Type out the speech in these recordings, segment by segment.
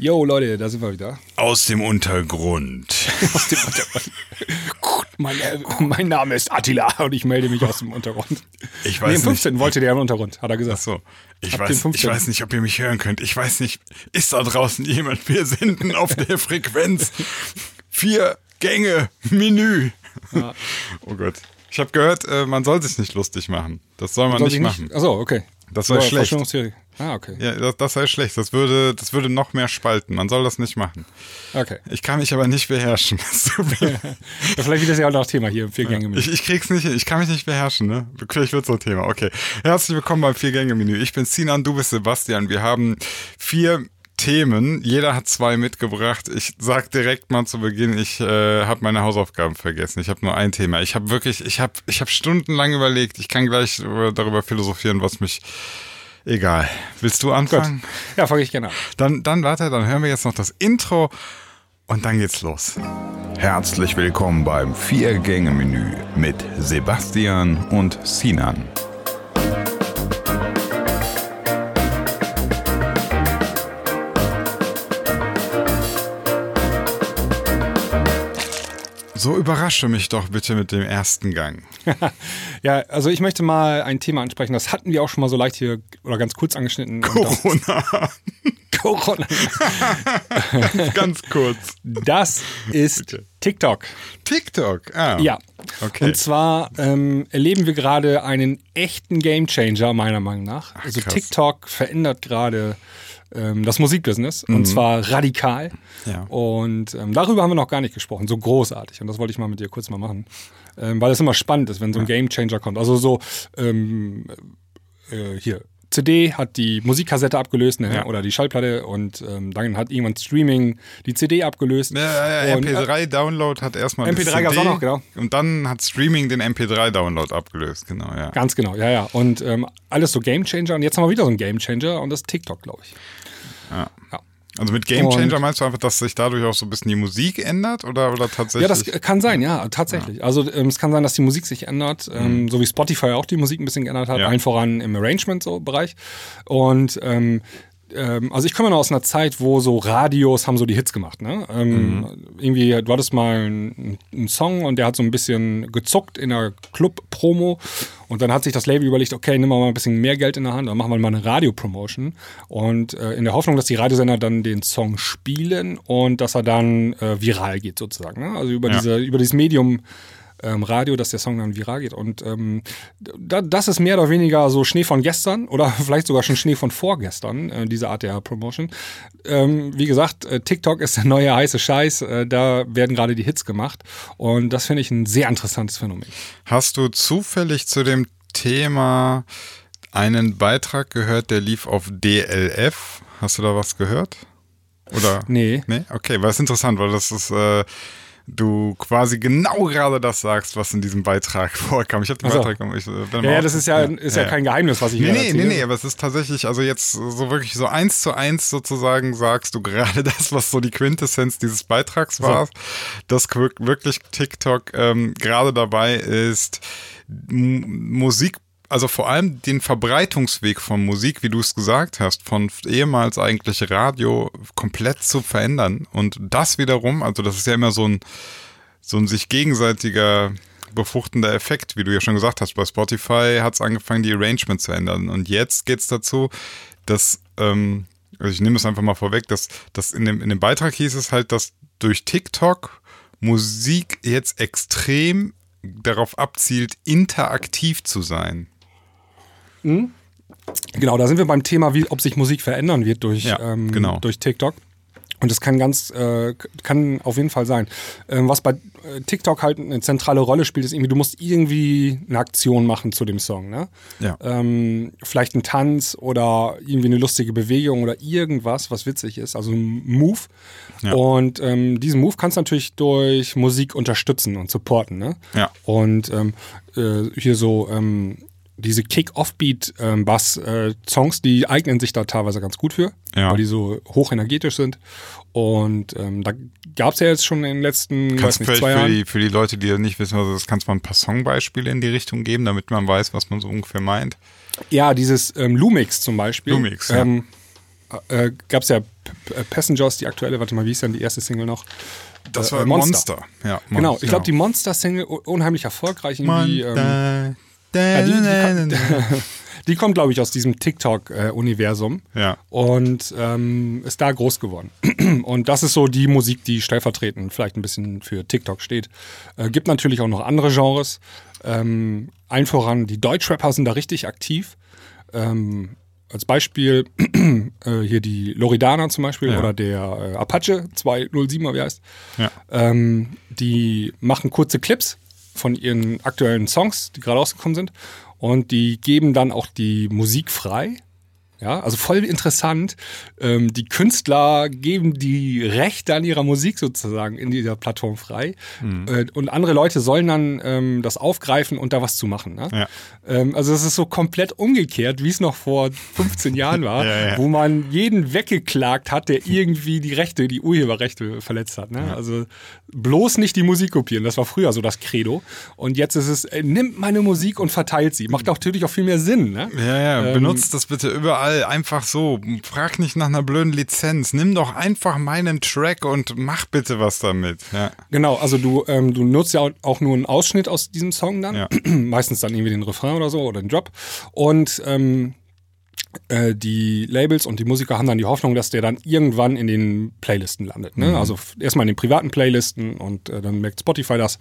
Yo, Leute, da sind wir wieder. Aus dem Untergrund. Aus dem Untergrund. mein, äh, mein Name ist Attila und ich melde mich aus dem Untergrund. Ich Nee, weiß im 15. nicht. wollte der im Untergrund, hat er gesagt. Ach so. Ich Ab weiß, ich 15.. weiß nicht, ob ihr mich hören könnt. Ich weiß nicht, ist da draußen jemand? Wir sind auf der Frequenz. Vier Gänge, Menü. Oh Gott. Ich habe gehört, äh, man soll sich nicht lustig machen. Das soll man Soll nicht ich machen. Achso, okay. Das sei schlecht. Verschwörungstheorie. Ah, okay. Ja, das, das sei schlecht. Das würde, das würde noch mehr spalten. Man soll das nicht machen. Okay. Ich kann mich aber nicht beherrschen. Das vielleicht wird das ja auch noch Thema hier im Vier-Gänge-Menü. Ich, ich krieg's nicht. Ich kann mich nicht beherrschen, ne? Vielleicht wird so ein Thema. Okay. Herzlich willkommen beim Vier-Gänge-Menü. Ich bin Sinan, du bist Sebastian. Wir haben vier Themen. Jeder hat zwei mitgebracht. Ich sag direkt mal zu Beginn, ich äh, habe meine Hausaufgaben vergessen. Ich habe nur ein Thema. Ich habe wirklich, ich habe ich hab stundenlang überlegt. Ich kann gleich darüber philosophieren, was mich... Egal. Willst du Gut. anfangen? Ja, fange ich gerne an. Dann, dann warte, dann hören wir jetzt noch das Intro und dann geht's los. Herzlich willkommen beim Vier-Gänge-Menü mit Sebastian und Sinan. So überrasche mich doch bitte mit dem ersten Gang. Ja, also ich möchte mal ein Thema ansprechen, das hatten wir auch schon mal so leicht hier oder ganz kurz angeschnitten. Corona. Corona. Ganz kurz. Das ist Bitte. TikTok. TikTok. Ah. Ja. Okay. Und zwar ähm, erleben wir gerade einen echten Gamechanger, meiner Meinung nach. also krass. TikTok verändert gerade ähm, das Musikbusiness und zwar radikal. Mhm. Ja. Und ähm, darüber haben wir noch gar nicht gesprochen, so großartig. Und das wollte ich mal mit dir kurz mal machen. Ähm, weil es immer spannend ist, wenn so ein Gamechanger kommt. Also so ähm, äh, hier. CD hat die Musikkassette abgelöst ne? Ja. oder die Schallplatte und ähm, dann hat irgendwann Streaming die CD abgelöst. Ja, ja, äh, MP3-Download hat erstmal das MP3 gab's CD auch noch, genau. Und dann hat Streaming den MP3-Download abgelöst, genau, ja. Ganz genau, ja, ja. Und ähm, alles so Gamechanger. Und jetzt haben wir wieder so einen Gamechanger und das ist TikTok, glaube ich. Ja. Ja. Also mit Gamechanger Und- meinst du einfach, dass sich dadurch auch so ein bisschen die Musik ändert oder, oder tatsächlich? Ja, das kann sein, ja, tatsächlich. Also ähm, es kann sein, dass die Musik sich ändert, ähm, so wie Spotify auch die Musik ein bisschen geändert hat, Mhm. Ja. allen voran im Arrangement-Bereich. Und ähm, ähm, also ich komme noch aus einer Zeit, wo so Radios haben so die Hits gemacht. Ne? Ähm, Mhm. Irgendwie, du hattest mal einen, einen Song und der hat so ein bisschen gezuckt in der Club-Promo und dann hat sich das Label überlegt, okay, nehmen wir mal ein bisschen mehr Geld in der Hand, dann machen wir mal eine Radio-Promotion und äh, in der Hoffnung, dass die Radiosender dann den Song spielen und dass er dann äh, viral geht sozusagen. Ne? Also über, Ja. diese, über dieses Medium ähm, Radio, dass der Song dann viral geht. Und ähm, da, das ist mehr oder weniger so Schnee von gestern oder vielleicht sogar schon Schnee von vorgestern, äh, diese Art der Promotion. Ähm, wie gesagt, äh, TikTok ist der neue heiße Scheiß. Äh, da werden gerade die Hits gemacht. Und das finde ich ein sehr interessantes Phänomen. Hast du zufällig zu dem Thema einen Beitrag gehört, der lief auf DLF? Hast du da was gehört? Oder? Nee. Nee? Okay, weil es interessant, weil das ist, äh, du quasi genau gerade das sagst, was in diesem Beitrag vorkam. Ich habe den Ach so. Beitrag ich, äh, bin Ja, mal ja, auf- das ist ja, ist ja, kein Geheimnis, was ich Nee, nee, nee, nee, aber es ist tatsächlich, also jetzt so wirklich so eins zu eins sozusagen sagst du gerade das, was so die Quintessenz dieses Beitrags war, dass wir- wirklich TikTok ähm, gerade dabei ist, Musik, also vor allem den Verbreitungsweg von Musik, wie du es gesagt hast, von ehemals eigentlich Radio komplett zu verändern. Und das wiederum, also das ist ja immer so ein, so ein sich gegenseitiger befruchtender Effekt, wie du ja schon gesagt hast. Bei Spotify hat es angefangen, die Arrangements zu ändern. Und jetzt geht es dazu, dass, ähm, also ich nehme es einfach mal vorweg, dass, dass in, dem, in dem Beitrag hieß es halt, dass durch TikTok Musik jetzt extrem darauf abzielt, interaktiv zu sein. Genau, da sind wir beim Thema, wie, ob sich Musik verändern wird durch, Ja, ähm, genau. durch TikTok. Und das kann ganz, äh, kann auf jeden Fall sein. Ähm, was bei äh, TikTok halt eine zentrale Rolle spielt, ist irgendwie, du musst irgendwie eine Aktion machen zu dem Song, ne? Ja. Ähm, vielleicht ein Tanz oder irgendwie eine lustige Bewegung oder irgendwas, was witzig ist, also ein Move. Ja. Und ähm, diesen Move kannst du natürlich durch Musik unterstützen und supporten, ne? Ja. Und ähm, äh, hier so ähm, diese Kick-Off-Beat-Bass-Songs, die eignen sich da teilweise ganz gut für, Ja. weil die so hochenergetisch sind. Und ähm, da gab es ja jetzt schon in den letzten weiß nicht, zwei für Jahren. die, für die Leute, die nicht wissen, was das kannst du mal ein paar Songbeispiele in die Richtung geben, damit man weiß, was man so ungefähr meint. Ja, dieses ähm, Lumix zum Beispiel. Lumix, ja. ähm, äh, gab es ja P P Passengers, die aktuelle, warte mal, wie ist denn die erste Single noch? Das Äh, war äh, Monster. Monster. Ja, Genau, Monster, ich glaube, die Monster-Single u- unheimlich erfolgreich irgendwie. Ähm, ja, die, die, kommt- die kommt, glaube ich, aus diesem TikTok-Universum Ja. und ähm, ist da groß geworden. Und das ist so die Musik, die stellvertretend vielleicht ein bisschen für TikTok steht. Äh, gibt natürlich auch noch andere Genres. Ähm, allen voran, die Deutschrapper sind da richtig aktiv. Ähm, als Beispiel äh, hier die Loredana zum Beispiel Ja. oder der äh, Apache 207er, wie heißt. Ja. Ähm, die machen kurze Clips von ihren aktuellen Songs, die gerade rausgekommen sind. Und die geben dann auch die Musik frei. Ja, also voll interessant. Ähm, die Künstler geben die Rechte an ihrer Musik sozusagen in dieser Plattform frei. Äh, und andere Leute sollen dann ähm, das aufgreifen und da was zu machen. Ne? Ja. Ähm, also es ist so komplett umgekehrt, wie es noch vor 15 Jahren war, Ja, ja. wo man jeden weggeklagt hat, der irgendwie die Rechte, die Urheberrechte verletzt hat. Ne? Also bloß nicht die Musik kopieren. Das war früher so das Credo. Und jetzt ist es, äh, nimmt meine Musik und verteilt sie. Macht auch natürlich auch viel mehr Sinn. Ne? Ja, ja, Ähm, benutzt das bitte überall einfach so. Frag nicht nach einer blöden Lizenz. Nimm doch einfach meinen Track und mach bitte was damit. Ja. Genau, also du, ähm, du nutzt ja auch nur einen Ausschnitt aus diesem Song dann. Ja. Meistens dann irgendwie den Refrain oder so oder den Drop. Und ähm, äh, die Labels und die Musiker haben dann die Hoffnung, dass der dann irgendwann in den Playlisten landet. Ne? Also f- erstmal in den privaten Playlisten und äh, dann merkt Spotify das.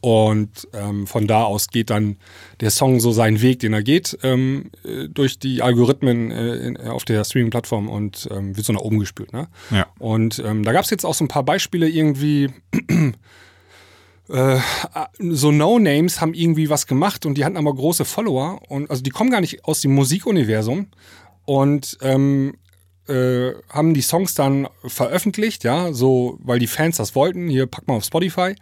Und ähm, von da aus geht dann der Song so seinen Weg, den er geht, ähm, äh, durch die Algorithmen äh, in, auf der Streaming-Plattform und ähm, wird so nach oben gespült. Ne? Ja. Und ähm, da gab es jetzt auch so ein paar Beispiele irgendwie. Äh, so No-Names haben irgendwie was gemacht und die hatten aber große Follower und also die kommen gar nicht aus dem Musikuniversum und ähm, äh, haben die Songs dann veröffentlicht, ja, so, weil die Fans das wollten. Hier pack mal auf Spotify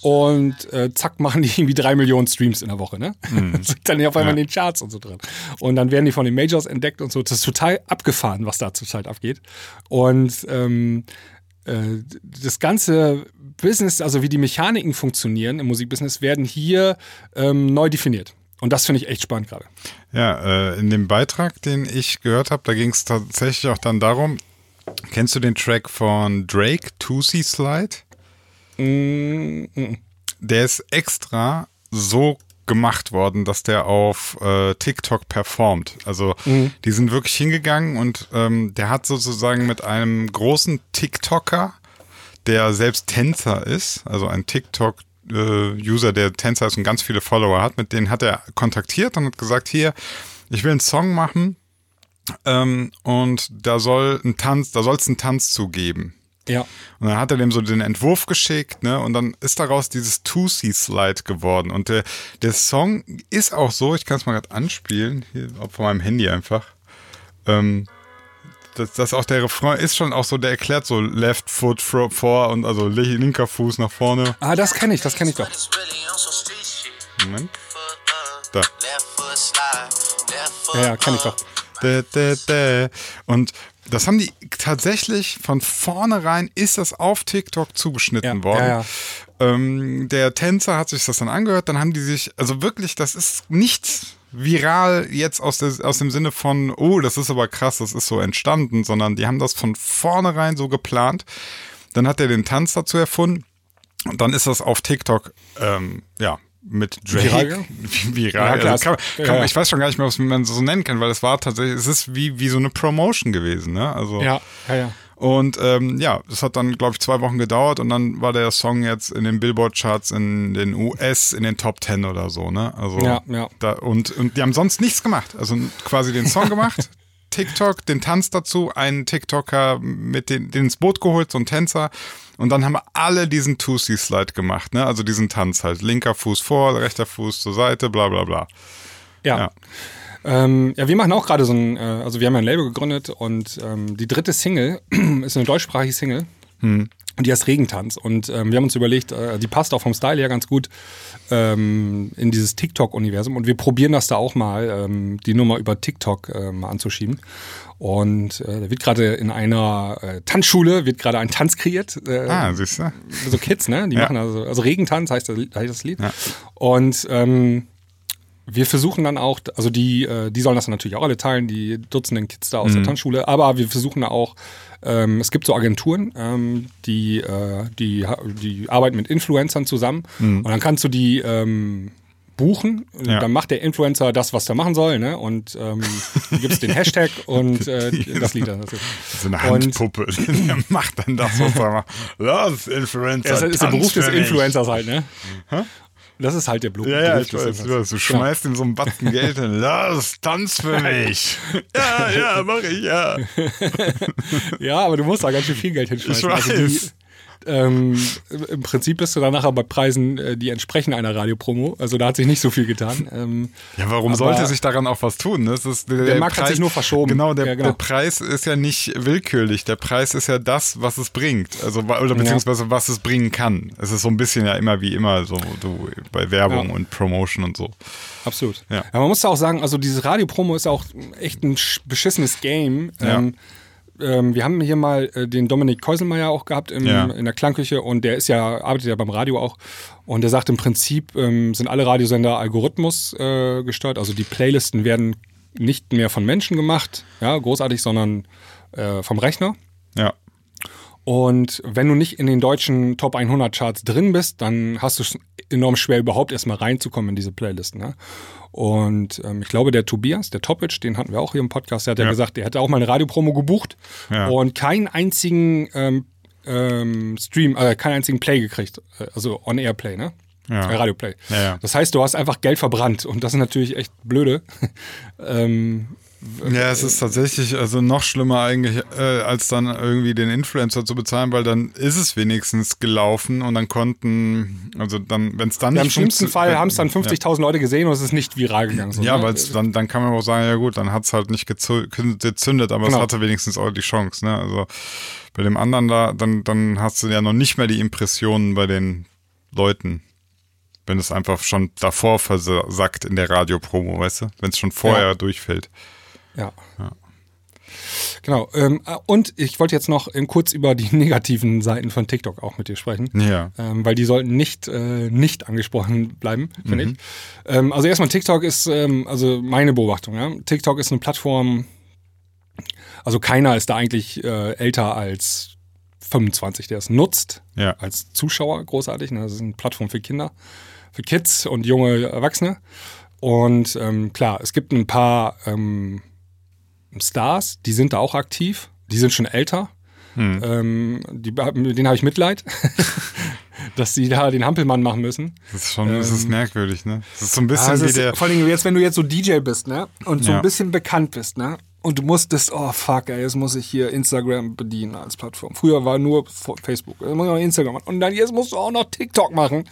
und äh, zack machen die irgendwie drei Millionen Streams in der Woche, ne? Sind dann auf einmal in den Charts und so drin. Und dann werden die von den Majors entdeckt und so. Das ist total abgefahren, was da zurzeit abgeht. Und ähm, äh, das ganze Business, also wie die Mechaniken funktionieren im Musikbusiness, werden hier ähm, neu definiert. Und das finde ich echt spannend gerade. Ja, äh, in dem Beitrag, den ich gehört habe, da ging es tatsächlich auch dann darum, kennst du den Track von Drake, Tootsie Slide? Mm, mm. Der ist extra so gemacht worden, dass der auf äh, TikTok performt. Also die sind wirklich hingegangen und ähm, der hat sozusagen mit einem großen TikToker, der selbst Tänzer ist, also ein TikTok äh, User, der Tänzer ist und ganz viele Follower hat, mit denen hat er kontaktiert und hat gesagt, hier, ich will einen Song machen ähm, und da soll ein Tanz, da soll es einen Tanz zugeben. Ja. Und dann hat er dem so den Entwurf geschickt, ne? Und dann ist daraus dieses Two-C-Slide geworden. Und der, der Song ist auch so, ich kann es mal gerade anspielen, hier auf meinem Handy einfach. Ähm, das, das auch der Refrain ist schon auch so, der erklärt so Left Foot vor und also li- linker Fuß nach vorne. Ah, das kenne ich, das kenne ich doch. Moment. Da. foot Ja, ja, kenne ich doch. Und das haben die tatsächlich von vornherein ist das auf TikTok zugeschnitten Ja, worden. ja, ja. Ähm, der Tänzer hat sich das dann angehört, dann haben die sich, also wirklich, das ist nicht viral jetzt aus, der, aus dem Sinne von, oh, das ist aber krass, das ist so entstanden, sondern die haben das von vornherein so geplant. Dann hat er den Tanz dazu erfunden und dann ist das auf TikTok, ähm, ja, mit Drake. Viral. Ja, also kann, kann, ja. Ich weiß schon gar nicht mehr, was man so nennen kann, weil es war tatsächlich, es ist wie, wie so eine Promotion gewesen, ne? Also, Ja, ja, ja. Und ähm, ja, das hat dann, glaube ich, zwei Wochen gedauert und dann war der Song jetzt in den Billboard-Charts in den US in den Top 10 oder so, ne? Also Ja, ja. Da, und, und die haben sonst nichts gemacht. Also quasi den Song gemacht, TikTok, den Tanz dazu, einen TikToker mit den, den ins Boot geholt, so ein Tänzer. Und dann haben wir alle diesen Two-C-Slide gemacht, ne? Also diesen Tanz halt. Linker Fuß vor, rechter Fuß zur Seite, bla bla bla. Ja. Ja. Ähm, ja, wir machen auch gerade so ein, äh, also wir haben ja ein Label gegründet und ähm, die dritte Single ist eine deutschsprachige Single. Und die heißt Regentanz. Und ähm, wir haben uns überlegt, äh, die passt auch vom Style her ganz gut ähm, in dieses TikTok-Universum. Und wir probieren das da auch mal, ähm, die Nummer über TikTok äh, mal anzuschieben. Und äh, da wird gerade in einer äh, Tanzschule wird gerade ein Tanz kreiert. Äh, Ah, siehst du? so Kids, ne? Die Ja. machen also, also Regentanz heißt das, heißt das Lied. Ja. Und ähm, wir versuchen dann auch, also die, äh, die sollen das natürlich auch alle teilen, die Dutzenden Kids da aus der Tanzschule, aber wir versuchen auch, ähm, es gibt so Agenturen, ähm, die, äh, die, die arbeiten mit Influencern zusammen und dann kannst du die ähm, buchen, Ja. dann macht der Influencer das, was er machen soll, ne? Und ähm, gibt es den Hashtag und äh, das Lied dann dazu. So eine Und- Handpuppe. Der macht dann das, was er macht. Los, Influencer. Das ist der Beruf des. Influencers halt, ne? Das ist halt der Beruf. Ja, ja, ich weiß, Influencers. du, du schmeißt ihm so einen Batzen Geld hin. Los, tanz für mich. ja, ja, mach ich, ja. Ja, aber du musst da ganz schön viel Geld hinschmeißen. Ich Also die, weiß. Ähm, Im Prinzip bist du dann nachher bei Preisen, äh, die entsprechen einer Radiopromo. Also da hat sich nicht so viel getan. Ähm, Ja, warum Aber- sollte sich daran auch was tun? Das ist der, Der Markt hat sich nur verschoben. Genau der, Ja, genau. der Preis ist ja nicht willkürlich. Der Preis ist ja das, was es bringt. Also, oder beziehungsweise was es bringen kann. Es ist so ein bisschen ja immer wie immer so du, bei Werbung Ja. und Promotion und so. absolut. Ja. Aber man muss auch sagen, also diese Radiopromo ist auch echt ein sch- beschissenes Game. Ja. Ähm, wir haben hier mal äh, den Dominik Keuselmeier auch gehabt im, Ja. in der Klangküche und der ist ja, arbeitet ja beim Radio auch. Und der sagt im Prinzip ähm, sind alle Radiosender Algorithmus äh, gesteuert. Also die Playlisten werden nicht mehr von Menschen gemacht, ja, großartig, sondern äh, vom Rechner. Ja. Und wenn du nicht in den deutschen Top 100 Charts drin bist, dann hast du es enorm schwer, überhaupt erstmal reinzukommen in diese Playlisten. Ne? Und ähm, ich glaube, der Tobias, der Topic, den hatten wir auch hier im Podcast, der hat ja, Ja. gesagt, der hätte auch mal eine Radiopromo gebucht Ja. und keinen einzigen ähm, ähm, Stream, äh, keinen einzigen Play gekriegt. Äh, Also On-Air-Play, ne? Ja. Radio-Play. Ja, ja. Das heißt, du hast einfach Geld verbrannt und das ist natürlich echt blöde. ähm, Ja, es ist tatsächlich also noch schlimmer eigentlich, äh, als dann irgendwie den Influencer zu bezahlen, weil dann ist es wenigstens gelaufen und dann konnten, also dann, wenn es dann ja, Im nicht schlimmsten funktio- Fall haben es dann Ja. 50.000 Leute gesehen und es ist nicht viral gegangen. So, Ja, ne? weil dann, dann kann man auch sagen, ja gut, dann hat es halt nicht gezündet, aber Genau. es hatte wenigstens auch die Chance. Ne? Also bei dem anderen da, dann, dann hast du ja noch nicht mehr die Impressionen bei den Leuten. Wenn es einfach schon davor versackt in der Radiopromo, weißt du? Wenn es schon vorher Ja. durchfällt. Ja. Genau. Ähm, äh, und ich wollte jetzt noch ähm, kurz über die negativen Seiten von TikTok auch mit dir sprechen. Ja. Ähm, weil die sollten nicht, äh, nicht angesprochen bleiben, finde Mhm. ich. Ähm, also erstmal TikTok ist, ähm, also meine Beobachtung, ja. TikTok ist eine Plattform, also keiner ist da eigentlich äh, älter als 25, der es nutzt, Ja. als Zuschauer großartig. Ne? Das ist eine Plattform für Kinder, für Kids und junge Erwachsene. Und ähm, klar, es gibt ein paar ähm, Stars, die sind da auch aktiv, die sind schon älter. Hm. Ähm, die, denen habe ich Mitleid, dass sie da den Hampelmann machen müssen. Das ist schon, das ist merkwürdig, ne? Das ist so ein bisschen Ähm, es wie ist, der. vor allem jetzt, wenn du jetzt so DJ bist, ne? Und so Ja. ein bisschen bekannt bist, ne? Und du musstest, oh fuck, ey, jetzt muss ich hier Instagram bedienen als Plattform. Früher war nur Facebook, jetzt muss ich noch Instagram machen. Und dann jetzt musst du auch noch TikTok machen.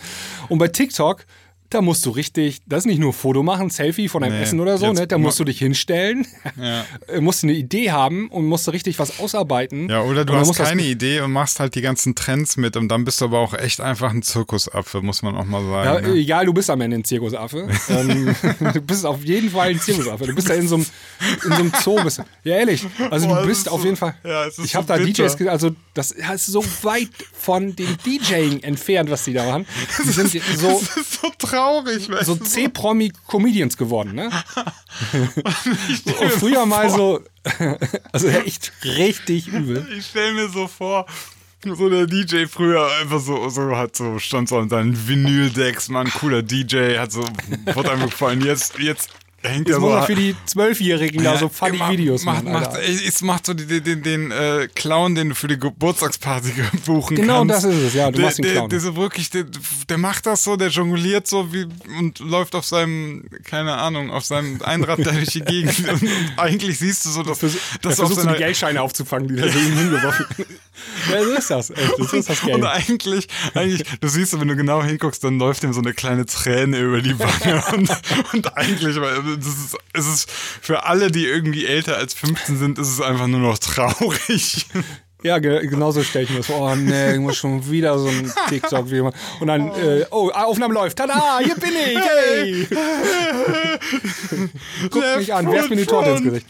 Und bei TikTok, da musst du richtig, das ist nicht nur Foto machen, Selfie von deinem Nee, Essen oder so, ne? Da musst du dich hinstellen, Ja. musst du eine Idee haben und musst du richtig was ausarbeiten. Ja, oder du hast keine Idee und machst halt die ganzen Trends mit und dann bist du aber auch echt einfach ein Zirkusaffe, muss man auch mal Ja, sagen. ne? egal, du bist am Ende ein Zirkusaffe. ähm, du bist auf jeden Fall ein Zirkusaffe. Du bist da in so einem, in so einem Zoo. Bist, ja, ehrlich. Also Boah, du bist ist auf so- jeden Fall. ja, ich so habe da bitter. DJs, also das ist so weit von dem DJing entfernt, was die da machen. Die sind so, Das ist so traurig, weißt so? C-Promi-Comedians geworden, ne? Und früher mal so, also echt richtig übel. Ich stell mir so vor, so der DJ früher einfach so, so hat so, stand so an seinen Vinyl-Decks, man, cooler DJ, hat so, wurde einem gefallen, jetzt, jetzt hängt Jetzt muss so. er für die Zwölfjährigen da so funny macht- Videos machen. macht, Es macht so den, den, den äh, Clown, den du für die Geburtstagsparty buchen Genau kannst. das ist es, ja, du der, machst den der, Clown. Der, so wirklich, der, der macht das so, der jongliert so wie und läuft auf seinem, keine Ahnung, auf seinem Einrad da durch die Gegend und, und eigentlich siehst du so, dass, Er dass auf versucht so seiner, die Geldscheine aufzufangen, die da so ihm hingeworfen Ja, so ist das. Echt. Das ist das Geld. Und eigentlich, eigentlich, du siehst, wenn du genau hinguckst, dann läuft ihm so eine kleine Träne über die Wange. Und, und eigentlich, weil das ist, es ist für alle, die irgendwie älter als 15 sind, ist es einfach nur noch traurig. Ja, ge genau so stelle ich mir das vor. Oh nee, ich muss schon wieder so ein TikTok wie immer. Und dann, äh, oh, Aufnahme läuft. Tada, hier bin ich. Hey. Guck mich an, werf mir die Torte ins Gesicht.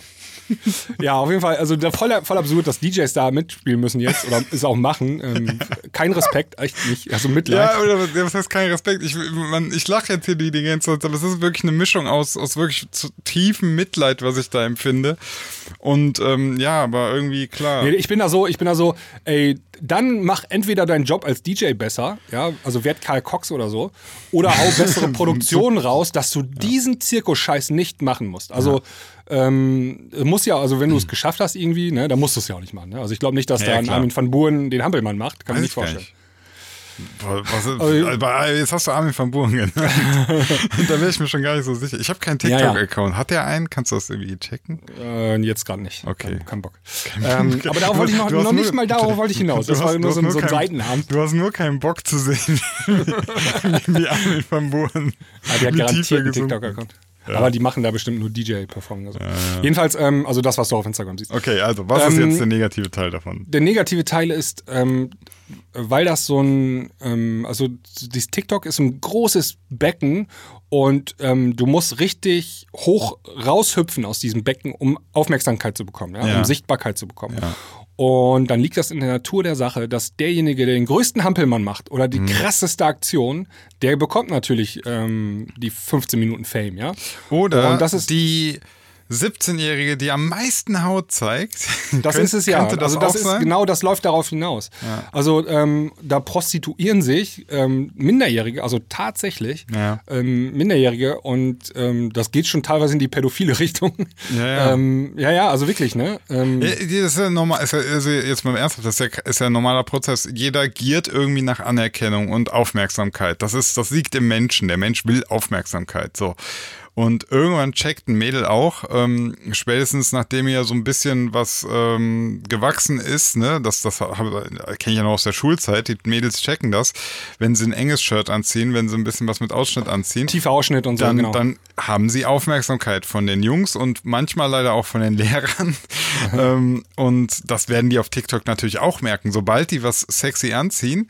Ja, auf jeden Fall. Also da voll, voll absurd, dass DJs da mitspielen müssen jetzt oder es auch machen. Ähm, kein Respekt, echt nicht. Also Mitleid. Ja, oder was heißt kein Respekt? Ich, man, ich lache jetzt hier die, die ganze Zeit, aber es ist wirklich eine Mischung aus, aus wirklich zu tiefem Mitleid, was ich da empfinde. Und ähm, ja, aber irgendwie klar. Nee, ich bin da so, ich bin da so, ey, dann mach entweder deinen Job als DJ besser, ja, also werd Karl Cox oder so, oder hau bessere Produktionen raus, dass du diesen Zirkusscheiß nicht machen musst. Also ähm, muss ja, also wenn du es geschafft hast irgendwie, ne, dann musst du es ja auch nicht machen. Ne? Also ich glaube nicht, dass Ja, da ein klar. Armin van Buuren den Hampelmann macht, kann Weiß ich ich nicht vorstellen. Was ist, Also- aber jetzt hast du Armin van Buuren genannt. Da wäre ich mir schon gar nicht so sicher. Ich habe keinen Ja, ja. TikTok-Account. Hat der einen? Kannst du das irgendwie checken? Äh, jetzt gerade nicht. Okay. Kein, kein Bock. Ähm, aber darauf wollte ich noch, noch nur- nicht mal darauf wollte ich hinaus. Das war hast- nur du so, ein- so ein Seitenarm. Du hast nur keinen Bock zu sehen, wie Armin van Buuren. Ja, die hat wie er garantiert einen gesungen Aber die machen da bestimmt nur DJ-Performing. Also. Jedenfalls, ähm, also das, was du auf Instagram siehst. Okay, also was ist Ähm, jetzt der negative Teil davon? Der negative Teil ist, ähm, weil das so ein, ähm, also dieses TikTok ist ein großes Becken und ähm, du musst richtig hoch raushüpfen aus diesem Becken, um Aufmerksamkeit zu bekommen, ja? Ja. um Sichtbarkeit zu bekommen. Und dann liegt das in der Natur der Sache, dass derjenige, der den größten Hampelmann macht oder Mhm. die krasseste Aktion, der bekommt natürlich ähm, die 15 Minuten Fame, ja. Oder und das ist- die 17-Jährige, die am meisten Haut zeigt. Das Könnt- ist es ja. Könnte das also das ist sein? genau, das läuft darauf hinaus. Also ähm, da prostituieren sich ähm, Minderjährige, also tatsächlich Ja. ähm, Minderjährige und ähm, das geht schon teilweise in die pädophile Richtung. Ja, ja. ähm, ja, ja, also wirklich, ne? Ähm, Ja, das ist ja normal, ist ja, also jetzt mal ernsthaft, das ist ja, ist ja ein normaler Prozess. Jeder giert irgendwie nach Anerkennung und Aufmerksamkeit. Das ist, das liegt im Menschen. Der Mensch will Aufmerksamkeit, so. Und irgendwann checkt ein Mädel auch, ähm, spätestens nachdem ihr so ein bisschen was ähm, gewachsen ist, ne, das, das kenne ich ja noch aus der Schulzeit, die Mädels checken das, wenn sie ein enges Shirt anziehen, wenn sie ein bisschen was mit Ausschnitt anziehen tiefer Ausschnitt und so, dann, genau. dann haben sie Aufmerksamkeit von den Jungs und manchmal leider auch von den Lehrern. ähm, und das werden die auf TikTok natürlich auch merken. Sobald die was sexy anziehen,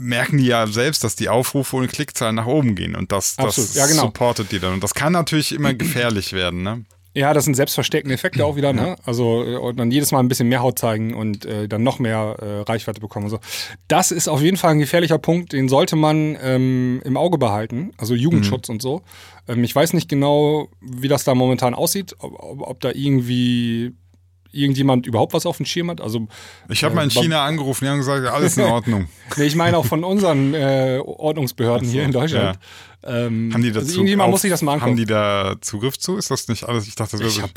merken die ja selbst, dass die Aufrufe und Klickzahlen nach oben gehen. Und das, das. Ja, genau. supportet die dann. Und das kann natürlich immer gefährlich werden. Ne? Ja, das sind selbstversteckende Effekte auch wieder, ne? Also äh, und dann jedes Mal ein bisschen mehr Haut zeigen und äh, dann noch mehr äh, Reichweite bekommen und so. Das ist auf jeden Fall ein gefährlicher Punkt, den sollte man ähm, im Auge behalten, also Jugendschutz und so. Ähm, ich weiß nicht genau, wie das da momentan aussieht, ob, ob, ob da irgendwie irgendjemand überhaupt was auf dem Schirm hat. Also Ich habe mal in äh, China angerufen, die haben gesagt, ja, alles in Ordnung. Nee, ich meine auch von unseren äh, Ordnungsbehörden hier in Deutschland. Ähm, Haben die also dazu irgendjemand auf- muss sich das mal angucken. Haben die da Zugriff zu? Ist das nicht alles? Ich dachte, das wäre Ich so- hab,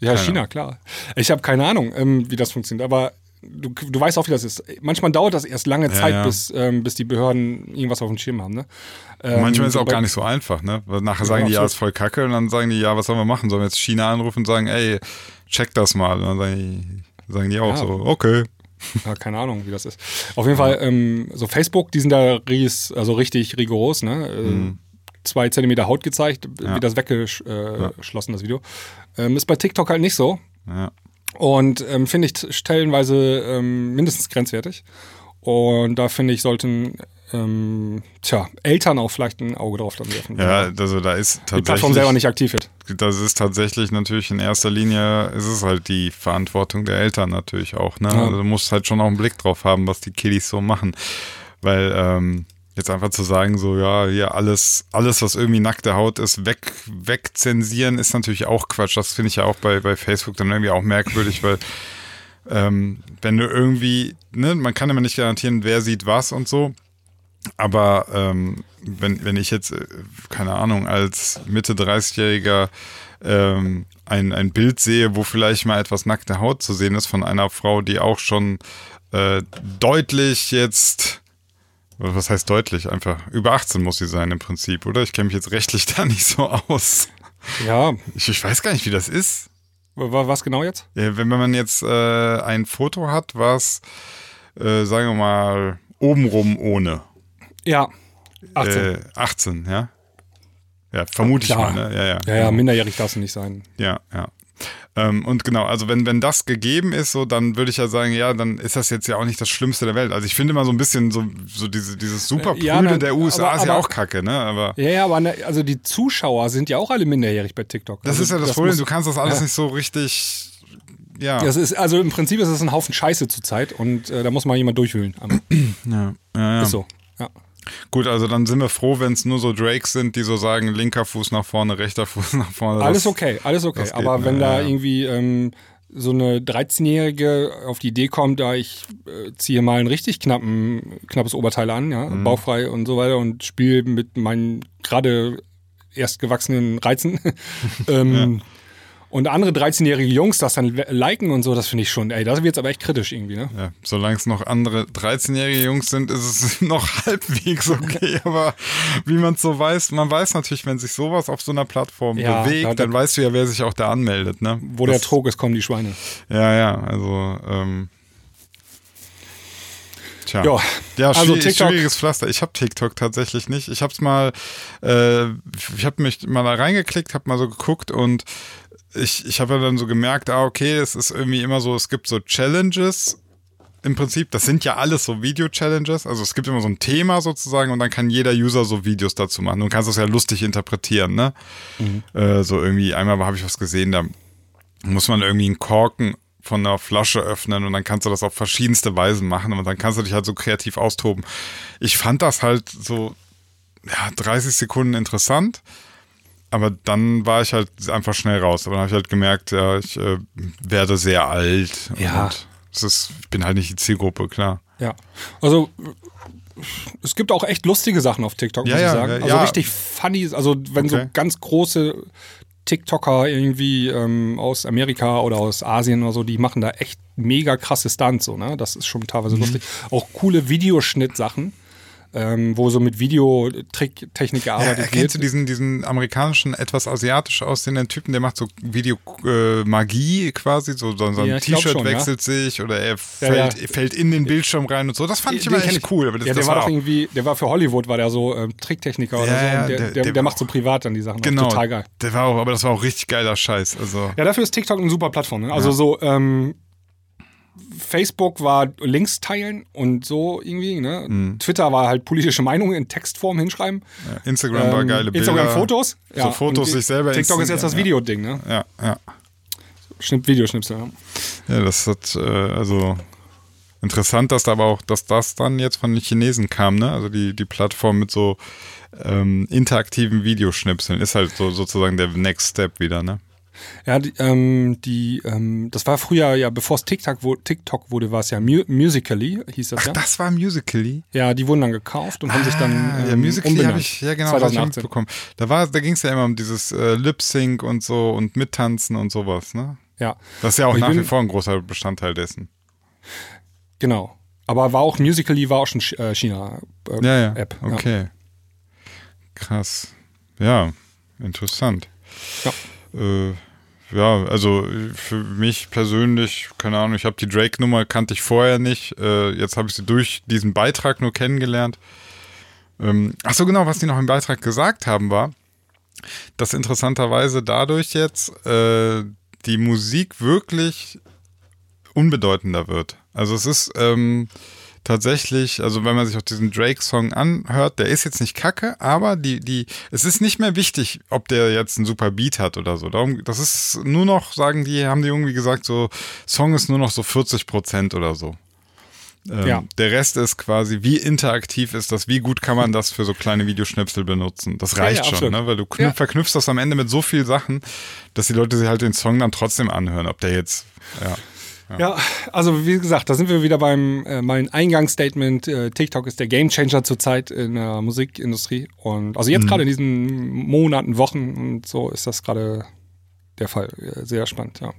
ja, China, klar. Ich habe keine Ahnung, ähm, wie das funktioniert, aber du, du weißt auch, wie das ist. Manchmal dauert das erst lange Zeit, ja. Bis, ähm, bis die Behörden irgendwas auf dem Schirm haben. Ne? Ähm, Manchmal ist es auch bei- gar nicht so einfach, ne? Weil nachher sagen die, ja, ist voll kacke und dann sagen die, ja, was sollen wir machen? Sollen wir jetzt China anrufen und sagen, ey, check das mal? Und dann sagen die, sagen die auch Ja. so, okay. Ja, keine Ahnung, wie das ist. Auf jeden Fall, ähm, so Facebook, die sind da ries, also richtig rigoros, ne? Äh, Zwei Zentimeter Haut gezeigt, Mhm. Ja. wie das weggeschlossen, das Video. Ähm, ist bei TikTok halt nicht so. Ja. Und ähm, finde ich stellenweise ähm, mindestens grenzwertig. Und da finde ich, sollten ähm, tja, Eltern auch vielleicht ein Auge drauf dann werfen. Ja, also da ist die Plattform tatsächlich, selber nicht aktiv wird. Das ist tatsächlich natürlich in erster Linie, ist es halt die Verantwortung der Eltern natürlich auch, ne? Ja. Also du musst halt schon auch einen Blick drauf haben, was die Kiddies so machen. Weil, ähm, jetzt einfach zu sagen, so, ja, hier alles, alles, was irgendwie nackte Haut ist, weg, wegzensieren, ist natürlich auch Quatsch. Das finde ich ja auch bei, bei Facebook dann irgendwie auch merkwürdig, weil ähm, wenn du irgendwie, ne, man kann immer nicht garantieren, wer sieht was und so. Aber ähm, wenn, wenn ich jetzt, äh, keine Ahnung, als Mitte 30-Jähriger ähm, ein, ein Bild sehe, wo vielleicht mal etwas nackte Haut zu sehen ist von einer Frau, die auch schon äh, deutlich jetzt, was heißt deutlich, einfach über 18 muss sie sein im Prinzip, oder? Ich kenne mich jetzt rechtlich da nicht so aus. Ja, Ich, ich weiß gar nicht, wie das ist. wa- was genau jetzt? Ja, wenn man jetzt äh, ein Foto hat, was, äh, sagen wir mal, obenrum ohne. Ja, 18. Äh, 18, ja? Ja, vermute ich mal, ne? Ja, ja. ja, ja, minderjährig darfst du nicht sein. Ja, ja. Ähm, und genau, also wenn, wenn das gegeben ist, so, dann würde ich ja sagen, ja, dann ist das jetzt ja auch nicht das Schlimmste der Welt. Also ich finde mal so ein bisschen so, so diese, dieses super Äh, ja, ne, der USA aber- ist ja aber- auch kacke, ne? Aber Ja, ja, aber ne, also die Zuschauer sind ja auch alle minderjährig bei TikTok. das also ist ja das, Problem, muss- du kannst das alles ja. nicht so richtig ja. Das ist, also im Prinzip ist es ein Haufen Scheiße zurzeit und äh, da muss mal jemand durchwühlen. Ja, ja, ja. Ist so. Ja. Gut, also dann sind wir froh, wenn es nur so Drakes sind, die so sagen, linker Fuß nach vorne, rechter Fuß nach vorne. Alles Das- okay, alles okay. geht, Aber ne? wenn da Ja, ja. irgendwie ähm, so eine 13-Jährige auf die Idee kommt, da ich äh, ziehe mal ein richtig knappen, knappes Oberteil an, ja, Mhm. bauchfrei und so weiter und spiele mit meinen gerade erst gewachsenen Reizen. ähm, Und andere 13-jährige Jungs das dann liken und so, das finde ich schon, ey, da wird es aber echt kritisch irgendwie, ne? Ja, solange es noch andere 13-jährige Jungs sind, ist es noch halbwegs okay. Aber wie man es so weiß, man weiß natürlich, wenn sich sowas auf so einer Plattform Ja, bewegt, da- da- dann weißt du ja, wer sich auch da anmeldet. Ne? Wo der Das- Trog ist, kommen die Schweine. Ja, ja, also. Ähm, tja. Ja, ja also schwierig, TikTok- schwieriges Pflaster. Ich habe TikTok tatsächlich nicht. Ich habe es mal, äh, ich habe mich mal da reingeklickt, habe mal so geguckt und ich, ich habe dann so gemerkt, ah, okay, es ist irgendwie immer so, es gibt so Challenges. Im Prinzip, das sind ja alles so Video-Challenges. Also es gibt immer so ein Thema sozusagen und dann kann jeder User so Videos dazu machen. Du kannst das ja lustig interpretieren, ne? Äh, so irgendwie, einmal habe ich was gesehen, da muss man irgendwie einen Korken von einer Flasche öffnen und dann kannst du das auf verschiedenste Weisen machen und dann kannst du dich halt so kreativ austoben. Ich fand das halt so, ja, 30 Sekunden interessant, aber dann war ich halt einfach schnell raus. Aber dann habe ich halt gemerkt, ja, ich äh, werde sehr alt Ja. und es ist, ich bin halt nicht die Zielgruppe, klar. Ja. Also es gibt auch echt lustige Sachen auf TikTok, Ja, muss ich ja, sagen. ja, Also richtig funny, also wenn so Okay. ganz große TikToker irgendwie ähm, aus Amerika oder aus Asien oder so, die machen da echt mega krasse Stunts, so, ne? Das ist schon teilweise Mhm. lustig. Auch coole Videoschnittsachen, ähm, wo so mit Videotechnik Ja, gearbeitet erkennst wird. du diesen, diesen amerikanischen, etwas asiatisch aussehenden Typen, der macht so Video-Magie quasi, so, so sein Ja, ich glaub T-Shirt schon, ja. wechselt sich oder er fällt, ja. fällt in den Bildschirm rein und so. Das fand ich Den immer echt cool. Aber das, ja, der war war doch irgendwie, der war für Hollywood, war der so ähm, Tricktechniker oder Ja, so. ja, der, der- der, der macht so privat dann die Sachen. genau, Total geil. Der war auch, aber das war auch richtig geiler Scheiß. Also, Ja, dafür ist TikTok eine super Plattform. Ne? Also so, ähm, Facebook war Links teilen und so irgendwie. Ne? Mhm. Twitter war halt politische Meinungen in Textform hinschreiben. Instagram war Ähm, geile Bilder. Instagram Fotos. So Fotos und sich selber TikTok ist jetzt das Videoding, ne? Ja, ja. Schnipp, Videoschnipsel. Ja. Ja, das hat, äh, also interessant, dass da aber auch, dass das dann jetzt von den Chinesen kam, ne? Also die, die Plattform mit so ähm, interaktiven Videoschnipseln ist halt so sozusagen der Next Step wieder, ne? Ja, die, ähm, die, ähm, das war früher ja, bevor es TikTok, wo, TikTok wurde, war es ja Mu Musically, hieß das Ach, ja. das war Musically? Ja, die wurden dann gekauft und haben sich dann Ah, ja, ähm, Musically umbenannt. habe ich, ja genau, das hab ich 2018. mitbekommen. Da, war, da ging es ja immer um dieses äh, Lip-Sync und so und Mittanzen und sowas, ne? Ja, Das ist ja auch ich nach wie vor ein großer Bestandteil dessen. genau. Aber war auch Musically, war auch schon Ch- äh, China äh, Ja, ja. App. Okay. Krass. Ja, interessant. Ja. Äh, ja, also für mich persönlich, keine Ahnung, ich habe die Drake-Nummer kannte ich vorher nicht. Äh, jetzt habe ich sie durch diesen Beitrag nur kennengelernt. Ähm, ach so, genau, was die noch im Beitrag gesagt haben, war, dass interessanterweise dadurch jetzt äh, die Musik wirklich unbedeutender wird. Also es ist ähm, tatsächlich, also wenn man sich auch diesen Drake-Song anhört, der ist jetzt nicht kacke, aber die, die, es ist nicht mehr wichtig, ob der jetzt einen super Beat hat oder so. Darum, das ist nur noch, sagen die, haben die irgendwie gesagt, so, Song ist nur noch so 40 Prozent oder so. Ähm, Ja. Der Rest ist quasi, wie interaktiv ist das, wie gut kann man das für so kleine Videoschnipsel benutzen. Das Ja, reicht ja, schon, absolut. ne? weil du knüpf, Ja. verknüpfst das am Ende mit so vielen Sachen, dass die Leute sich halt den Song dann trotzdem anhören, ob der jetzt, ja. Ja, also wie gesagt, da sind wir wieder beim äh, mein Eingangsstatement. Äh, TikTok ist der Gamechanger zurzeit in der Musikindustrie. Und also Mhm. jetzt gerade in diesen Monaten, Wochen und so ist das gerade der Fall. Äh, Sehr spannend, ja.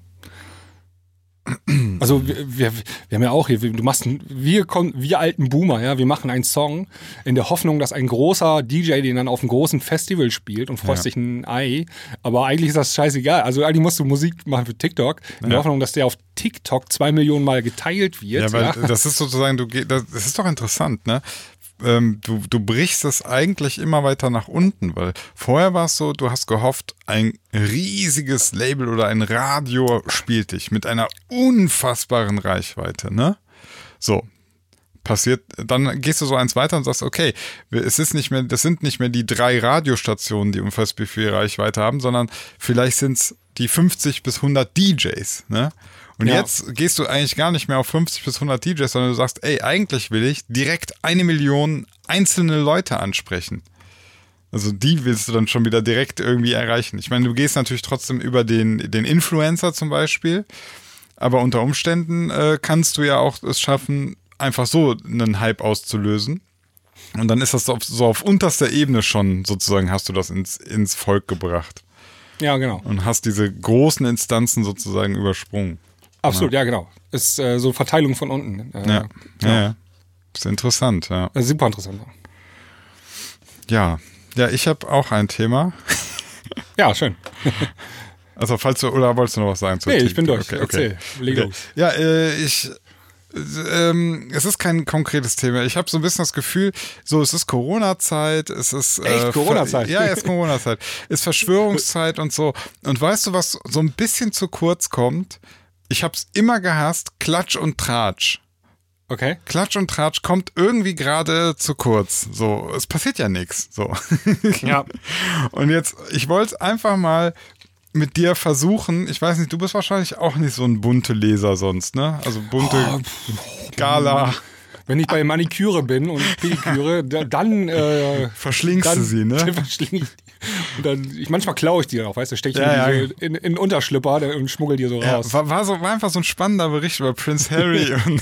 Also wir, wir, wir haben ja auch hier, du machst, ein- wir kommen, wir alten Boomer, ja, wir machen einen Song in der Hoffnung, dass ein großer DJ den dann auf einem großen Festival spielt und freust dich ein Ei. Aber eigentlich ist das scheißegal. Also eigentlich musst du Musik machen für TikTok in der Ja. Hoffnung, dass der auf TikTok zwei Millionen Mal geteilt wird. Ja, weil ja. das ist sozusagen, du das ist doch interessant, ne? Ähm, du, du brichst es eigentlich immer weiter nach unten, weil vorher war es so, du hast gehofft, ein riesiges Label oder ein Radio spielt dich mit einer unfassbaren Reichweite, ne? So. Passiert, dann gehst du so eins weiter und sagst, okay, es ist nicht mehr, das sind nicht mehr die drei Radiostationen, die unfassbar viel Reichweite haben, sondern vielleicht sind es die 50 bis 100 DJs, ne? Und Ja. jetzt gehst du eigentlich gar nicht mehr auf 50 bis 100 DJs, sondern du sagst, ey, eigentlich will ich direkt eine Million einzelne Leute ansprechen. Also die willst du dann schon wieder direkt irgendwie erreichen. Ich meine, du gehst natürlich trotzdem über den, den Influencer zum Beispiel, aber unter Umständen äh, kannst du ja auch es schaffen, einfach so einen Hype auszulösen. Und dann ist das auf, so auf unterster Ebene schon sozusagen, hast du das ins, ins Volk gebracht Ja, genau. und hast diese großen Instanzen sozusagen übersprungen. Absolut, ja, genau. Ist äh, so Verteilung von unten. Äh, Ja, ja, ja. Ist interessant, ja. äh, Super interessant. Ja, ja ich habe auch ein Thema. Ja, schön. Also falls du, oder wolltest du noch was sagen zu Nee, ich bin durch. Erzähl. Leg okay. los. Ja, äh, ich, äh, ähm, es ist kein konkretes Thema. Ich habe so ein bisschen das Gefühl, so es ist Corona-Zeit, es ist äh, Echt? Corona-Zeit? Ja, es ist Corona-Zeit, ist Verschwörungszeit und so. Und weißt du, was so ein bisschen zu kurz kommt? Ich habe es immer gehasst, Klatsch und Tratsch. Okay. Klatsch und Tratsch kommt irgendwie gerade zu kurz. So, es passiert ja nichts. So. Ja. Und jetzt, ich wollte einfach mal mit dir versuchen, ich weiß nicht, du bist wahrscheinlich auch nicht so ein bunte Leser sonst, ne? Also bunte Oh, Gala. Wenn ich bei Maniküre bin und Pediküre, da- dann äh, Verschlingst dann, du sie, ne? Dann verschling ich die. Und dann, ich, manchmal klaue ich die auch, weißt du, Ja, die ja. so in, in Unterschlipper und schmuggel die so Ja, raus. war, war, so, war einfach so ein spannender Bericht über Prince Harry und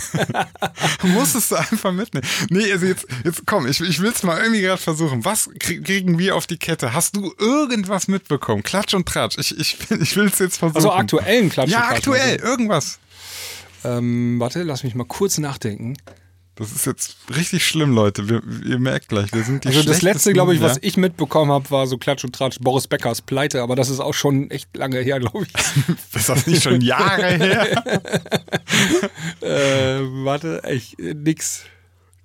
musstest du einfach mitnehmen. Nee, also jetzt, jetzt komm, ich, ich will es mal irgendwie gerade versuchen. Was krieg, kriegen wir auf die Kette? Hast du irgendwas mitbekommen? Klatsch und Tratsch. Ich, ich, ich will es jetzt versuchen. Also aktuellen Klatsch. Ja, und Tratsch, aktuell, also. irgendwas. Ähm, warte, lass mich mal kurz nachdenken. Das ist jetzt richtig schlimm, Leute. Wir, ihr merkt gleich, wir sind die Also das letzte, glaube ich, was ja? ich mitbekommen habe, war so Klatsch und Tratsch Boris Beckers Pleite, aber das ist auch schon echt lange her, glaube ich. Ist das nicht schon Jahre her? äh, warte, echt, äh, nix.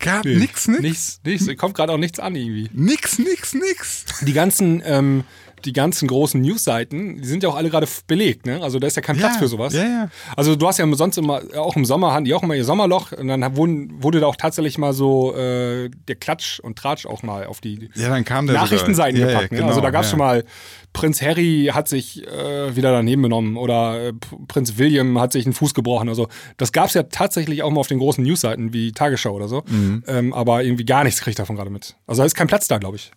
Gab Nee, nix, nix. Nichts, nichts. Kommt gerade auch nichts an irgendwie. Nix, nix, nix. Die ganzen, ähm, die ganzen großen Newsseiten, die sind ja auch alle gerade belegt, ne? Also da ist ja kein Ja, Platz für sowas. ja, ja. Also du hast ja sonst immer, auch im Sommer hatten die auch immer ihr Sommerloch und dann wurden, wurde da auch tatsächlich mal so äh, der Klatsch und Tratsch auch mal auf die Ja, dann kam der Nachrichtenseiten sogar. Gepackt. ne? genau, also da gab es schon mal, Prinz Harry hat sich äh, wieder daneben benommen oder äh, Prinz William hat sich einen Fuß gebrochen. Also das gab es ja tatsächlich auch mal auf den großen Newsseiten wie Tagesschau oder so. Mhm. Ähm, aber irgendwie gar nichts kriege ich davon gerade mit. Also da ist kein Platz da, glaube ich.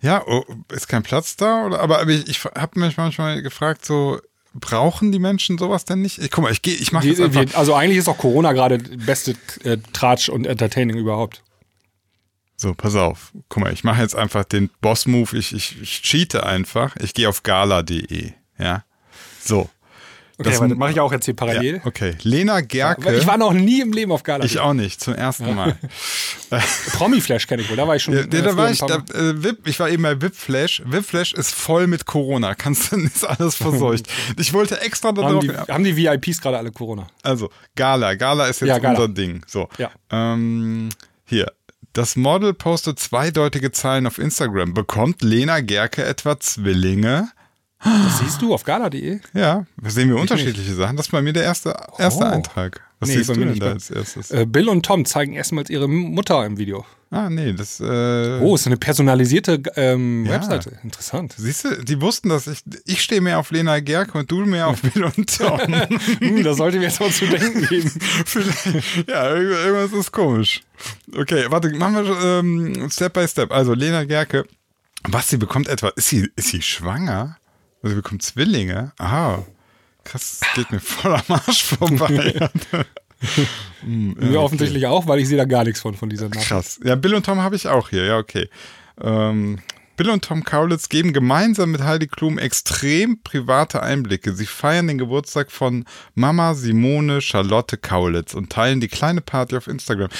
Ja, oh, ist kein Platz da? Oder? Aber, aber ich, ich habe mich manchmal gefragt, so, brauchen die Menschen sowas denn nicht? Ich, guck mal, ich gehe, ich mache jetzt einfach. wir, also eigentlich ist auch Corona gerade beste äh, Tratsch und Entertaining überhaupt. So, pass auf. Guck mal, ich mache jetzt einfach den Boss-Move. Ich, ich, ich cheate einfach. Ich gehe auf gala.de. Ja. So. Okay, Das- das mache ich auch jetzt hier Ja, parallel. okay. Lena Gerke. Ich war noch nie im Leben auf Gala. ich auch nicht, zum ersten Mal. Promi-Flash kenne ich wohl, da war ich schon. Ja, äh, da, war ich, da, äh, Vip, ich war eben bei Vipflash. Vipflash ist voll mit Corona. Kannst du, ist alles verseucht. Ich wollte extra haben, darauf. die, haben die VIPs gerade alle Corona? Also, Gala. Gala ist jetzt Ja, Gala. unser Ding. So. Ja. Ähm, hier. Das Model postet zweideutige Zahlen auf Instagram. Bekommt Lena Gerke etwa Zwillinge? Das siehst du auf gala.de? Ja, da sehen wir unterschiedliche Sachen. Das ist bei mir der erste, erste Oh. Eintrag. Was Nee, siehst du denn nicht. da als erstes? Äh, Bill und Tom zeigen erstmals ihre Mutter im Video. ah, nee, das. Äh, Oh, ist eine personalisierte ähm, Ja. Webseite. Interessant. Siehst du, die wussten, dass ich. Ich stehe mehr auf Lena Gerke und du mehr auf Bill und Tom. Hm, da sollte mir jetzt mal zu denken geben. Ja, irgend- irgendwas ist komisch. Okay, warte, machen wir ähm, Step by Step. Also, Lena Gerke. Was, sie bekommt etwa. Ist sie, ist sie schwanger? Also, sie bekommt Zwillinge? Aha. Krass, das geht mir voll am Arsch vorbei. Mir offensichtlich auch, weil ich sehe da gar nichts von, von dieser Nachricht. Krass. Ja, Bill und Tom habe ich auch hier. Ja, okay. Ähm, Bill und Tom Kaulitz geben gemeinsam mit Heidi Klum extrem private Einblicke. Sie feiern den Geburtstag von Mama Simone Charlotte Kaulitz und teilen die kleine Party auf Instagram.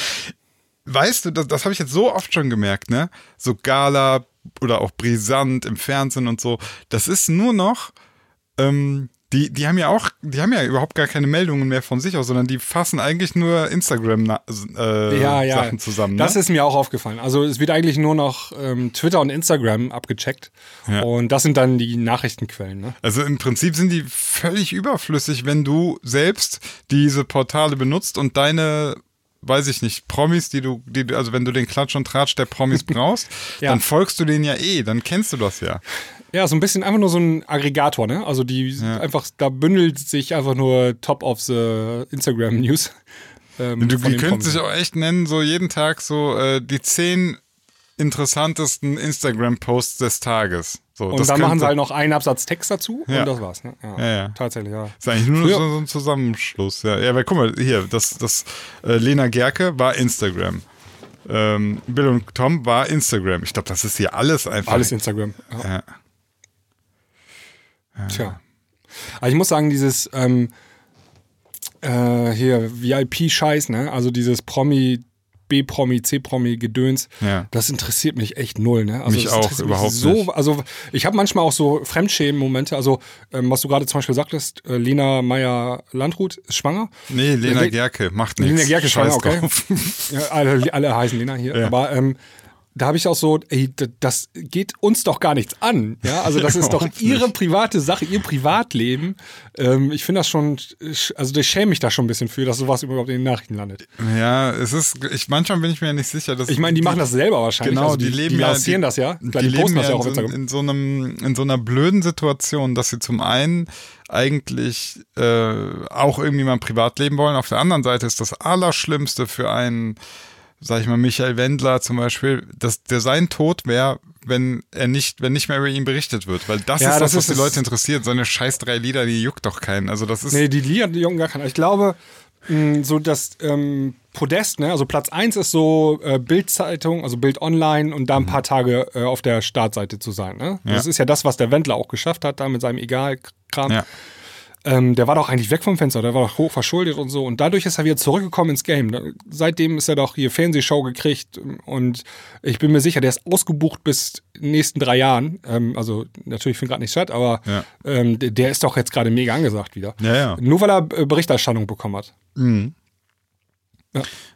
Weißt du, das, das habe ich jetzt so oft schon gemerkt, ne? So Gala oder auch brisant im Fernsehen und so. Das ist nur noch, ähm, die, die haben ja auch, die haben ja überhaupt gar keine Meldungen mehr von sich aus, sondern die fassen eigentlich nur Instagram äh, Ja, ja. Sachen zusammen. Ne? Das ist mir auch aufgefallen. Also es wird eigentlich nur noch ähm, Twitter und Instagram abgecheckt. Ja. Und das sind dann die Nachrichtenquellen. Ne? Also im Prinzip sind die völlig überflüssig, wenn du selbst diese Portale benutzt und deine, weiß ich nicht, Promis, die du, die, also wenn du den Klatsch und Tratsch der Promis brauchst, Ja. dann folgst du denen ja eh, dann kennst du das ja. Ja, so ein bisschen einfach nur so ein Aggregator, ne? Also die Ja. einfach, da bündelt sich einfach nur Top of the Instagram News. Ähm, Du, die Promis. sich auch echt nennen, so jeden Tag so äh, die zehn interessantesten Instagram-Posts des Tages. So, Und dann machen sie halt noch einen Absatz Text dazu Ja. und das war's. Ne? Ja, Ja. Tatsächlich, ja. ist eigentlich nur so, so ein Zusammenschluss. Ja, ja weil guck mal, hier, das, das äh, Lena Gerke war Instagram. Ähm, Bill und Tom war Instagram. Ich glaube, das ist hier alles einfach. Alles Instagram. Ja. Ja. Tja. Aber ich muss sagen, dieses ähm, äh, hier VIP-Scheiß, ne? Also dieses Promi, B-Promi, C-Promi-Gedöns, Ja. das interessiert mich echt null, ne? Also Mich auch interessiert überhaupt so, nicht. Also ich habe manchmal auch so Fremdschämen-Momente. Also ähm, was du gerade zum Beispiel sagtest, äh, Lena Meyer-Landrut ist schwanger. Nee, Lena Le- Gerke macht nichts. Lena Gerke schwanger, okay. Ja, alle, alle heißen Lena hier. Ja. Aber ähm, da habe ich auch so, ey, das geht uns doch gar nichts an. Ja, also das ist doch ihre private Sache, ihr Privatleben. Ähm, ich finde das schon, also ich schäme mich da schon ein bisschen für, dass sowas überhaupt in den Nachrichten landet. Ja, es ist, ich, manchmal bin ich mir ja nicht sicher, dass. Ich meine, die machen das selber wahrscheinlich. Genau, also die, leben die ja. lancieren die, das ja. Die, die, leben ja das ja in, so, in, so einem, in so einer blöden Situation, dass sie zum einen eigentlich äh, auch irgendwie mal ein Privatleben wollen. Auf der anderen Seite ist das Allerschlimmste für einen, sag ich mal, Michael Wendler zum Beispiel, dass der sein Tod wäre, wenn er nicht, wenn nicht mehr über ihn berichtet wird. Weil das Ja, ist das, das was ist die. Leute interessiert. So eine scheiß drei Lieder, die juckt doch keinen. Also das ist. Nee, die Liga, die Jungen gar keiner. Ich glaube, mh, so das ähm, Podest, ne, also Platz 1 ist so äh, Bild-Zeitung, also Bild Online und da ein paar Tage äh, auf der Startseite zu sein. Ne? Das ist ja das, was der Wendler auch geschafft hat, da mit seinem Egal-Kram. Ja. Ähm, der war doch eigentlich weg vom Fenster, der war doch hoch verschuldet und so. Und dadurch ist er wieder zurückgekommen ins Game. Seitdem ist er doch hier Fernsehshow gekriegt und ich bin mir sicher, der ist ausgebucht bis nächsten drei Jahren. Ähm, also natürlich findet gerade nicht statt, aber Ja. ähm, der, ist doch jetzt gerade mega angesagt wieder. Ja, ja. Nur weil er äh, Berichterstattung bekommen hat.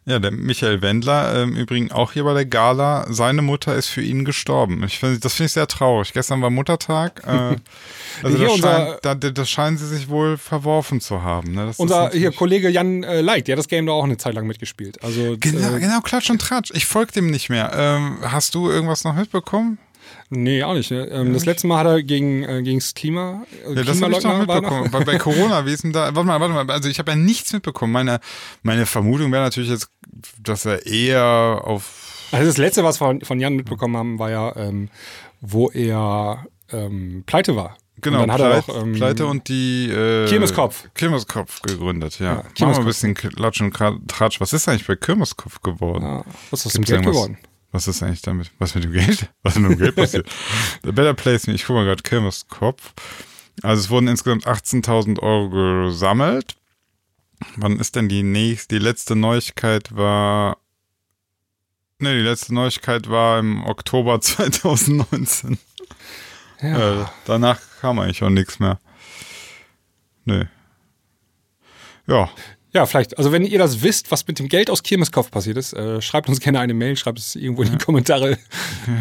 Ja, der Michael Wendler, ähm, übrigens auch hier bei der Gala, seine Mutter ist für ihn gestorben. Ich find, das finde ich sehr traurig. Gestern war Muttertag. Äh, also das, scheint, da, das scheinen sie sich wohl verworfen zu haben. Ne? Unser hier Kollege Jan äh, Leit, der hat das Game da auch eine Zeit lang mitgespielt. Also Genau, äh, genau, Klatsch und Tratsch. Ich folge dem nicht mehr. Ähm, hast du irgendwas noch mitbekommen? Nee, auch nicht. Ne? Ähm, das letzte Mal hat er gegen äh, gegens Klima äh, Ja, das habe ich noch mitbekommen. Bei, bei Corona, wie ist denn da? Warte mal, warte mal. Also ich habe ja nichts mitbekommen. Meine, meine Vermutung wäre natürlich jetzt, dass er eher auf Also das letzte, was wir von, von Jan mitbekommen haben, war ja, ähm, wo er ähm, pleite war. Genau, und dann hat Pleit, er auch, ähm, Pleite und die äh, Kirmeskopf. Kirmeskopf gegründet, ja. Machen wir Kirmeskopf. ein bisschen Klatsch und Tratsch. Was ist eigentlich bei Kirmeskopf geworden? Ja, was ist aus dem Geld geworden? Was ist eigentlich damit? Was mit dem Geld? Was mit dem Geld passiert? The Better Place, ich gucke mal gerade Kirmeskopf. Also es wurden insgesamt 18.000 Euro gesammelt. Wann ist denn die nächste? Die letzte Neuigkeit war. Ne, die letzte Neuigkeit war im Oktober 2019. Ja. Äh, danach kam eigentlich auch nichts mehr. Nö. Ja. Ja, vielleicht. Also wenn ihr das wisst, was mit dem Geld aus Kirmeskopf passiert ist, äh, schreibt uns gerne eine Mail, schreibt es irgendwo in die Kommentare.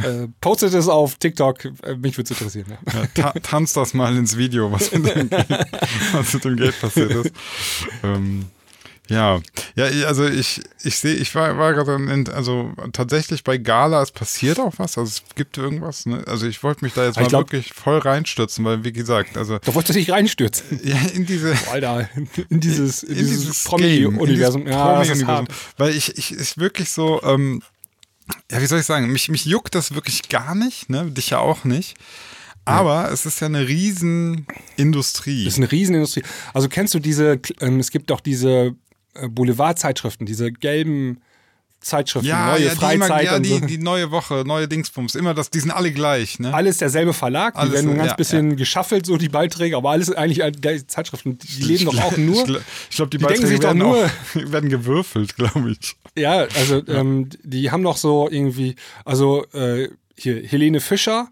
Äh, postet es auf TikTok. Äh, mich würde es interessieren. Ja. Ja, ta tanzt das mal ins Video, was mit dem Geld, was mit dem Geld passiert ist. Ähm, ja, ja, also ich, ich sehe, ich war, war gerade, in- also tatsächlich bei Gala, es passiert auch was, also es gibt irgendwas, ne? Also ich wollte mich da jetzt Ich mal glaub- wirklich voll reinstürzen, weil wie gesagt, also Da wolltest du dich reinstürzen. ja, in diese, Alter, in dieses, in in dieses, dieses Promi-Universum. Ja, hart. Weil ich, ich ist wirklich so, ähm, ja, wie soll ich sagen, mich, mich juckt das wirklich gar nicht, ne? Dich ja auch nicht. Aber es ist ja eine Riesenindustrie. Das ist eine Riesenindustrie. Also kennst du diese, ähm, es gibt doch diese Boulevardzeitschriften, diese gelben Zeitschriften, ja, neue ja, die, immer, Freizeit ja und die, so. die neue Woche, neue Dingsbums, immer das, die sind alle gleich, ne? alles derselbe Verlag, die Alles, werden nur ein ganz ja, bisschen geschaffelt, so die Beiträge, aber alles eigentlich gleiche Zeitschriften. Die leben doch auch nur. Ich, ich glaube, die, die Beiträge werden, nur- auch, werden gewürfelt, glaube ich. Ja, also Ähm, die haben doch so irgendwie, also äh, hier Helene Fischer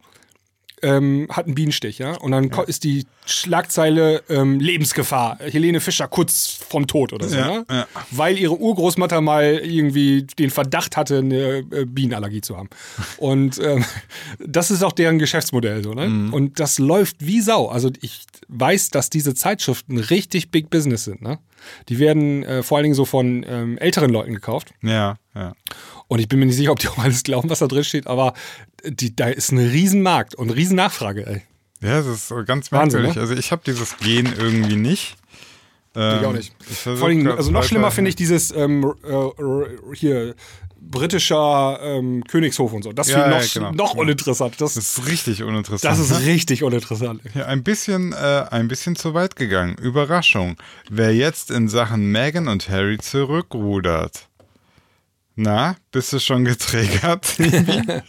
ähm, hat einen Bienenstich, ja, und dann ko- ist die Schlagzeile ähm, Lebensgefahr. Helene Fischer kurz vom Tod oder so, Ja, ne? ja. Weil ihre Urgroßmutter mal irgendwie den Verdacht hatte, eine äh, Bienenallergie zu haben. Und ähm, das ist auch deren Geschäftsmodell so, ne? Mhm. Und das läuft wie Sau. Also ich weiß, dass diese Zeitschriften richtig Big Business sind, ne? Die werden äh, vor allen Dingen so von ähm, älteren Leuten gekauft. Ja, ja. Und ich bin mir nicht sicher, ob die auch alles glauben, was da drin steht, aber die, da ist ein Riesenmarkt und eine Riesennachfrage, ey. Ja, das ist so ganz Wahnsinn, merkwürdig. ne? Also ich habe dieses Gen irgendwie nicht. Ähm, Ich auch nicht. ich Vor allem, also noch schlimmer finde ich dieses ähm, äh, hier britischer ähm, Königshof und so. Das Ja, finde ja, ich noch, genau. noch uninteressant. Das, Das ist richtig uninteressant. das ist ne? richtig uninteressant. Ja, ein bisschen, äh, ein bisschen zu weit gegangen. Überraschung. Wer jetzt in Sachen Meghan und Harry zurückrudert. Na, bist du schon getriggert?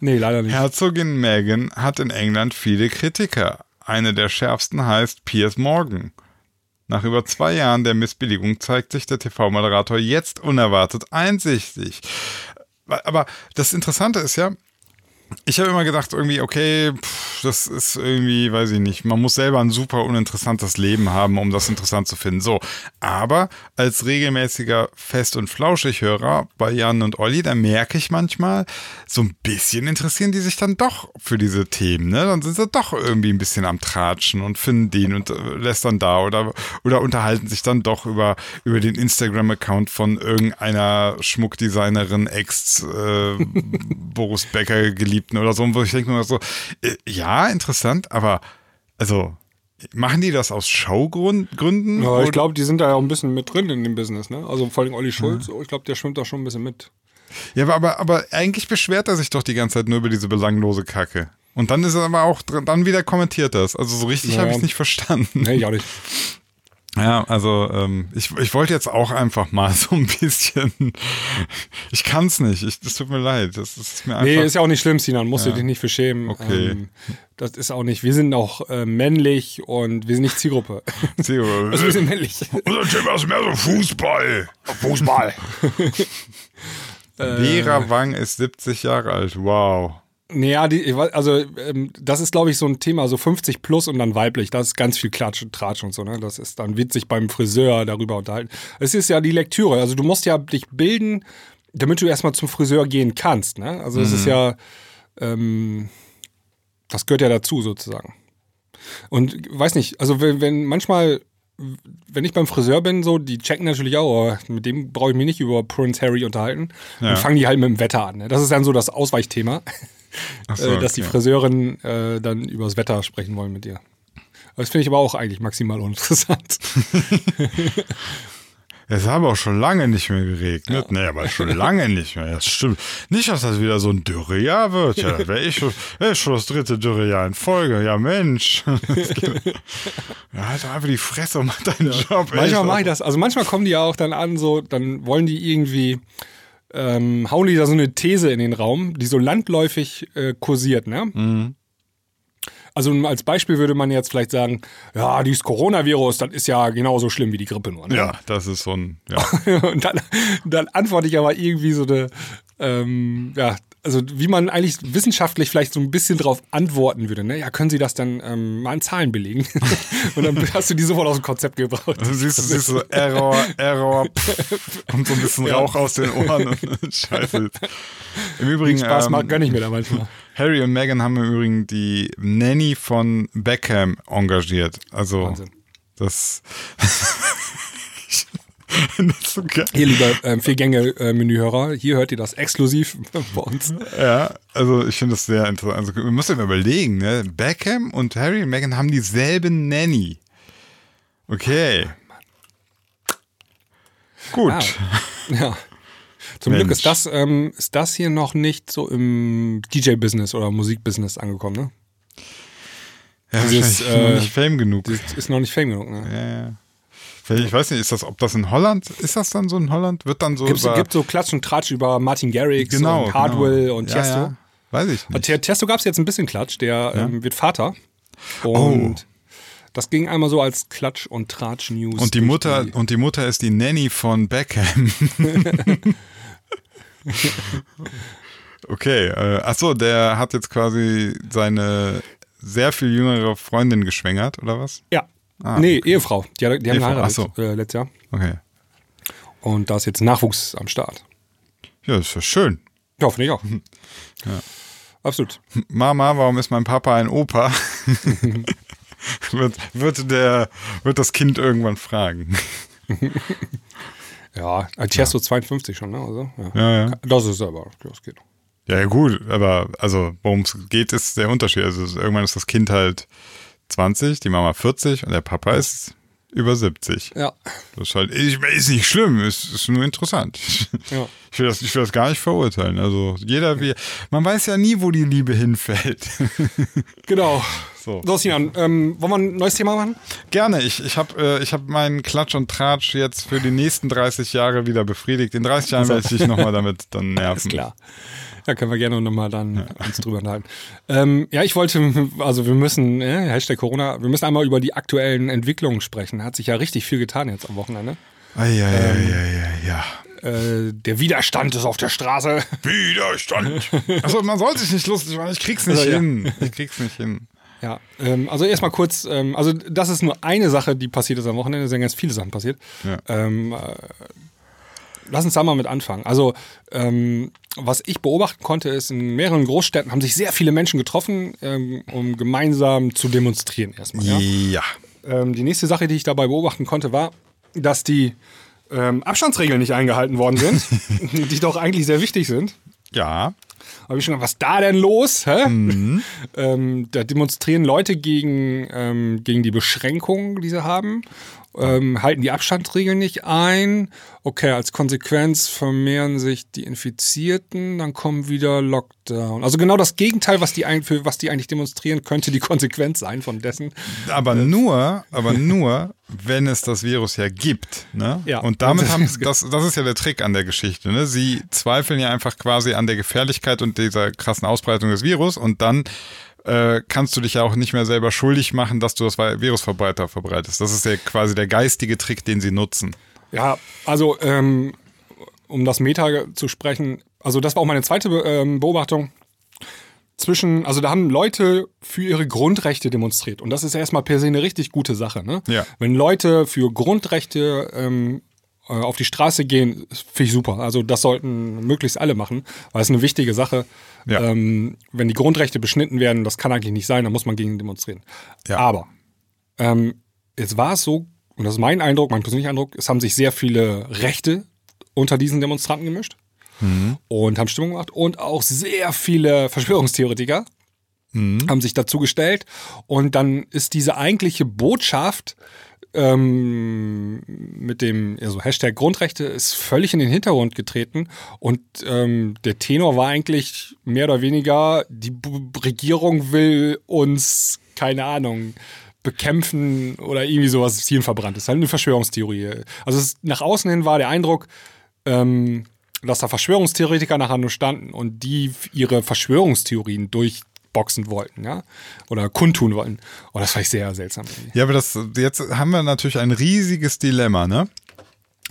Nee, leider nicht. Herzogin Meghan hat in England viele Kritiker. Eine der schärfsten heißt Piers Morgan. Nach über zwei Jahren der Missbilligung zeigt sich der TV-Moderator jetzt unerwartet einsichtig. Aber das Interessante ist ja, ich habe immer gedacht, irgendwie, okay, pff, das ist irgendwie, weiß ich nicht, man muss selber ein super uninteressantes Leben haben, um das interessant zu finden. So, aber als regelmäßiger Fest- und Flauschig-Hörer bei Jan und Olli, da merke ich manchmal, so ein bisschen interessieren die sich dann doch für diese Themen, ne? Dann sind sie doch irgendwie ein bisschen am Tratschen und finden den und äh, lästern da oder, oder unterhalten sich dann doch über, über den Instagram-Account von irgendeiner Schmuckdesignerin, Ex, äh, Boris Becker Geliebten oder so, wo ich denke mir so, äh, ja, interessant, aber also machen die das aus Showgründen? Ja, ich glaube, die sind da ja auch ein bisschen mit drin in dem Business, ne? Also vor allem Olli Schulz, ich glaube, der schwimmt da schon ein bisschen mit. Ja, aber, aber, aber eigentlich beschwert er sich doch die ganze Zeit nur über diese belanglose Kacke. Und dann ist er aber auch, dr- dann wieder kommentiert das. Also so richtig Ja. habe ich es nicht verstanden. Nee, ich auch nicht. Ja, also ähm, ich, ich wollte jetzt auch einfach mal so ein bisschen. Ich kann es nicht. Ich, das tut mir leid. Das, das ist mir einfach. Nee, ist ja auch nicht schlimm, Sinan, musst du dich nicht für schämen. Okay. Ähm, das ist auch nicht, wir sind auch äh, männlich und wir sind nicht Zielgruppe. Zero. Also wir sind männlich. Unser Thema ist mehr so Fußball. Fußball. Vera Wang ist 70 Jahre alt. Wow. Naja, die, also ähm, das ist, glaube ich, so ein Thema, so 50 plus und dann weiblich. Das ist ganz viel Klatsch und Tratsch und so, ne? Das ist dann witzig beim Friseur darüber unterhalten. Es ist ja die Lektüre. Also du musst ja dich bilden, damit du erstmal zum Friseur gehen kannst, ne? Also es ist ja, ähm, das gehört ja dazu sozusagen. Und weiß nicht, also wenn, wenn manchmal, wenn ich beim Friseur bin, so, die checken natürlich auch, aber mit dem brauche ich mich nicht über Prince Harry unterhalten. Ja. Und fangen die halt mit dem Wetter an. Ne? Das ist dann so das Ausweichthema, so, äh, dass die okay. Friseurinnen äh, dann übers Wetter sprechen wollen mit dir. Das finde ich aber auch eigentlich maximal uninteressant. Es hat aber auch schon lange nicht mehr geregnet. Nee, aber schon lange nicht mehr. Das stimmt. Nicht, dass das wieder so ein Dürrejahr wird. Ja, das wäre ich schon, wär schon das dritte Dürrejahr in Folge. Ja, Mensch. ja, halt doch einfach die Fresse und mach deinen Job. manchmal mache ich das, also manchmal kommen die ja auch dann an, so, dann wollen die irgendwie, ähm, hauen die da so eine These in den Raum, die so landläufig äh, kursiert, ne? Mhm. Also als Beispiel würde man jetzt vielleicht sagen, ja, dieses Coronavirus, das ist ja genauso schlimm wie die Grippe nur. Ne? Ja, das ist so ein, ja. Und dann, dann antworte ich aber irgendwie so eine, ähm, ja, also wie man eigentlich wissenschaftlich vielleicht so ein bisschen drauf antworten würde. Ne? Ja, können Sie das dann ähm, mal in Zahlen belegen? Und dann hast du die sofort aus dem Konzept gebracht. Also siehst du, siehst du so Error, Error, pff, kommt so ein bisschen Rauch aus den Ohren und Scheiße. Im Übrigen, Spaß ähm, macht, gönn ich mir da manchmal. Harry und Meghan haben im Übrigen die Nanny von Beckham engagiert. Also Wahnsinn. das, so. Hier, lieber ähm, Vier-Gänge-Menühörer, hier hört ihr das exklusiv bei uns. Ja, also ich finde das sehr interessant. Also, wir müssen mal überlegen, ne? Beckham und Harry und Meghan haben dieselbe Nanny. Okay. Gut. Ah, ja. Zum Mensch. Glück ist das, ähm, ist das hier noch nicht so im DJ-Business oder Musikbusiness angekommen, ne? Ja, dieses, noch äh, nicht Fame genug. Ist noch nicht fame genug, ne? Ja, ja. Ich weiß nicht, ist das, ob das in Holland, ist das dann so in Holland? Wird dann so Gibt's, über, gibt so Klatsch und Tratsch über Martin Garrix genau, und Hardwell genau. und ja, Tiesto. Ja. Weiß ich nicht. T- Testo gab es jetzt ein bisschen Klatsch, der ähm, wird Vater. Und das ging einmal so als Klatsch- und Tratsch-News. Oh. Und die Mutter, die- und die Mutter ist die Nanny von Beckham. okay, äh, achso, der hat jetzt quasi seine sehr viel jüngere Freundin geschwängert, oder was? Ja. Ah, nee, Ehefrau. Die, hat- die haben geheiratet so. äh, letztes Jahr. Okay. Und da ist jetzt Nachwuchs am Start. Ja, das ist ja schön. Ja, finde ich auch. Absolut. Mama, warum ist mein Papa ein Opa? wird, wird, der, wird das Kind irgendwann fragen. Ja, Tiesto 52 schon, ne? Also, ja. Ja, ja. Das ist aber, das geht. Ja, ja, gut, aber also worum es geht, ist der Unterschied. Also irgendwann ist das Kind halt 20, die Mama 40 und der Papa ist über 70. Ja. Das ist halt, ist nicht schlimm, ist, ist nur interessant. Ja. Ich, will das, ich will das gar nicht verurteilen. Also jeder, wie, man weiß ja nie, wo die Liebe hinfällt. Genau. So. So, Sinan, ähm, wollen wir ein neues Thema machen? Gerne, ich, ich habe äh, ich hab meinen Klatsch und Tratsch jetzt für die nächsten 30 Jahre wieder befriedigt. In 30 Jahren werde ich dich nochmal damit dann nerven. Ist klar. Da können wir gerne nochmal dann uns drüber unterhalten. Ähm, ja, ich wollte, also wir müssen, äh, Hashtag Corona, wir müssen einmal über die aktuellen Entwicklungen sprechen. Hat sich ja richtig viel getan jetzt am Wochenende. Eieieiei, ja. Äh, der Widerstand ist auf der Straße. Widerstand. Also man soll sich nicht lustig machen, ich krieg's nicht Also, ja. hin. Ich krieg's nicht hin. Ja, ähm, also erstmal kurz, ähm, also das ist nur eine Sache, die passiert ist am Wochenende, es sind ganz viele Sachen passiert. Ja. Ähm, äh, lass uns da mal mit anfangen. Also, ähm, was ich beobachten konnte, ist, in mehreren Großstädten haben sich sehr viele Menschen getroffen, ähm, um gemeinsam zu demonstrieren erstmal. Ja? Ja. Ähm, die nächste Sache, die ich dabei beobachten konnte, war, dass die Abstandsregeln nicht eingehalten worden sind, die doch eigentlich sehr wichtig sind. Ja. Habe ich schon gedacht, was ist da denn los? Hä? Ähm, da demonstrieren Leute gegen, ähm, gegen die Beschränkungen, die sie haben, ähm, halten die Abstandsregeln nicht ein. Okay, als Konsequenz vermehren sich die Infizierten, dann kommen wieder Lockdown. Also genau das Gegenteil, was die, ein, für was die eigentlich demonstrieren, könnte die Konsequenz sein von dessen. Aber nur, aber nur, wenn es das Virus ja gibt. Ne? Ja. Und damit haben, das, das ist ja der Trick an der Geschichte. Ne? Sie zweifeln ja einfach quasi an der Gefährlichkeit und dieser krassen Ausbreitung des Virus und dann äh, kannst du dich ja auch nicht mehr selber schuldig machen, dass du das Virus weiter verbreitest. Das ist ja quasi der geistige Trick, den sie nutzen. Ja, also ähm, um das Meta zu sprechen, also das war auch meine zweite ähm, Beobachtung. Zwischen, also da haben Leute für ihre Grundrechte demonstriert. Und das ist erstmal per se eine richtig gute Sache. Ne? Ja. Wenn Leute für Grundrechte ähm, äh, auf die Straße gehen, finde ich super. Also das sollten möglichst alle machen, weil es eine wichtige Sache. Ja. Ähm, wenn die Grundrechte beschnitten werden, das kann eigentlich nicht sein, dann muss man gegen demonstrieren. Ja. Aber ähm, jetzt war es so, und das ist mein Eindruck, mein persönlicher Eindruck, es haben sich sehr viele Rechte unter diesen Demonstranten gemischt und haben Stimmung gemacht und auch sehr viele Verschwörungstheoretiker haben sich dazu gestellt und dann ist diese eigentliche Botschaft ähm, mit dem also Hashtag Grundrechte ist völlig in den Hintergrund getreten und ähm, der Tenor war eigentlich mehr oder weniger, die B Regierung will uns, keine Ahnung, bekämpfen oder irgendwie sowas Zielen verbrannt ist. Halt eine Verschwörungstheorie. Also es, nach außen hin war der Eindruck, ähm, dass da Verschwörungstheoretiker nachher nur standen und die ihre Verschwörungstheorien durchboxen wollten, ja, oder kundtun wollten. Und das fand ich sehr seltsam. irgendwie. Ja, aber das, jetzt haben wir natürlich ein riesiges Dilemma, ne?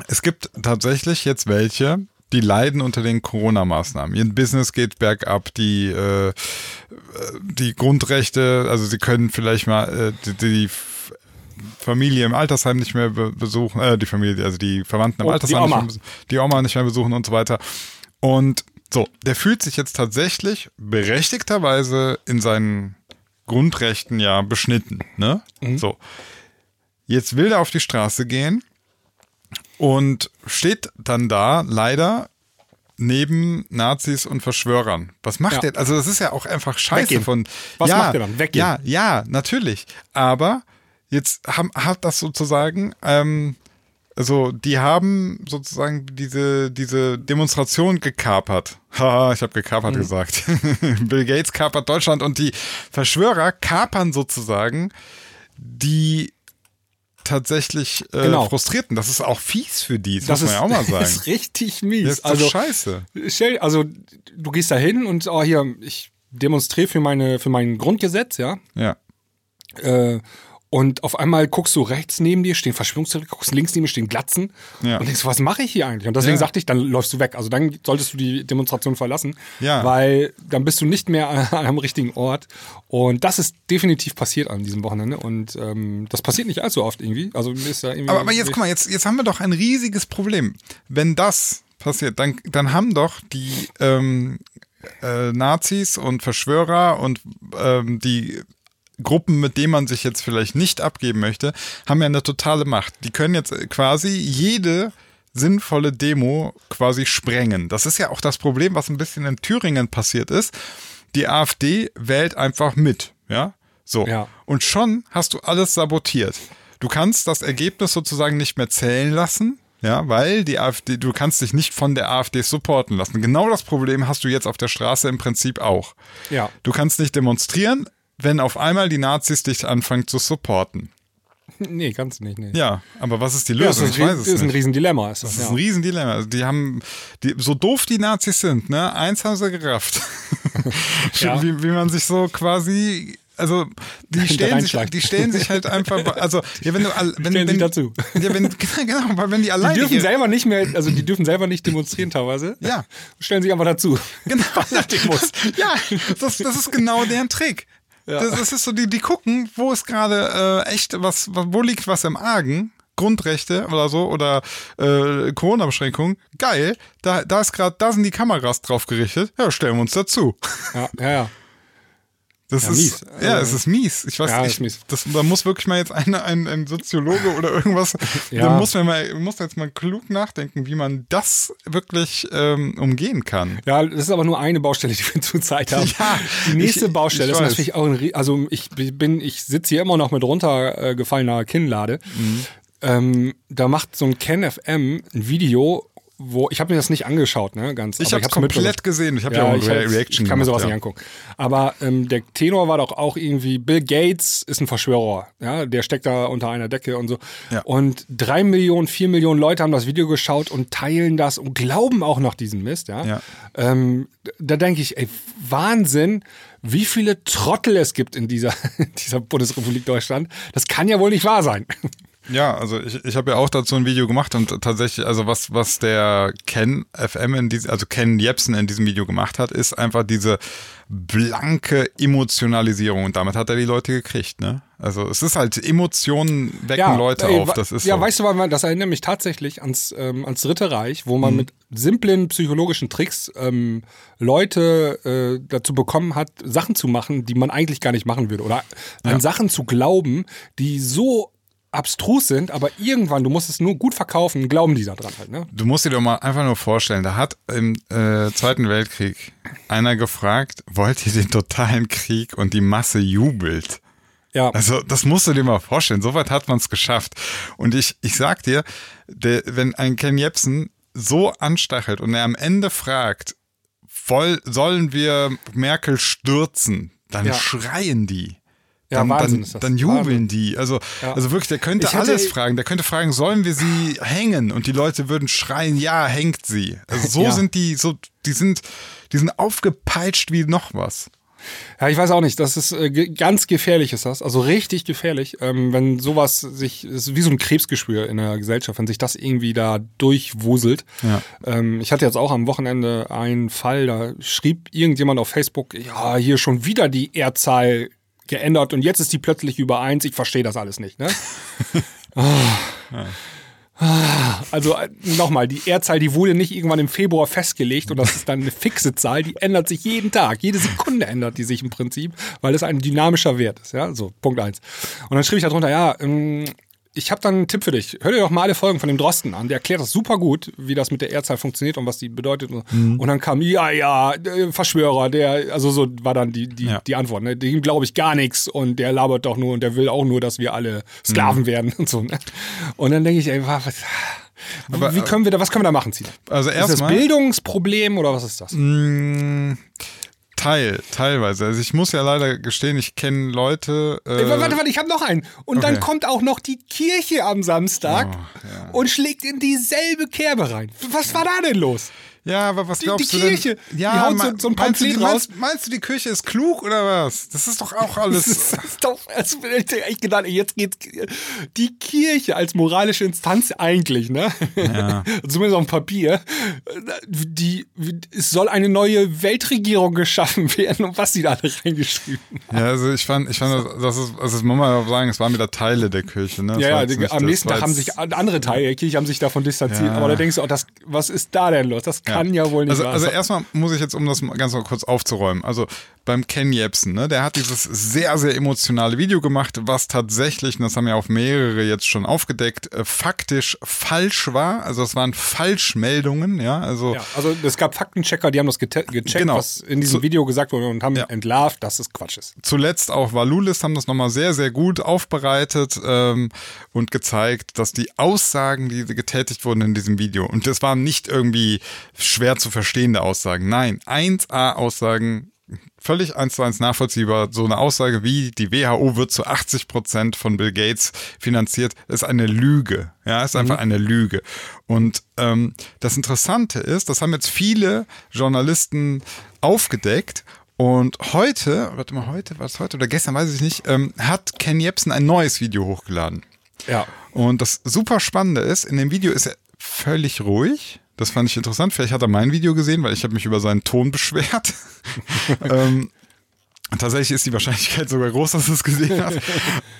Es gibt tatsächlich jetzt welche, die leiden unter den Corona-Maßnahmen. Ihr Business geht bergab, die, äh, die Grundrechte, also sie können vielleicht mal äh, die, die Familie im Altersheim nicht mehr be besuchen, äh, die Familie, also die Verwandten im Oh, die Altersheim Oma. nicht mehr, besuchen, die Oma nicht mehr besuchen und so weiter. Und so, der fühlt sich jetzt tatsächlich berechtigterweise in seinen Grundrechten ja beschnitten, ne? So. Jetzt will er auf die Straße gehen und steht dann da leider neben Nazis und Verschwörern. Was macht Ja. der? Also das ist ja auch einfach scheiße Weggehen. von. Was ja, macht er dann? Weggehen. Ja, ja, natürlich. Aber jetzt haben, hat das sozusagen, ähm, also die haben sozusagen diese, diese Demonstration gekapert. Haha, ich habe gekapert gesagt. Bill Gates kapert Deutschland und die Verschwörer kapern sozusagen die tatsächlich äh, Genau. Frustrierten. Das ist auch fies für die, das, Das muss ist, man ja auch mal sagen. ist richtig mies. Das ist also, scheiße. Stell, also du gehst da hin und oh hier, ich demonstriere für meine für mein Grundgesetz, ja. Ja. Äh, und auf einmal guckst du rechts neben dir stehen Verschwörungstheoretiker, guckst links neben dir stehen Glatzen Ja. und denkst, was mache ich hier eigentlich? Und deswegen Ja. sagte ich, dann läufst du weg. Also dann solltest du die Demonstration verlassen, Ja. weil dann bist du nicht mehr an einem richtigen Ort. Und das ist definitiv passiert an diesem Wochenende und ähm, das passiert nicht allzu oft irgendwie. Also ist da irgendwie. Aber, aber jetzt, guck mal, jetzt, jetzt haben wir doch ein riesiges Problem. Wenn das passiert, dann, dann haben doch die ähm, äh, Nazis und Verschwörer und ähm, die Gruppen, mit denen man sich jetzt vielleicht nicht abgeben möchte, haben ja eine totale Macht. Die können jetzt quasi jede sinnvolle Demo quasi sprengen. Das ist ja auch das Problem, was ein bisschen in Thüringen passiert ist. Die AfD wählt einfach mit, ja? So. Ja. Und schon hast du alles sabotiert. Du kannst das Ergebnis sozusagen nicht mehr zählen lassen, ja, weil die AfD, du kannst dich nicht von der AfD supporten lassen. Genau das Problem hast du jetzt auf der Straße im Prinzip auch. Ja. Du kannst nicht demonstrieren, wenn auf einmal die Nazis dich anfangen zu supporten. Nee, kannst du nicht. Nee. Ja, aber was ist die Ja, Lösung? ist, ich weiß das es ist ein nicht. Riesendilemma. Ist das, Das ist ja. ein Riesendilemma. Also die haben, die, so doof die Nazis sind, ne? Eins haben sie gerafft. Ja. wie, wie man sich so quasi, also die stellen sich, die stellen sich halt einfach, also ja, wenn du, wenn, Stellen wenn, sich dazu. Ja, wenn, genau, weil wenn die Die alleine dürfen ihre- selber nicht mehr, also die dürfen selber nicht demonstrieren teilweise. Ja. Stellen sich einfach dazu. Genau. Demos. ja, das, das ist genau deren Trick. Das, das ist so, die, die gucken, wo ist gerade äh, echt was, was, wo liegt was im Argen? Grundrechte oder so oder äh, Corona-Beschränkungen. Geil, da, da ist gerade, da sind die Kameras drauf gerichtet. Ja, stellen wir uns dazu. Ja, ja, ja. Das Ja, ist mies. ja, Also- es ist mies. Ich weiß Ja, nicht. ist mies. Das, da muss wirklich mal jetzt eine, ein, ein Soziologe oder irgendwas. Ja. Da muss man mal, muss jetzt mal klug nachdenken, wie man das wirklich ähm, umgehen kann. Ja, das ist aber nur eine Baustelle, die wir zurzeit haben. Ja, die nächste ich- Baustelle ich ist natürlich auch ein, also ich bin, ich sitze hier immer noch mit runtergefallener Kinnlade. Mhm. Ähm, da macht so ein Ken FM ein Video, wo ich habe mir das nicht angeschaut, ne, ganz. Ich habe es komplett gesehen. Ich habe ja, auch ich, hab- Re Reaction ich kann mir gemacht, sowas ja. nicht angucken. Aber ähm, der Tenor war doch auch irgendwie, Bill Gates ist ein Verschwörer. Ja, der steckt da unter einer Decke und so. Ja. Und drei Millionen, vier Millionen Leute haben das Video geschaut und teilen das und glauben auch noch diesen Mist. Ja. Ja. Ähm, da denke ich, ey, Wahnsinn, wie viele Trottel es gibt in dieser, dieser Bundesrepublik Deutschland. Das kann ja wohl nicht wahr sein. Ja, also ich, ich habe ja auch dazu ein Video gemacht und tatsächlich, also was, was der Ken FM in diesem, also Ken Jebsen in diesem Video gemacht hat, ist einfach diese blanke Emotionalisierung und damit hat er die Leute gekriegt, ne? Also es ist halt, Emotionen wecken Leute ey, auf, das ist Ja, so. weißt du, was man- das erinnert mich tatsächlich ans, ähm, ans Dritte Reich, wo man Mhm. mit simplen psychologischen Tricks ähm, Leute äh, dazu bekommen hat, Sachen zu machen, die man eigentlich gar nicht machen würde. Oder an Sachen zu glauben, die so abstrus sind, aber irgendwann, du musst es nur gut verkaufen, glauben die da dran halt, ne? Du musst dir doch mal einfach nur vorstellen, da hat im äh, Zweiten Weltkrieg einer gefragt, wollt ihr den totalen Krieg und die Masse jubelt? Ja. Also, das musst du dir mal vorstellen. Soweit hat man es geschafft. Und ich, ich sag dir, der, wenn ein Ken Jebsen so anstachelt und er am Ende fragt, voll, sollen wir Merkel stürzen, dann Ja. schreien die. Ja, Dann, Wahnsinn dann, ist das. dann jubeln Wahnsinn. die. Also, Ja. also wirklich, der könnte Ich hätte- alles fragen. Der könnte fragen, sollen wir sie hängen? Und die Leute würden schreien, ja, hängt sie. Also so Ja. sind die, so, die sind, die sind aufgepeitscht wie noch was. Ja, ich weiß auch nicht. Das ist äh, ganz gefährlich, ist das. Also richtig gefährlich, ähm, wenn sowas sich, ist wie so ein Krebsgespür in der Gesellschaft, wenn sich das irgendwie da durchwuselt. Ja. Ähm, ich hatte jetzt auch am Wochenende einen Fall, da schrieb irgendjemand auf Facebook, ja, hier schon wieder die Erdzahl geändert und jetzt ist die plötzlich über eins. Ich verstehe das alles nicht, ne? Ah, Also äh, nochmal, die Erdzahl, die wurde nicht irgendwann im Februar festgelegt und das ist dann eine fixe Zahl, die ändert sich jeden Tag. Jede Sekunde ändert die sich im Prinzip, weil das ein dynamischer Wert ist. Ja, so, Punkt eins. Und dann schrieb ich darunter, ja, ähm, ich habe dann einen Tipp für dich. Hör dir doch mal alle Folgen von dem Drosten an. Der erklärt das super gut, wie das mit der Erdzahl funktioniert und was die bedeutet. Und, und dann kam, ja, ja, der Verschwörer, der, also so war dann die, die, Ja. die Antwort. Ne? Dem glaube ich gar nichts und der labert doch nur und der will auch nur, dass wir alle Sklaven werden und so. Ne? Und dann denke ich, ey, was, Aber, wie können wir da, was können wir da machen, Zina? Also Ist das erstmal. Bildungsproblem oder was ist das? Mm, Teil, teilweise. Also ich muss ja leider gestehen, ich kenne Leute. Äh, Ey, warte, warte, ich habe noch einen. Und dann okay. kommt auch noch die Kirche am Samstag Oh, und schlägt in dieselbe Kerbe rein. Was war da denn los? Ja, aber was Die- glaubst die du denn? Kirche, Ja, die haut so- so ein meinst du, die, Pamphlet meinst, meinst du, die Kirche ist klug oder was? Das ist doch auch Das alles. ist doch, also, ich gedacht, jetzt geht's die Kirche als moralische Instanz eigentlich, ne? Zumindest auf dem Papier. Die, es soll eine neue Weltregierung geschaffen werden und was sie da alle reingeschrieben. ja, also ich fand, ich fand, das, das ist, also das muss man auch sagen, es waren wieder Teile der Kirche, ne? Das Ja, ja, nicht- am das nächsten Tag haben sich andere Teile der Kirche haben sich davon distanziert. Ja. Aber da denkst du auch, das, was ist da denn los? Das kann kann ja wohl nicht also, also erstmal muss ich jetzt, um das ganz mal kurz aufzuräumen, also beim Ken Jebsen, ne, der hat dieses sehr, sehr emotionale Video gemacht, was tatsächlich, und das haben ja auch mehrere jetzt schon aufgedeckt, äh, faktisch falsch war. Also es waren Falschmeldungen, ja, also Ja, also es gab Faktenchecker, die haben das gecheckt, Genau. was in diesem So- Video gesagt wurde und haben Ja. entlarvt, dass es Quatsch ist. zuletzt auch Valulis haben das nochmal sehr, sehr gut aufbereitet ähm, und gezeigt, dass die Aussagen, die getätigt wurden in diesem Video, und das waren nicht irgendwie schwer zu verstehende Aussagen, nein, 1A-Aussagen, völlig eins zu eins nachvollziehbar, so eine Aussage wie, die WHO wird zu 80 Prozent von Bill Gates finanziert, ist eine Lüge. Ja, ist einfach eine Lüge. Und ähm, das Interessante ist, das haben jetzt viele Journalisten aufgedeckt und heute, warte mal, heute, was heute oder gestern, weiß ich nicht, ähm, hat Ken Jebsen ein neues Video hochgeladen. Ja. Und das super Spannende ist, in dem Video ist er völlig ruhig. Das fand ich interessant. Vielleicht hat er mein Video gesehen, weil ich habe mich über seinen Ton beschwert. ähm, tatsächlich ist die Wahrscheinlichkeit sogar groß, dass er es gesehen hat.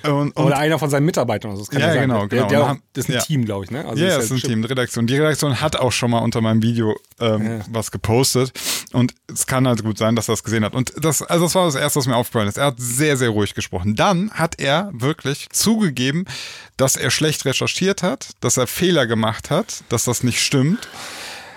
Und, und Oder einer von seinen Mitarbeitern oder so. Das kann Ja, sein. genau, Der, genau. Der, auch, das ist ein ja. Team, glaube ich, ne? Also ja, ist es ist ein Team, Redaktion. Die Redaktion hat auch schon mal unter meinem Video ähm, Ja. was gepostet und es kann halt gut sein, dass er das gesehen hat. Und das, also das war das Erste, was mir aufgefallen ist. Er hat sehr, sehr ruhig gesprochen. Dann hat er wirklich zugegeben, dass er schlecht recherchiert hat, dass er Fehler gemacht hat, dass das nicht stimmt.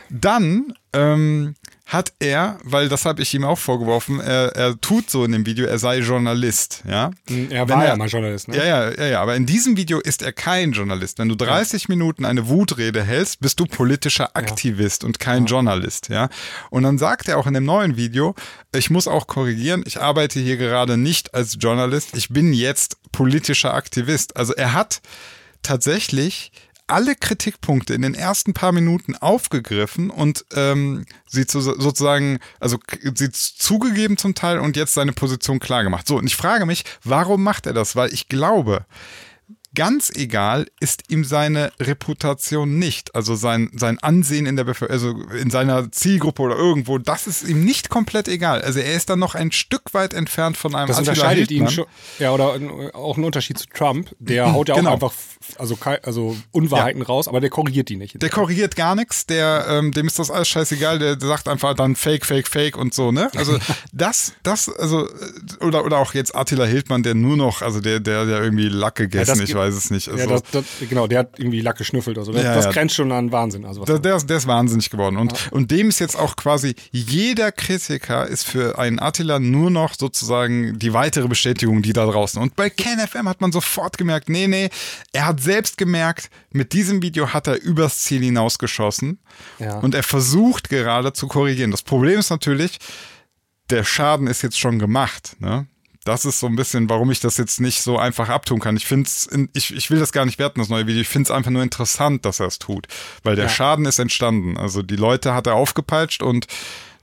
Dann ähm, hat er, weil das habe ich ihm auch vorgeworfen, er, er tut so in dem Video, er sei Journalist, ja. Er war ja mal Journalist, ne? Ja, ja, ja, ja, aber in diesem Video ist er kein Journalist. Wenn du 30 Minuten eine Wutrede hältst, bist du politischer Aktivist und kein Journalist, ja. Und dann sagt er auch in dem neuen Video, ich muss auch korrigieren, ich arbeite hier gerade nicht als Journalist, ich bin jetzt politischer Aktivist. Also er hat tatsächlich alle Kritikpunkte in den ersten paar Minuten aufgegriffen und ähm, sie zu, sozusagen, also sie zugegeben zum Teil und jetzt seine Position klar gemacht. So, und ich frage mich, warum macht er das? Weil ich glaube, ganz egal ist ihm seine Reputation nicht, also sein, sein Ansehen in der Bevölkerung, also in seiner Zielgruppe oder irgendwo, das ist ihm nicht komplett egal. Also er ist dann noch ein Stück weit entfernt von einem Das Attila unterscheidet ihn Hildmann. schon. Ja, oder auch ein Unterschied zu Trump. Der haut ja Genau. auch einfach also, also Unwahrheiten raus, aber der korrigiert die nicht. Der korrigiert gar nichts, der, ähm, dem ist das alles scheißegal, der sagt einfach dann Fake, Fake, Fake und so, ne? Also das, das, also, oder, oder auch jetzt Attila Hildmann, der nur noch, also der, der, der irgendwie Lack gegessen, das ich weiß es nicht. Also, ja, das, das, genau, der hat irgendwie Lack geschnüffelt. Also das, Ja, das ja. grenzt schon an Wahnsinn. Also der, der, ist- der ist wahnsinnig geworden. Und, und dem ist jetzt auch quasi, jeder Kritiker ist für einen Attila nur noch sozusagen die weitere Bestätigung, die da draußen. Und bei KenFM hat man sofort gemerkt, nee, nee, er hat selbst gemerkt, mit diesem Video hat er übers Ziel hinausgeschossen. Ja. Und er versucht gerade zu korrigieren. Das Problem ist natürlich, der Schaden ist jetzt schon gemacht. Ne? Das ist so ein bisschen, warum ich das jetzt nicht so einfach abtun kann. Ich finde ich, ich will das gar nicht werten, das neue Video. Ich finde es einfach nur interessant, dass er es tut. Weil der Ja. Schaden ist entstanden. Also die Leute hat er aufgepeitscht und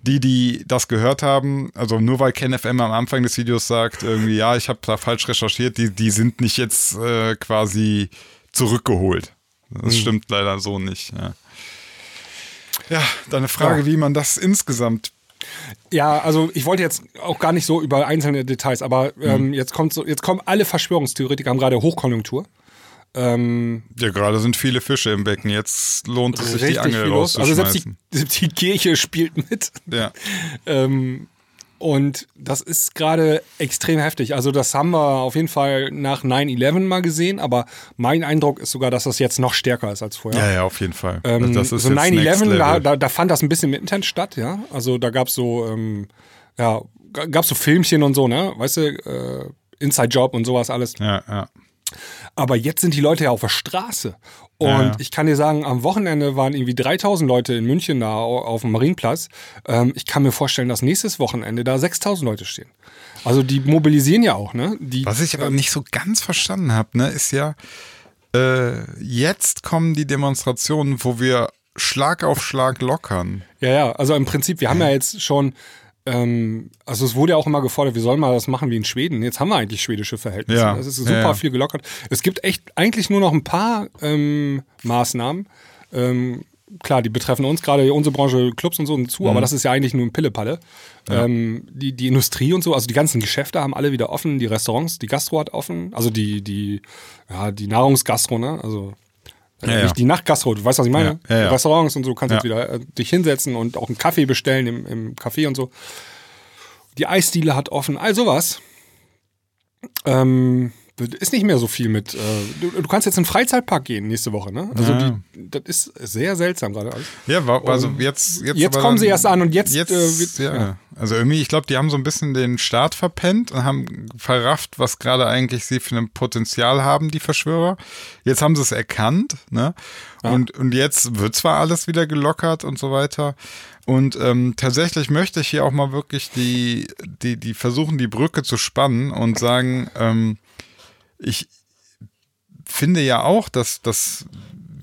die, die das gehört haben, also nur weil KenFM am Anfang des Videos sagt, irgendwie, ja, ich habe da falsch recherchiert, die, die sind nicht jetzt äh, quasi zurückgeholt. Das stimmt leider so nicht. Ja, ja deine Frage, Ja. wie man das insgesamt Ja, also ich wollte jetzt auch gar nicht so über einzelne Details, aber Mhm. ähm, jetzt kommt so, jetzt kommen alle Verschwörungstheoretiker haben gerade Hochkonjunktur. Ähm, Ja, gerade sind viele Fische im Becken. Jetzt lohnt es sich, die Angel los. Also selbst die, selbst die Kirche spielt mit. ja. Ähm, und das ist gerade extrem heftig. Also das haben wir auf jeden Fall nach 9-11 mal gesehen, aber mein Eindruck ist sogar, dass das jetzt noch stärker ist als vorher. ja, ja, auf jeden Fall. Ähm, Also das ist so jetzt next 9-11, da, da, da fand das ein bisschen im Internet statt, ja. Also da gab's so, ähm, ja, g- gab's so Filmchen und so, ne? Weißt du, äh, Inside Job und sowas alles. Ja, ja. Aber jetzt sind die Leute ja auf der Straße. Und Ja, ich kann dir sagen, am Wochenende waren irgendwie 3000 Leute in München da au- auf dem Marienplatz. Ähm, ich kann mir vorstellen, dass nächstes Wochenende da 6000 Leute stehen. Also die mobilisieren ja auch, ne? Die, Was ich aber nicht so ganz verstanden habe, ne, ist ja, äh, jetzt kommen die Demonstrationen, wo wir Schlag auf Schlag lockern. Ja, ja, also im Prinzip, wir haben ja jetzt schon, ähm, also es wurde ja auch immer gefordert, wir sollen mal das machen wie in Schweden. Jetzt haben wir eigentlich schwedische Verhältnisse. Ja, Das ist super ja, ja. viel gelockert. Es gibt echt eigentlich nur noch ein paar ähm, Maßnahmen. Ähm, klar, die betreffen uns, gerade unsere Branche, Clubs und so und zu, Mhm. aber das ist ja eigentlich nur ein Pillepalle. Ähm, die, die Industrie und so, also die ganzen Geschäfte haben alle wieder offen, die Restaurants, die Gastro hat offen, also die, die, ja, die Nahrungsgastro, ne? Also Also Ja, nicht die Nachtgastro, du weißt, was ich meine? Restaurants und so, du kannst Ja. jetzt wieder äh, dich hinsetzen und auch einen Kaffee bestellen im, im Café und so. Die Eisdiele hat offen, all sowas. Ähm, ist nicht mehr so viel mit. Äh, du, du kannst jetzt in den Freizeitpark gehen nächste Woche, ne? Also Ja. die, das ist sehr seltsam gerade alles. Ja, war, also jetzt, jetzt, Jetzt kommen dann- sie erst an und jetzt, jetzt äh, wird- ja. ja. Also irgendwie, ich glaube, die haben so ein bisschen den Start verpennt und haben verrafft, was gerade eigentlich sie für ein Potenzial haben, die Verschwörer. Jetzt haben sie es erkannt, ne? Und, und jetzt wird zwar alles wieder gelockert und so weiter. Und ähm, tatsächlich möchte ich hier auch mal wirklich die, die, die versuchen, die Brücke zu spannen und sagen, ähm, ich finde ja auch, dass, dass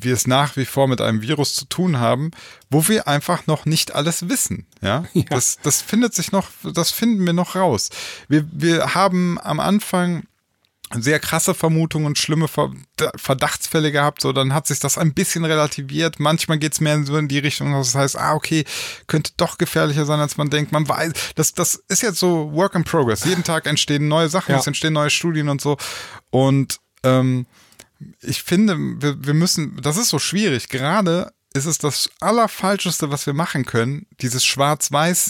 wir es nach wie vor mit einem Virus zu tun haben, wo wir einfach noch nicht alles wissen. Ja, Das, das findet sich noch, das finden wir noch raus. Wir, wir haben am Anfang sehr krasse Vermutungen und schlimme Ver Verdachtsfälle gehabt, so dann hat sich das ein bisschen relativiert. Manchmal geht es mehr so in die Richtung, dass das heißt, ah, okay, könnte doch gefährlicher sein, als man denkt. Man weiß, das, das ist jetzt so Work in Progress. Jeden Tag entstehen neue Sachen, Ja. es entstehen neue Studien und so. Und ähm, ich finde, wir, wir müssen, das ist so schwierig. Gerade ist es das Allerfalscheste, was wir machen können, dieses Schwarz-Weiß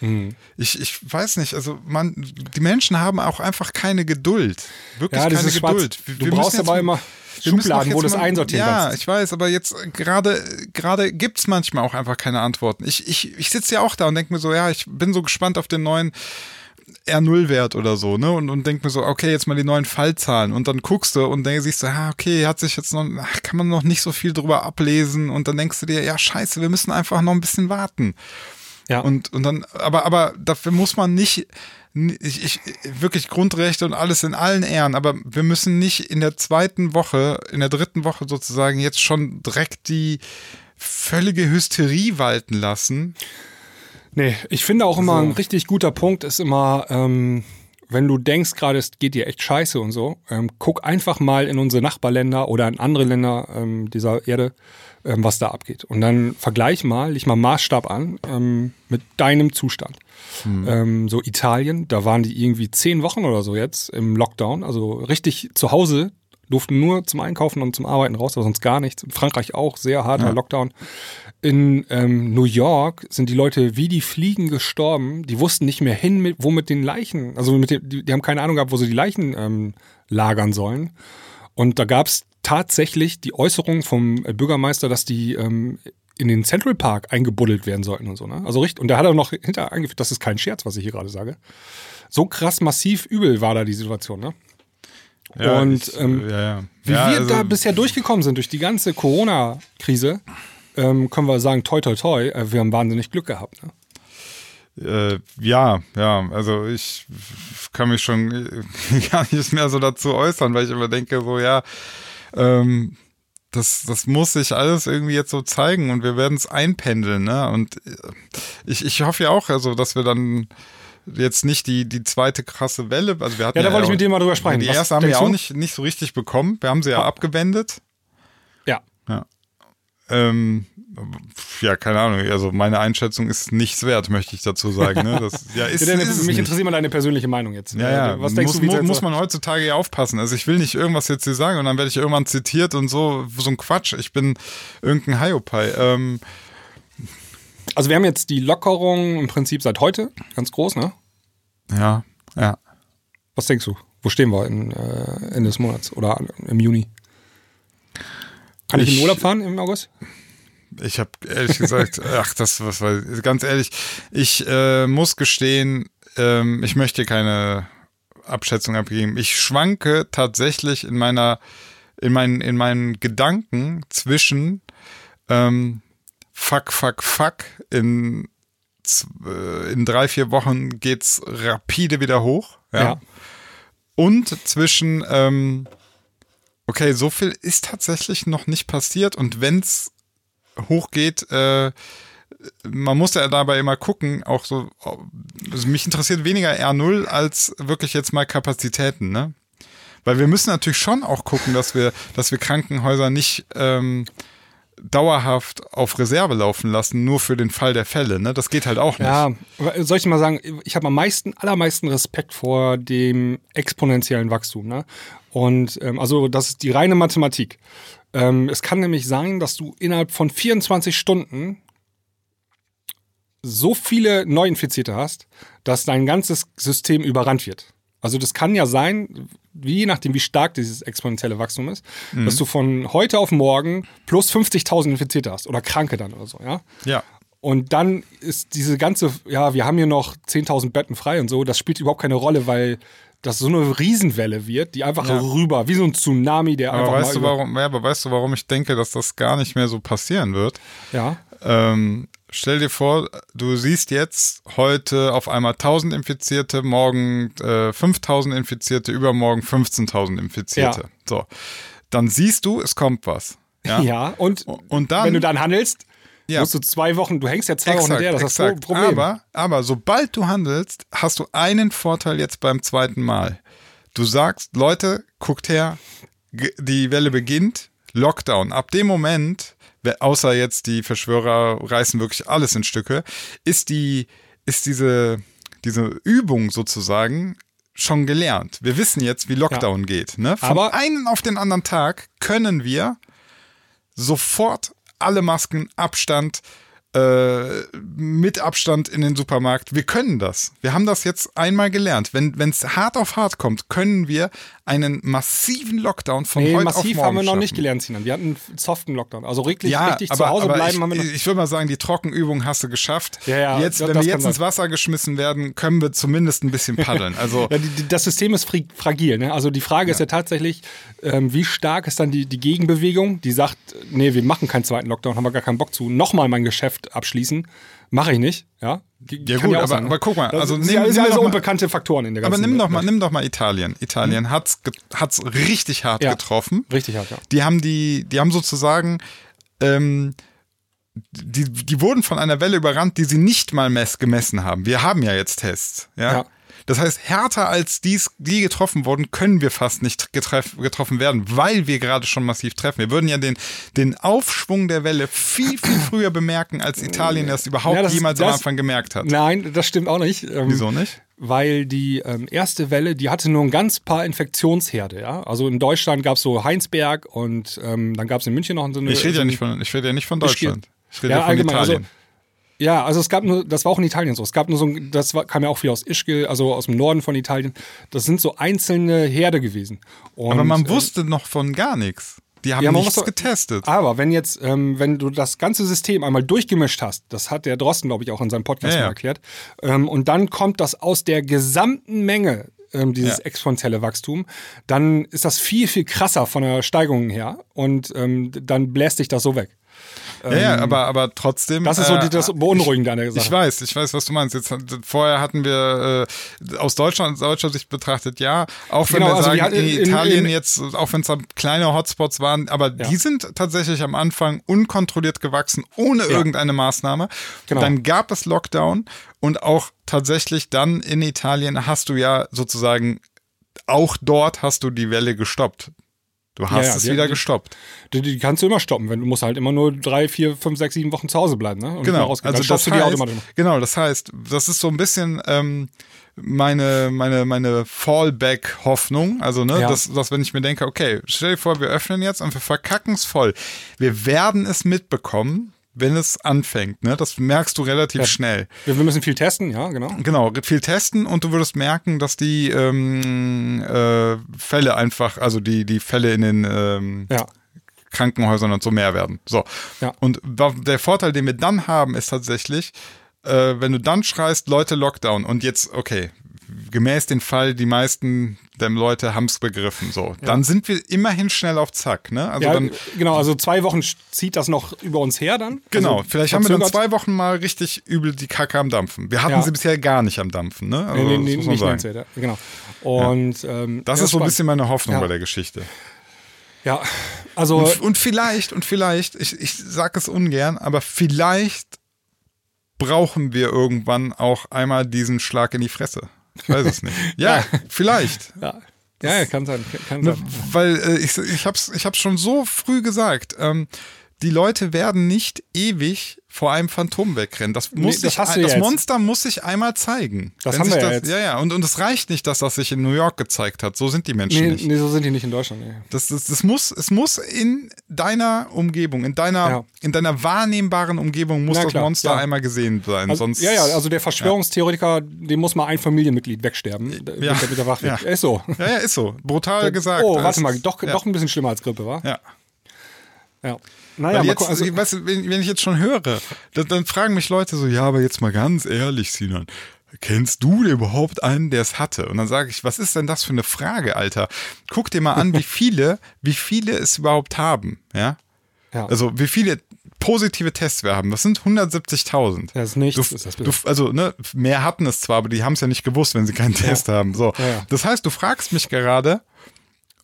sehen. Ich, ich weiß nicht, also man, die Menschen haben auch einfach keine Geduld. Wirklich Ja, keine Geduld. Wir- du wir brauchst aber immer Schubladen, wo du es mal- einsortieren Ja, kannst. ich weiß, aber jetzt gerade gerade gibt's manchmal auch einfach keine Antworten. Ich, ich, ich sitze ja auch da und denke mir so, ja, ich bin so gespannt auf den neuen R0-Wert oder so, ne? Und, und denk mir so, okay, jetzt mal die neuen Fallzahlen. Und dann guckst du und dann siehst du, ah, okay, hat sich jetzt noch, ach, kann man noch nicht so viel drüber ablesen. Und dann denkst du dir, ja, scheiße, wir müssen einfach noch ein bisschen warten. Ja. Und, und dann, aber, aber dafür muss man nicht, ich, ich, wirklich Grundrechte und alles in allen Ehren, aber wir müssen nicht in der zweiten Woche, in der dritten Woche sozusagen jetzt schon direkt die völlige Hysterie walten lassen. Nee, ich finde auch immer ein richtig guter Punkt ist immer, ähm, wenn du denkst gerade, es geht dir echt scheiße und so, ähm, guck einfach mal in unsere Nachbarländer oder in andere Länder ähm, dieser Erde, ähm, was da abgeht. Und dann vergleich mal, leg mal Maßstab an ähm, mit deinem Zustand. Ähm, so Italien, da waren die irgendwie zehn Wochen oder so jetzt im Lockdown, also richtig zu Hause, durften nur zum Einkaufen und zum Arbeiten raus, aber sonst gar nichts. In Frankreich auch sehr harter Lockdown. In ähm, New York sind die Leute wie die Fliegen gestorben. Die wussten nicht mehr hin, mit, wo mit den Leichen, also mit den, die, die haben keine Ahnung gehabt, wo sie die Leichen ähm, lagern sollen. Und da gab es tatsächlich die Äußerung vom Bürgermeister, dass die ähm, in den Central Park eingebuddelt werden sollten und so. Ne? Also richtig. Und da hat er noch hinter eingeführt, das ist kein Scherz, was ich hier gerade sage. So krass massiv übel war da die Situation. Ne? Und, ich, ähm, ja, ja. Wie ja, wir also- da bisher durchgekommen sind, durch die ganze Corona-Krise, ähm, können wir sagen, toi, toi, toi, äh, wir haben wahnsinnig Glück gehabt. Ne? Äh, ja, ja, also ich kann mich schon gar nicht mehr so dazu äußern, weil ich immer denke, so ja, ähm, das, das muss sich alles irgendwie jetzt so zeigen und wir werden es einpendeln, ne? Und äh, ich, ich hoffe ja auch, also, dass wir dann jetzt nicht die, die zweite krasse Welle, also wir hatten Ja, da wollte ich auch- mit dir mal drüber sprechen. Die Was erste haben wir ja auch nicht, nicht so richtig bekommen. Wir haben sie ja abgewendet. Ja. Ja. Ähm, ja, keine Ahnung. Also meine Einschätzung ist nichts wert, möchte ich dazu sagen. Ne? Das, ja, ist, Ja, denn, ist mich interessiert mal deine persönliche Meinung jetzt. Ja, Äh, ja. Was denkst muss, du, mu- muss man heutzutage ja aufpassen. Also ich will nicht irgendwas jetzt hier sagen und dann werde ich irgendwann zitiert und so, so ein Quatsch. Ich bin irgendein Hiopai. Ähm, Also wir haben jetzt die Lockerung im Prinzip seit heute, ganz groß, ne? ja, ja. Was denkst du? Wo stehen wir in, äh, Ende des Monats oder im Juni? Kann ich, in Ich- den Urlaub fahren im August? Ich habe ehrlich gesagt, ach, das was war ganz ehrlich, ich äh, muss gestehen, ähm, ich möchte keine Abschätzung abgeben. Ich schwanke tatsächlich in meiner, in meinen, in meinen Gedanken zwischen ähm, fuck, fuck, fuck. In, äh, in drei, vier Wochen geht's rapide wieder hoch. Ja. Ja. Und zwischen, ähm, okay, so viel ist tatsächlich noch nicht passiert und wenn's hochgeht, äh, man muss ja dabei immer gucken, auch so, also mich interessiert weniger R0 als wirklich jetzt mal Kapazitäten, ne? Weil wir müssen natürlich schon auch gucken, dass wir, dass wir Krankenhäuser nicht ähm, dauerhaft auf Reserve laufen lassen, nur für den Fall der Fälle, ne? Das geht halt auch nicht. Ja, soll ich mal sagen, ich habe am meisten, allermeisten Respekt vor dem exponentiellen Wachstum. Ne? Und ähm, also das ist die reine Mathematik. Ähm, es kann nämlich sein, dass du innerhalb von 24 Stunden so viele Neuinfizierte hast, dass dein ganzes System überrannt wird. Also das kann ja sein, wie je nachdem, wie stark dieses exponentielle Wachstum ist, dass du von heute auf morgen plus 50.000 Infizierte hast oder Kranke dann oder so, ja. Ja. Und dann ist diese ganze, ja, wir haben hier noch 10.000 Betten frei und so, das spielt überhaupt keine Rolle, weil das so eine Riesenwelle wird, die einfach Ja. rüber, wie so ein Tsunami, der Aber einfach weißt du, warum, ja, aber weißt du, warum ich denke, dass das gar nicht mehr so passieren wird? Ja, Ähm, stell dir vor, du siehst jetzt heute auf einmal 1000 Infizierte, morgen äh, 5000 Infizierte, übermorgen 15.000 Infizierte. Ja. So. Dann siehst du, es kommt was. Ja. ja. und, Und dann, wenn du dann handelst, Ja. musst du zwei Wochen, du hängst ja zwei Wochen exakt, hinterher, das ist das. Problem. Aber, aber sobald du handelst, hast du einen Vorteil jetzt beim zweiten Mal. Du sagst, Leute, guckt her, die Welle beginnt, Lockdown. Ab dem Moment, außer jetzt die Verschwörer reißen wirklich alles in Stücke, ist die, ist diese, diese Übung sozusagen schon gelernt. Wir wissen jetzt, wie Lockdown geht. Ne? Von Aber- einen auf den anderen Tag können wir sofort alle Masken, Abstand, äh, mit Abstand in den Supermarkt. Wir können das. Wir haben das jetzt einmal gelernt. Wenn es hart auf hart kommt, können wir einen massiven Lockdown von nee, heute massiv auf morgen haben wir noch schaffen. nicht gelernt, Sinan. Wir hatten einen soften Lockdown. Also richtig, Ja, richtig aber, zu Hause bleiben ich, haben wir noch. ich würde mal sagen, die Trockenübung hast du geschafft. Ja, ja, jetzt, wenn wir jetzt ins sein. Wasser geschmissen werden, können wir zumindest ein bisschen paddeln. Also Ja, die, die, das System ist fragil. Ne? Also die Frage ist ja tatsächlich, ähm, wie stark ist dann die, die Gegenbewegung, die sagt, nee, wir machen keinen zweiten Lockdown, haben wir gar keinen Bock zu. Nochmal mein Geschäft abschließen. Mache ich nicht. Ja, Ja, kann gut, aber- sein, ne? aber guck mal, Das also sind nimm- ja, sind doch also mal- unbekannte Faktoren in der ganzen Aber nimm doch mal, nimm doch mal Italien. Italien hat's ge hat's richtig hart Ja. getroffen. Richtig hart, ja. Die haben die, die haben sozusagen, ähm, die, die wurden von einer Welle überrannt, die sie nicht mal mess gemessen haben. Wir haben ja jetzt Tests. Ja. Ja. Das heißt, härter als dies, die getroffen wurden, können wir fast nicht getreff, getroffen werden, weil wir gerade schon massiv treffen. Wir würden ja den, den Aufschwung der Welle viel, viel früher bemerken, als Italien das überhaupt Ja, das jemals am das- Anfang gemerkt hat. Nein, das stimmt auch nicht. Ähm, Wieso nicht? Weil die ähm, erste Welle, die hatte nur ein ganz paar Infektionsherde. Ja? Also in Deutschland gab es so Heinsberg und ähm, dann gab es in München noch so eine. Ich rede ja nicht von, ich rede ja nicht von Deutschland. Ich rede Ja, von also- Italien. Ja, also es gab nur, das war auch in Italien so. Es gab nur so, ein, das war, kam ja auch viel aus Ischgl, also aus dem Norden von Italien. Das sind so einzelne Herde gewesen. Und, Aber man äh, wusste noch von gar nichts. Die haben Ja, nichts doch- getestet. Aber wenn jetzt, ähm, wenn du das ganze System einmal durchgemischt hast, das hat der Drosten, glaube ich, auch in seinem Podcast ja. mal erklärt, ähm, und dann kommt das aus der gesamten Menge, ähm, dieses Ja. exponentielle Wachstum, dann ist das viel, viel krasser von der Steigung her und ähm, dann bläst dich das so weg. Ja, ja, aber, aber trotzdem. Das ist so äh, die, das Beunruhigende an der Sache. Ich weiß, ich weiß, was du meinst. Jetzt, vorher hatten wir äh, aus Deutschland, aus deutscher Sicht betrachtet, ja, auch wenn Genau, wir also sagen, in, in- Italien in- jetzt, auch wenn es da kleine Hotspots waren, aber Ja. die sind tatsächlich am Anfang unkontrolliert gewachsen, ohne Ja. irgendeine Maßnahme. Genau. Dann gab es Lockdown und auch tatsächlich dann in Italien hast du ja sozusagen, auch dort hast du die Welle gestoppt. Du hast ja, es die- wieder gestoppt. Die, die kannst du immer stoppen, wenn du musst halt immer nur drei, vier, fünf, sechs, sieben Wochen zu Hause bleiben, ne? Und Genau, also Dann das du die heißt, genau, das heißt, das ist so ein bisschen ähm, meine meine meine Fallback-Hoffnung, also ne, Ja. dass, dass wenn ich mir denke, okay, stell dir vor, wir öffnen jetzt und wir verkacken es voll, wir werden es mitbekommen, wenn es anfängt, ne, das merkst du relativ Ja. schnell. Wir, wir müssen viel testen, ja, genau. Genau, viel testen und du würdest merken, dass die ähm, äh, Fälle einfach, also die die Fälle in den ähm, Ja. Krankenhäusern und so mehr werden. So. Ja. Und der Vorteil, den wir dann haben, ist tatsächlich, äh, wenn du dann schreist, Leute Lockdown und jetzt, okay, gemäß den Fall, die meisten der Leute haben es begriffen, so. Dann sind wir immerhin schnell auf Zack, ne? Also ja, dann, genau, also zwei Wochen zieht das noch über uns her dann. genau, also vielleicht haben wir dann zwei Wochen mal richtig übel die Kacke am Dampfen. Wir hatten Ja. sie bisher gar nicht am Dampfen, ne? Also, Nee, nee, nee, nicht nennenswert, ja, genau. Und ähm, Das ja, ist so ein bisschen meine Hoffnung Ja. bei der Geschichte. Ja, also Und, und vielleicht, und vielleicht, ich, ich sage es ungern, aber vielleicht brauchen wir irgendwann auch einmal diesen Schlag in die Fresse. Ich weiß es nicht. Ja, vielleicht. ja, ja, ja, kann sein, kann Ne, sein. weil äh, ich, ich habe es ich hab's schon so früh gesagt. Ähm, die Leute werden nicht ewig vor einem Phantom wegrennen. Das, muss Nee, das du das ja. Monster muss sich einmal zeigen. Das Wenn haben sich wir ja das, jetzt. Ja, ja. Und, und es reicht nicht, dass das sich in New York gezeigt hat. So sind die Menschen Nee, nicht. nee, so sind die nicht in Deutschland. Nee. Das, das, das muss, es muss in deiner Umgebung, in deiner, Ja. in deiner wahrnehmbaren Umgebung muss Na das klar, Monster ja. einmal gesehen sein. Also, sonst, ja, ja, also der Verschwörungstheoretiker, dem muss mal ein Familienmitglied wegsterben. Ja. Der, der Waffe. Ja. Ist so. ja, ja, ist so. Brutal gesagt. Oh, warte mal, doch, ja. doch ein bisschen schlimmer als Grippe, wa? Ja. Ja. Naja, jetzt, also, weißt du, wenn, wenn ich jetzt schon höre, dann, dann fragen mich Leute so, ja, aber jetzt mal ganz ehrlich, Sinan, kennst du denn überhaupt einen, der es hatte? Und dann sage ich, was ist denn das für eine Frage, Alter? Guck dir mal an, wie viele, wie viele es überhaupt haben, ja? ja. Also wie viele positive Tests wir haben. Das sind 170.000. Das ist nichts, Du, ist das du, also ne, mehr hatten es zwar, aber die haben es ja nicht gewusst, wenn sie keinen Test haben. So, Ja, ja. das heißt, du fragst mich gerade,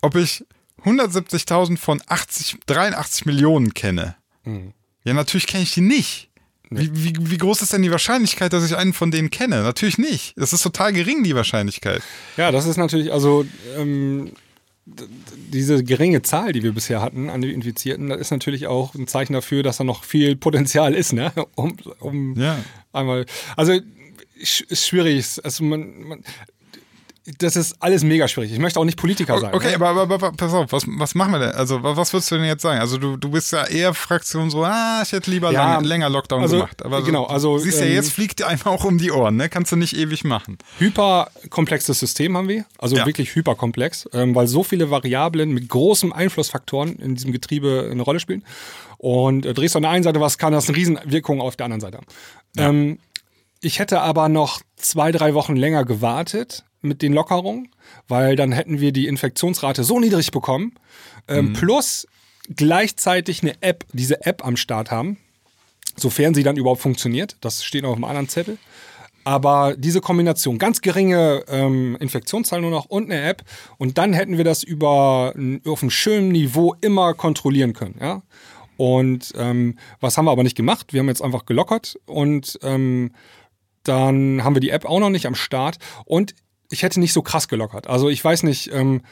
ob ich 170.000 von 80, 83 Millionen kenne. Mhm. Ja, natürlich kenne ich die nicht. Wie, wie, wie groß ist denn die Wahrscheinlichkeit, dass ich einen von denen kenne? Natürlich nicht. Das ist total gering, die Wahrscheinlichkeit. ja, das ist natürlich, also ähm, diese geringe Zahl, die wir bisher hatten an den Infizierten, das ist natürlich auch ein Zeichen dafür, dass da noch viel Potenzial ist, ne? Um, um Ja. einmal. Also ist schwierig. Also man, man, das ist alles mega schwierig. Ich möchte auch nicht Politiker sein. Okay, ne? aber, aber, aber pass auf, was, was machen wir denn? Also, wa- was würdest du denn jetzt sagen? Also, du, du bist ja eher Fraktion so, ah, ich hätte lieber Ja, lang, länger Lockdown also, gemacht. Aber genau, also, siehst ja, ähm, jetzt fliegt dir einfach auch um die Ohren, ne? Kannst du nicht ewig machen. hyperkomplexes System haben wir, also Ja. wirklich hyperkomplex, ähm, weil so viele Variablen mit großen Einflussfaktoren in diesem Getriebe eine Rolle spielen. Und äh, drehst du an der einen Seite was, kann das eine Riesenwirkung auf der anderen Seite haben. Ähm, ich hätte aber noch zwei, drei Wochen länger gewartet mit den Lockerungen, weil dann hätten wir die Infektionsrate so niedrig bekommen, ähm, plus gleichzeitig eine App, diese App am Start haben, sofern sie dann überhaupt funktioniert. Das steht noch auf einem anderen Zettel. Aber diese Kombination, ganz geringe ähm, Infektionszahlen nur noch und eine App und dann hätten wir das über auf einem schönen Niveau immer kontrollieren können. Ja? Und ähm, was haben wir aber nicht gemacht? Wir haben jetzt einfach gelockert und ähm, dann haben wir die App auch noch nicht am Start und ich hätte nicht so krass gelockert. Also ich weiß nicht, ähm,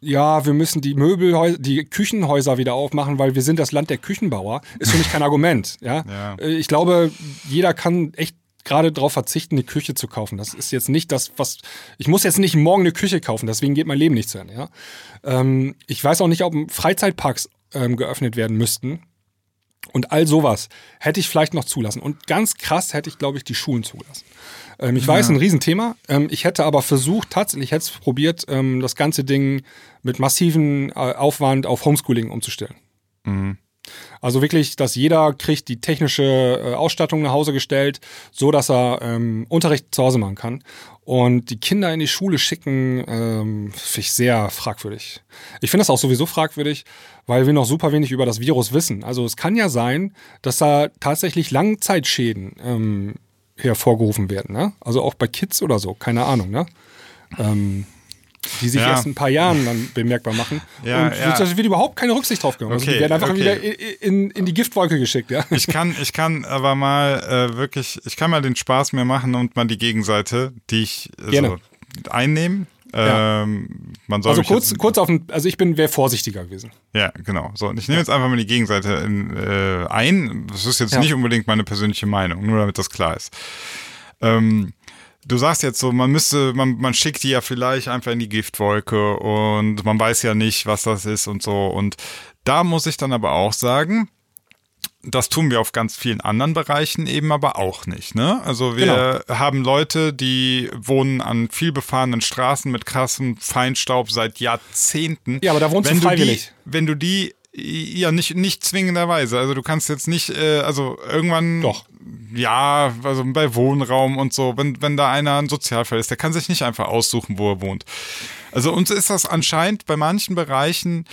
ja, wir müssen die Möbelhäuser, die Küchenhäuser wieder aufmachen, weil wir sind das Land der Küchenbauer, ist für mich kein Argument. Ja? Ja. Äh, Ich glaube, jeder kann echt gerade darauf verzichten, eine Küche zu kaufen. Das ist jetzt nicht das, was. Ich muss jetzt nicht morgen eine Küche kaufen, deswegen geht mein Leben nicht zu Ende. Ja? Ähm, ich weiß auch nicht, ob Freizeitparks ähm, geöffnet werden müssten. Und all sowas hätte ich vielleicht noch zulassen. Und ganz krass hätte ich, glaube ich, die Schulen zugelassen. Ähm, ich weiß, ein Riesenthema. Ähm, ich hätte aber versucht, tatsächlich hätte es probiert, ähm, das ganze Ding mit massiven äh, Aufwand auf Homeschooling umzustellen. Also wirklich, dass jeder kriegt die technische äh, Ausstattung nach Hause gestellt, so dass er ähm, Unterricht zu Hause machen kann. Und die Kinder in die Schule schicken, ähm, finde ich sehr fragwürdig. Ich finde das auch sowieso fragwürdig, weil wir noch super wenig über das Virus wissen. Also es kann ja sein, dass da tatsächlich Langzeitschäden ähm, hervorgerufen werden. Ne? Also auch bei Kids oder so, keine Ahnung. Ne? Ähm, die sich Ja. erst in ein paar Jahren dann bemerkbar machen. Ja, und ja. wird überhaupt keine Rücksicht drauf genommen. also Okay, die werden einfach okay. wieder in, in, in die Giftwolke geschickt. Ja? Ich kann, ich kann aber mal äh, wirklich, ich kann mal den Spaß mir machen und mal die Gegenseite, die ich also, Gerne. einnehmen. Ja. Ähm, man soll Also kurz, jetzt, kurz auf den, also ich bin wäre vorsichtiger gewesen. Ja, genau. So, und ich nehme jetzt einfach mal die Gegenseite in, äh, ein. Das ist jetzt Ja. nicht unbedingt meine persönliche Meinung, nur damit das klar ist. Ähm, du sagst jetzt so, man müsste, man, man schickt die ja vielleicht einfach in die Giftwolke und man weiß ja nicht, was das ist und so. Und da muss ich dann aber auch sagen, das tun wir auf ganz vielen anderen Bereichen eben aber auch nicht. Ne? Also wir haben Leute, die wohnen an viel befahrenen Straßen mit krassem Feinstaub seit Jahrzehnten. Ja, aber da wohnst du wenn freiwillig. Die, wenn du die, ja, nicht, nicht zwingenderweise. Also du kannst jetzt nicht, äh, also irgendwann. Doch. Ja, also bei Wohnraum und so, wenn, wenn da einer ein Sozialfall ist, der kann sich nicht einfach aussuchen, wo er wohnt. Also uns ist das anscheinend bei manchen Bereichen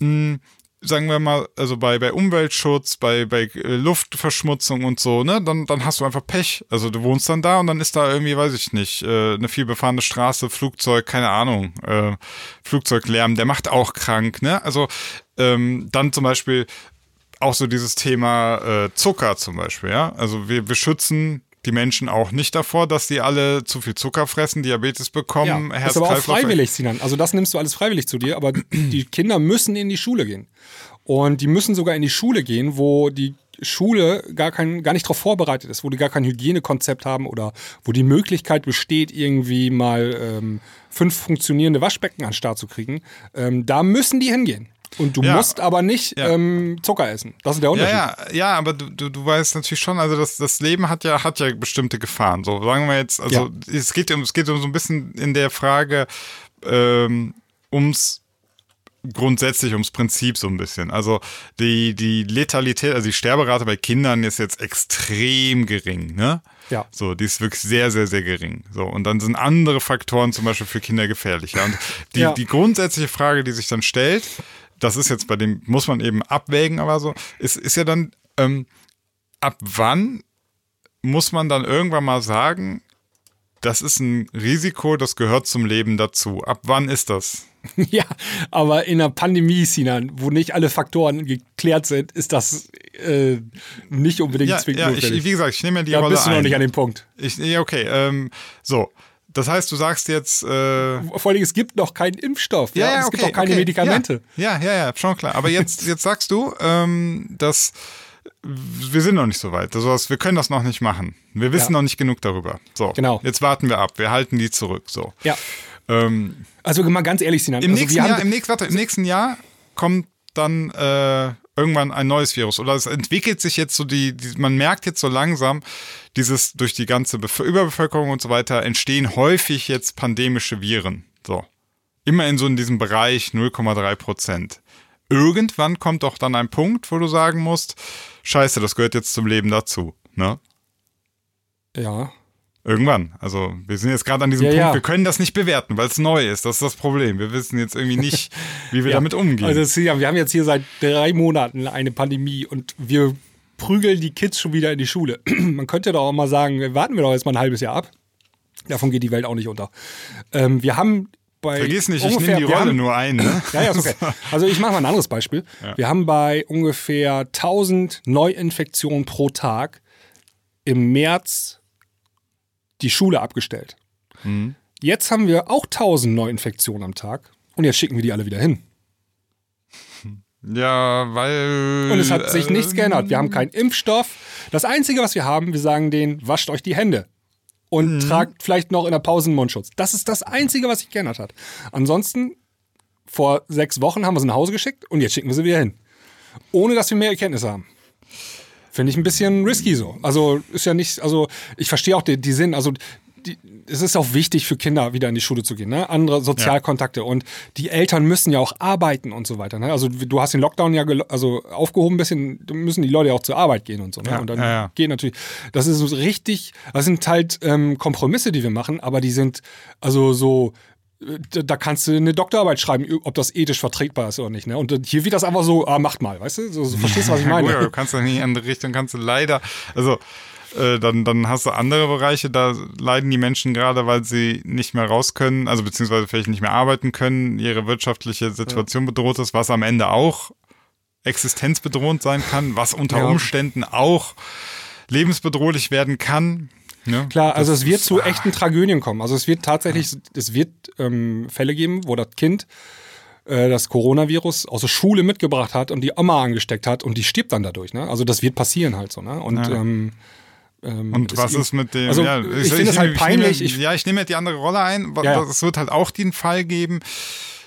mh, sagen wir mal, also bei, bei Umweltschutz, bei, bei äh, Luftverschmutzung und so, ne, dann, dann hast du einfach Pech. Also du wohnst dann da und dann ist da irgendwie, weiß ich nicht, äh, eine viel befahrene Straße, Flugzeug, keine Ahnung, äh, Flugzeuglärm, der macht auch krank, ne? Also ähm, dann zum Beispiel auch so dieses Thema äh, Zucker zum Beispiel, ja. Also wir, wir schützen die Menschen auch nicht davor, dass die alle zu viel Zucker fressen, Diabetes bekommen, das ist aber auch freiwillig, Sinan. Also das nimmst du alles freiwillig zu dir, aber die Kinder müssen in die Schule gehen. Und die müssen sogar in die Schule gehen, wo die Schule gar, kein, gar nicht darauf vorbereitet ist, wo die gar kein Hygienekonzept haben oder wo die Möglichkeit besteht, irgendwie mal ähm, fünf funktionierende Waschbecken an den Start zu kriegen. Ähm, da müssen die hingehen. Und du Ja. musst aber nicht Ja. ähm, Zucker essen. Das ist der Ja, Unterschied. ja, ja, aber du, du, du weißt natürlich schon, also das, das Leben hat ja, hat ja bestimmte Gefahren. So, sagen wir jetzt, also es geht um, es geht um so ein bisschen in der Frage ähm, ums grundsätzlich ums Prinzip so ein bisschen. Also die, die Letalität, also die Sterberate bei Kindern ist jetzt extrem gering, ne? Ja. So, die ist wirklich sehr, sehr, sehr gering. So, und dann sind andere Faktoren zum Beispiel für Kinder gefährlicher. Und die, Ja. die grundsätzliche Frage, die sich dann stellt, das ist jetzt bei dem, muss man eben abwägen, aber so, ist, ist ja dann, ähm, ab wann muss man dann irgendwann mal sagen, das ist ein Risiko, das gehört zum Leben dazu. Ab wann ist das? Ja, aber in einer Pandemie, Sinan, wo nicht alle Faktoren geklärt sind, ist das äh, nicht unbedingt Ja, zwingend ja ich, wie gesagt, ich nehme ja die da Rolle bist du noch ein. nicht an dem Punkt. Ich, ja, okay, ähm, so. Das heißt, du sagst jetzt, äh, Vor allem, es gibt noch keinen Impfstoff. Ja, und es gibt auch keine okay, Medikamente. Ja, ja, ja, schon klar. Aber jetzt, jetzt sagst du, ähm, dass wir sind noch nicht so weit. Also, wir können das noch nicht machen. Wir wissen Ja. noch nicht genug darüber. So, Genau. Jetzt warten wir ab. Wir halten die zurück. So. Ja. Ähm, Also mal ganz ehrlich, Sinan. Im, also, nächsten Jahr, im, nächsten, warte, Im nächsten Jahr kommt dann äh, irgendwann ein neues Virus. Oder es entwickelt sich jetzt so die, die man merkt jetzt so langsam, dieses durch die ganze Bef Überbevölkerung und so weiter entstehen häufig jetzt pandemische Viren. So. Immer in so in diesem Bereich 0,3 Prozent. Irgendwann kommt doch dann ein Punkt, wo du sagen musst, scheiße, das gehört jetzt zum Leben dazu. Ne? ja. Irgendwann. Also wir sind jetzt gerade an diesem Ja, Punkt, ja. wir können das nicht bewerten, weil es neu ist. Das ist das Problem. Wir wissen jetzt irgendwie nicht, wie wir ja. damit umgehen. Also Sinan, wir haben jetzt hier seit drei Monaten eine Pandemie und wir prügeln die Kids schon wieder in die Schule. Man könnte doch auch mal sagen, warten wir doch jetzt mal ein halbes Jahr ab. Davon geht die Welt auch nicht unter. Ähm, wir haben bei Vergiss nicht, ich nehme die Rolle haben, nur ein. Ne? Ja, ja, ist okay. Also ich mache mal ein anderes Beispiel. Wir haben bei ungefähr 1000 Neuinfektionen pro Tag im März die Schule abgestellt. Mhm. Jetzt haben wir auch 1000 Neuinfektionen am Tag und jetzt schicken wir die alle wieder hin. Ja, weil. Und es hat sich nichts äh, geändert. Wir haben keinen Impfstoff. Das Einzige, was wir haben, wir sagen denen, wascht euch die Hände. Und Mhm. tragt vielleicht noch in der Pause einen Mundschutz. Das ist das Einzige, was sich geändert hat. Ansonsten, vor sechs Wochen haben wir sie nach Hause geschickt und jetzt schicken wir sie wieder hin. Ohne dass wir mehr Erkenntnisse haben. Finde ich ein bisschen risky so. Also ist ja nicht, also ich verstehe auch die, die Sinn, also die, es ist auch wichtig für Kinder wieder in die Schule zu gehen, ne? Andere Sozialkontakte und die Eltern müssen ja auch arbeiten und so weiter. Ne? Also du hast den Lockdown ja also aufgehoben ein bisschen, da müssen die Leute ja auch zur Arbeit gehen und so. Ne? Ja, und dann ja, ja. geht natürlich, das ist so richtig, das sind halt ähm, Kompromisse, die wir machen, aber die sind also so da da kannst du eine Doktorarbeit schreiben, ob das ethisch vertretbar ist oder nicht. Ne? Und hier wird das einfach so, ah, macht mal, weißt du? So, so verstehst du, was ich Ja, meine? gut, du kannst ja nicht in die andere Richtung, kannst du leider. Also. äh, Dann, dann hast du andere Bereiche, da leiden die Menschen gerade, weil sie nicht mehr raus können, also beziehungsweise vielleicht nicht mehr arbeiten können, ihre wirtschaftliche Situation bedroht ist, was am Ende auch existenzbedrohend sein kann, was unter Ja. Umständen auch lebensbedrohlich werden kann. Ne? Klar, also es wird zu echten Tragödien kommen. Also es wird tatsächlich, es wird ähm, Fälle geben, wo das Kind äh, das Coronavirus aus der Schule mitgebracht hat und die Oma angesteckt hat und die stirbt dann dadurch. Ne? Also das wird passieren halt so. Ne? Und Ja. ähm, ähm, Und es- was ist mit dem? Also, ja, ich finde es halt peinlich. nehme, Ich- ja, ich nehme jetzt die andere Rolle ein. Ja, ja. Es wird halt auch den Fall geben,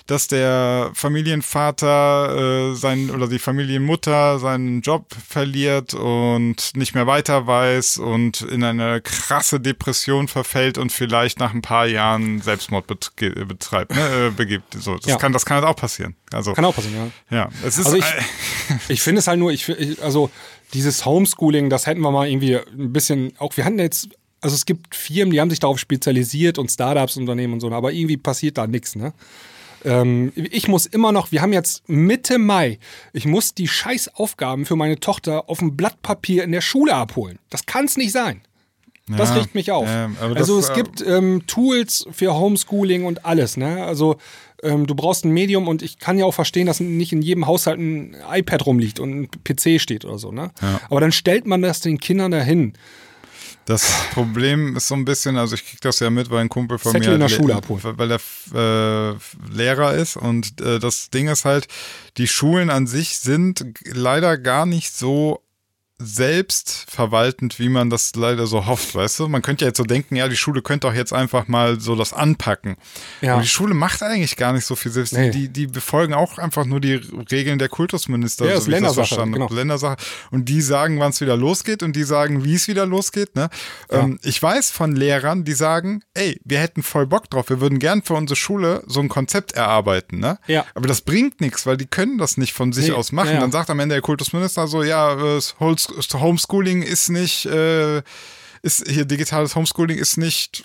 dass der Familienvater äh, sein oder die Familienmutter seinen Job verliert und nicht mehr weiter weiß und in eine krasse Depression verfällt und vielleicht nach ein paar Jahren Selbstmord bet betreibt, ne, äh, begibt. So, das Ja. kann, das kann halt auch passieren. Also, kann auch passieren, ja. ja, es ist Also ich- Ich finde es halt nur, ich, ich also dieses Homeschooling, das hätten wir mal irgendwie ein bisschen, auch wir hatten jetzt, also es gibt Firmen, die haben sich darauf spezialisiert und Startups, Unternehmen und so, aber irgendwie passiert da nichts, ne? Ähm, ich muss immer noch, wir haben jetzt Mitte Mai, ich muss die Scheißaufgaben für meine Tochter auf dem Blatt Papier in der Schule abholen. Das kann es nicht sein. Das Ja, regt mich auf. ja, aber also das, es äh, gibt ähm, Tools für Homeschooling und alles. Ne? Also ähm, du brauchst ein Medium und ich kann ja auch verstehen, dass nicht in jedem Haushalt ein iPad rumliegt und ein PC steht oder so. Ne? Aber dann stellt man das den Kindern dahin. Das Problem ist so ein bisschen, also ich krieg das ja mit, weil ein Kumpel von Zettel mir, in der Le- Schule abholen. weil er äh, Lehrer ist und äh, das Ding ist halt, die Schulen an sich sind leider gar nicht so selbstverwaltend, wie man das leider so hofft, weißt du? Man könnte ja jetzt so denken, ja, die Schule könnte doch jetzt einfach mal so das anpacken. Ja. Aber die Schule macht eigentlich gar nicht so viel selbst. Nee. Die, die befolgen auch einfach nur die Regeln der Kultusminister. Ja, so wie ich das Ländersache, verstanden habe. genau. Ländersache. Und die sagen, wann es wieder losgeht und die sagen, wie es wieder losgeht. Ne? Ähm, ich weiß von Lehrern, die sagen, ey, wir hätten voll Bock drauf, wir würden gern für unsere Schule so ein Konzept erarbeiten. Ne? Ja. Aber das bringt nichts, weil die können das nicht von sich Nee, aus machen. ja, ja. Dann sagt am Ende der Kultusminister so, ja, das Homes- Homeschooling ist nicht, äh, ist hier digitales Homeschooling ist nicht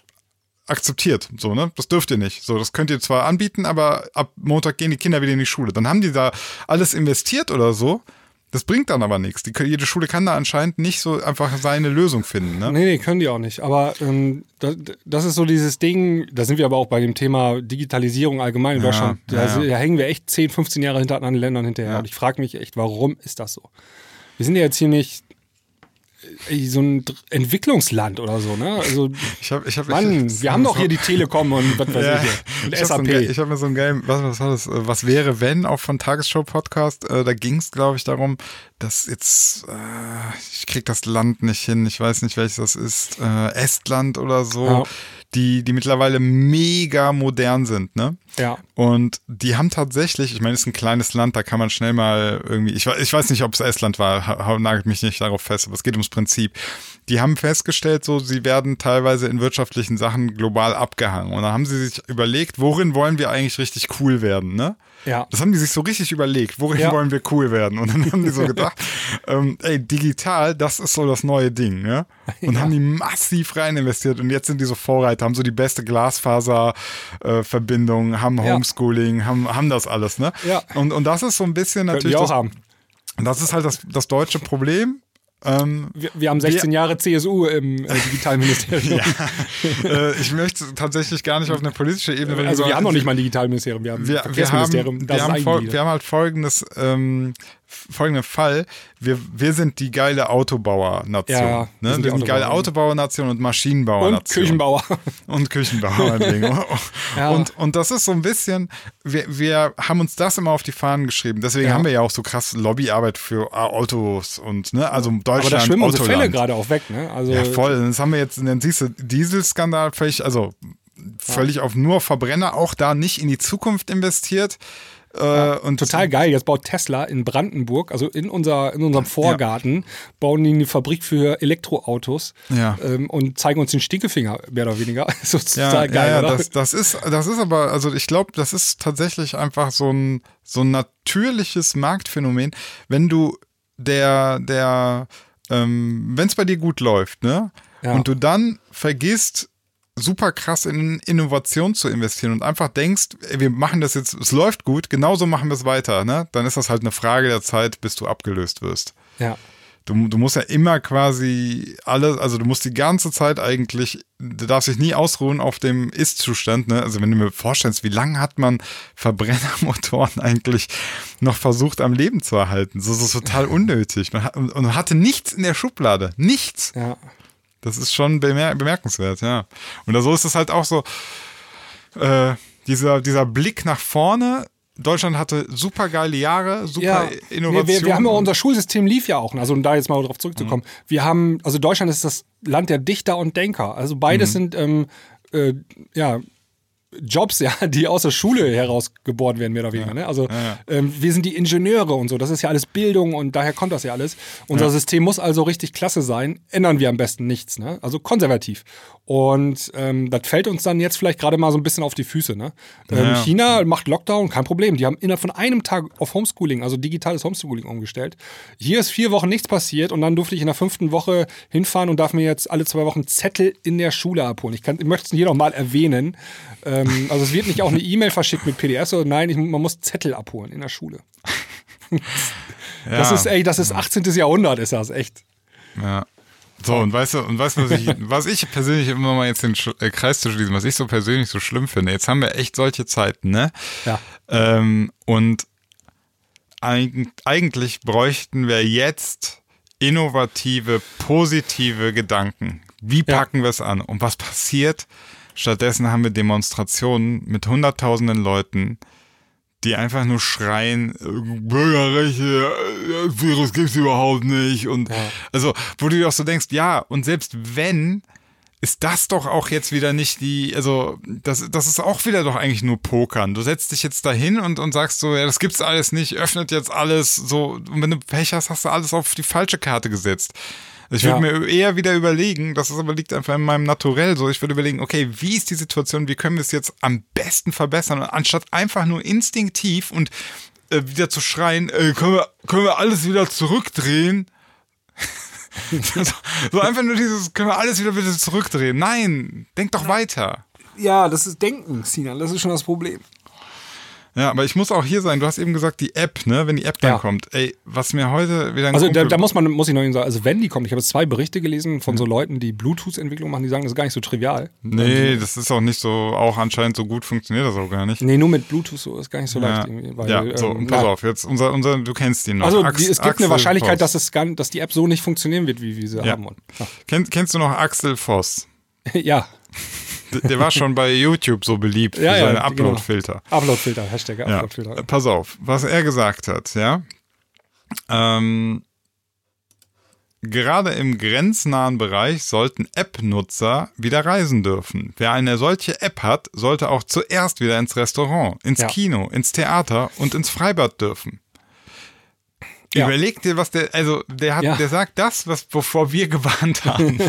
akzeptiert, so, ne? Das dürft ihr nicht. So, das könnt ihr zwar anbieten, aber ab Montag gehen die Kinder wieder in die Schule. Dann haben die da alles investiert oder so. Das bringt dann aber nichts. Die, jede Schule kann da anscheinend nicht so einfach seine Lösung finden, ne? Nee, nee, können die auch nicht. Aber ähm, das, das ist so dieses Ding, da sind wir aber auch bei dem Thema Digitalisierung allgemein in Ja, Deutschland. Da, ja. da hängen wir echt 10, 15 Jahre hinter anderen Ländern hinterher. Ja. Und ich frage mich echt, warum ist das so? Wir sind ja jetzt hier nicht äh, so ein Entwicklungsland oder so, ne? Also, Ich hab, ich hab, Mann, ich, wir haben doch hier die Telekom und was weiß Ja, ich. Und ich habe so ein, SAP. ich hab mir so ein Game, was, was war das? äh, Was wäre, wenn, auch von Tagesschau Podcast, äh, da ging es, glaube ich, darum, dass jetzt, äh, ich krieg das Land nicht hin, ich weiß nicht, welches das ist, äh, Estland oder so, Ja. die, die mittlerweile mega modern sind, ne? ja. Und die haben tatsächlich, ich meine, es ist ein kleines Land, da kann man schnell mal irgendwie, ich, ich weiß nicht, ob es Estland war, nagelt mich nicht darauf fest, aber es geht ums Prinzip. Die haben festgestellt, so, sie werden teilweise in wirtschaftlichen Sachen global abgehangen. Und dann haben sie sich überlegt, worin wollen wir eigentlich richtig cool werden, ne? Ja. Das haben die sich so richtig überlegt, worin Ja. wollen wir cool werden? Und dann haben die so gedacht, ähm, ey, digital, das ist so das neue Ding, ne? Und haben die massiv rein investiert und jetzt sind die so Vorreiter, haben so die beste Glasfaser-Verbindung, haben Ja. Homeschooling, haben, haben das alles, ne? Ja. Und, und das ist so ein bisschen natürlich, die auch das, haben. das ist halt das, das deutsche Problem. Ähm, Wir, wir haben 16 Jahre CSU im äh, Digitalministerium. äh, ich möchte tatsächlich gar nicht auf eine politische Ebene. Also wir haben noch nicht mal ein Digitalministerium, wir haben ein wir, wir, Verkehrsministerium. haben, das wir, haben wir haben halt folgendes, ähm, folgenden Fall. Wir, wir sind die geile Autobauernation. Ja, wir ne? sind Wir die sind die geile Autobauer. Autobauernation und Maschinenbauernation. und Küchenbauer. Und Küchenbauer. Ja. und, und das ist so ein bisschen, wir, wir haben uns das immer auf die Fahnen geschrieben. Deswegen Ja. haben wir ja auch so krass Lobbyarbeit für Autos und, ne, also Deutschland. Aber da schwimmen unsere. Fälle gerade auch weg, ne? Also, Ja, voll. Das haben wir jetzt, dann siehst du, Dieselskandal völlig, also völlig auf nur Verbrenner, auch da nicht in die Zukunft investiert. Äh, und Total geil. Jetzt baut Tesla in Brandenburg, also in, unser, in unserem Vorgarten, bauen die eine Fabrik für Elektroautos Ja. ähm, und zeigen uns den Stinkefinger, mehr oder weniger. Das ist Ja, total geil, ja, ja das, das ist, das ist aber, also ich glaube, das ist tatsächlich einfach so ein, so ein natürliches Marktphänomen, wenn du der, der, ähm, wenn es bei dir gut läuft, ne? Ja. Und du dann vergisst, super krass in Innovation zu investieren und einfach denkst, wir machen das jetzt, es läuft gut, genauso machen wir es weiter, ne? Dann ist das halt eine Frage der Zeit, bis du abgelöst wirst. ja. Du, du musst ja immer quasi alles, also du musst die ganze Zeit eigentlich, du darfst dich nie ausruhen auf dem Ist-Zustand. Ne? Also wenn du mir vorstellst, wie lange hat man Verbrennermotoren eigentlich noch versucht am Leben zu erhalten? So, so total unnötig. Man hat, und, und hatte nichts in der Schublade. Nichts. ja. Das ist schon bemer bemerkenswert, ja. Und so ist es halt auch so, äh, dieser, dieser Blick nach vorne. Deutschland hatte super geile Jahre, super Ja, Innovation. wir, wir, wir haben ja unser Schulsystem lief ja auch. Also um da jetzt mal drauf zurückzukommen. Wir haben, also Deutschland ist das Land der Dichter und Denker. Also beides sind ähm, äh, ja Jobs, ja, die aus der Schule heraus geboren werden, mehr oder weniger. Ne? Also Ähm, wir sind die Ingenieure und so. Das ist ja alles Bildung und daher kommt das ja alles. Unser System muss also richtig klasse sein. Ändern wir am besten nichts. Ne? Also konservativ. Und ähm, das fällt uns dann jetzt vielleicht gerade mal so ein bisschen auf die Füße. Ne? Ähm, Ja. China macht Lockdown, kein Problem. Die haben innerhalb von einem Tag auf Homeschooling, also digitales Homeschooling umgestellt. Hier ist vier Wochen nichts passiert und dann durfte ich in der fünften Woche hinfahren und darf mir jetzt alle zwei Wochen Zettel in der Schule abholen. Ich, kann, ich möchte es hier nochmal erwähnen. Ähm, also es wird nicht auch eine E-Mail verschickt mit PDFs, sondern nein, ich, man muss Zettel abholen in der Schule. Das Ja. ist, ey, das ist 18. Jahrhundert, ist das echt. Ja. So, und weißt du, und weißt du, was ich, was ich persönlich immer mal jetzt den äh, Kreis zu schließen, was ich so persönlich so schlimm finde, jetzt haben wir echt solche Zeiten, ne? Ja. Ähm, und eig eigentlich bräuchten wir jetzt innovative, positive Gedanken. Wie packen wir es an? Und was passiert? Stattdessen haben wir Demonstrationen mit hunderttausenden Leuten, die einfach nur schreien, Bürgerrechte, das Virus gibt's überhaupt nicht. Und also, wo du dir auch so denkst, ja, und selbst wenn, ist das doch auch jetzt wieder nicht die, also das, das ist auch wieder doch eigentlich nur Pokern. Du setzt dich jetzt dahin und, und sagst so, ja, das gibt's alles nicht, öffnet jetzt alles so. Und wenn du Pech hast, hast du alles auf die falsche Karte gesetzt. Ich würde Ja. mir eher wieder überlegen, das ist aber liegt einfach in meinem Naturell so, ich würde überlegen, okay, wie ist die Situation, wie können wir es jetzt am besten verbessern, und anstatt einfach nur instinktiv und äh, wieder zu schreien, äh, können, wir, können wir alles wieder zurückdrehen? so, einfach nur dieses, können wir alles wieder bitte zurückdrehen? Nein, denk doch weiter. Ja, das ist Denken, Sinan, das ist schon das Problem. Ja, aber ich muss auch hier sein. Du hast eben gesagt, die App, ne? Wenn die App dann Ja. kommt. Ey, was mir heute wieder ein Also da, da muss man, muss ich noch sagen, also wenn die kommt, ich habe jetzt zwei Berichte gelesen von so Leuten, die Bluetooth-Entwicklung machen, die sagen, das ist gar nicht so trivial. Nee, das ist auch nicht so, auch anscheinend so gut funktioniert das auch gar nicht. Nee, nur mit Bluetooth so ist gar nicht so Ja, leicht irgendwie. Weil, ja so, ähm, und pass na, auf, jetzt unser, unser, du kennst ihn noch. Also Ax- die, es gibt Axel eine Wahrscheinlichkeit, Voss. dass, es gar, dass die App so nicht funktionieren wird, wie wir sie Ja. haben wollen. Kenn, kennst du noch Axel Voss? Ja, ja. Der, war schon bei YouTube so beliebt für Ja, ja, seine genau. Upload-Filter. Upload-Filter, Hashtag Ja, Upload-Filter. pass auf, was er gesagt hat, ja. Ähm, gerade im grenznahen Bereich sollten App-Nutzer wieder reisen dürfen. Wer eine solche App hat, sollte auch zuerst wieder ins Restaurant, ins Ja. Kino, ins Theater und ins Freibad dürfen. Ja. Überleg dir, was der, also der hat, Ja. der sagt das, was wovor wir gewarnt haben.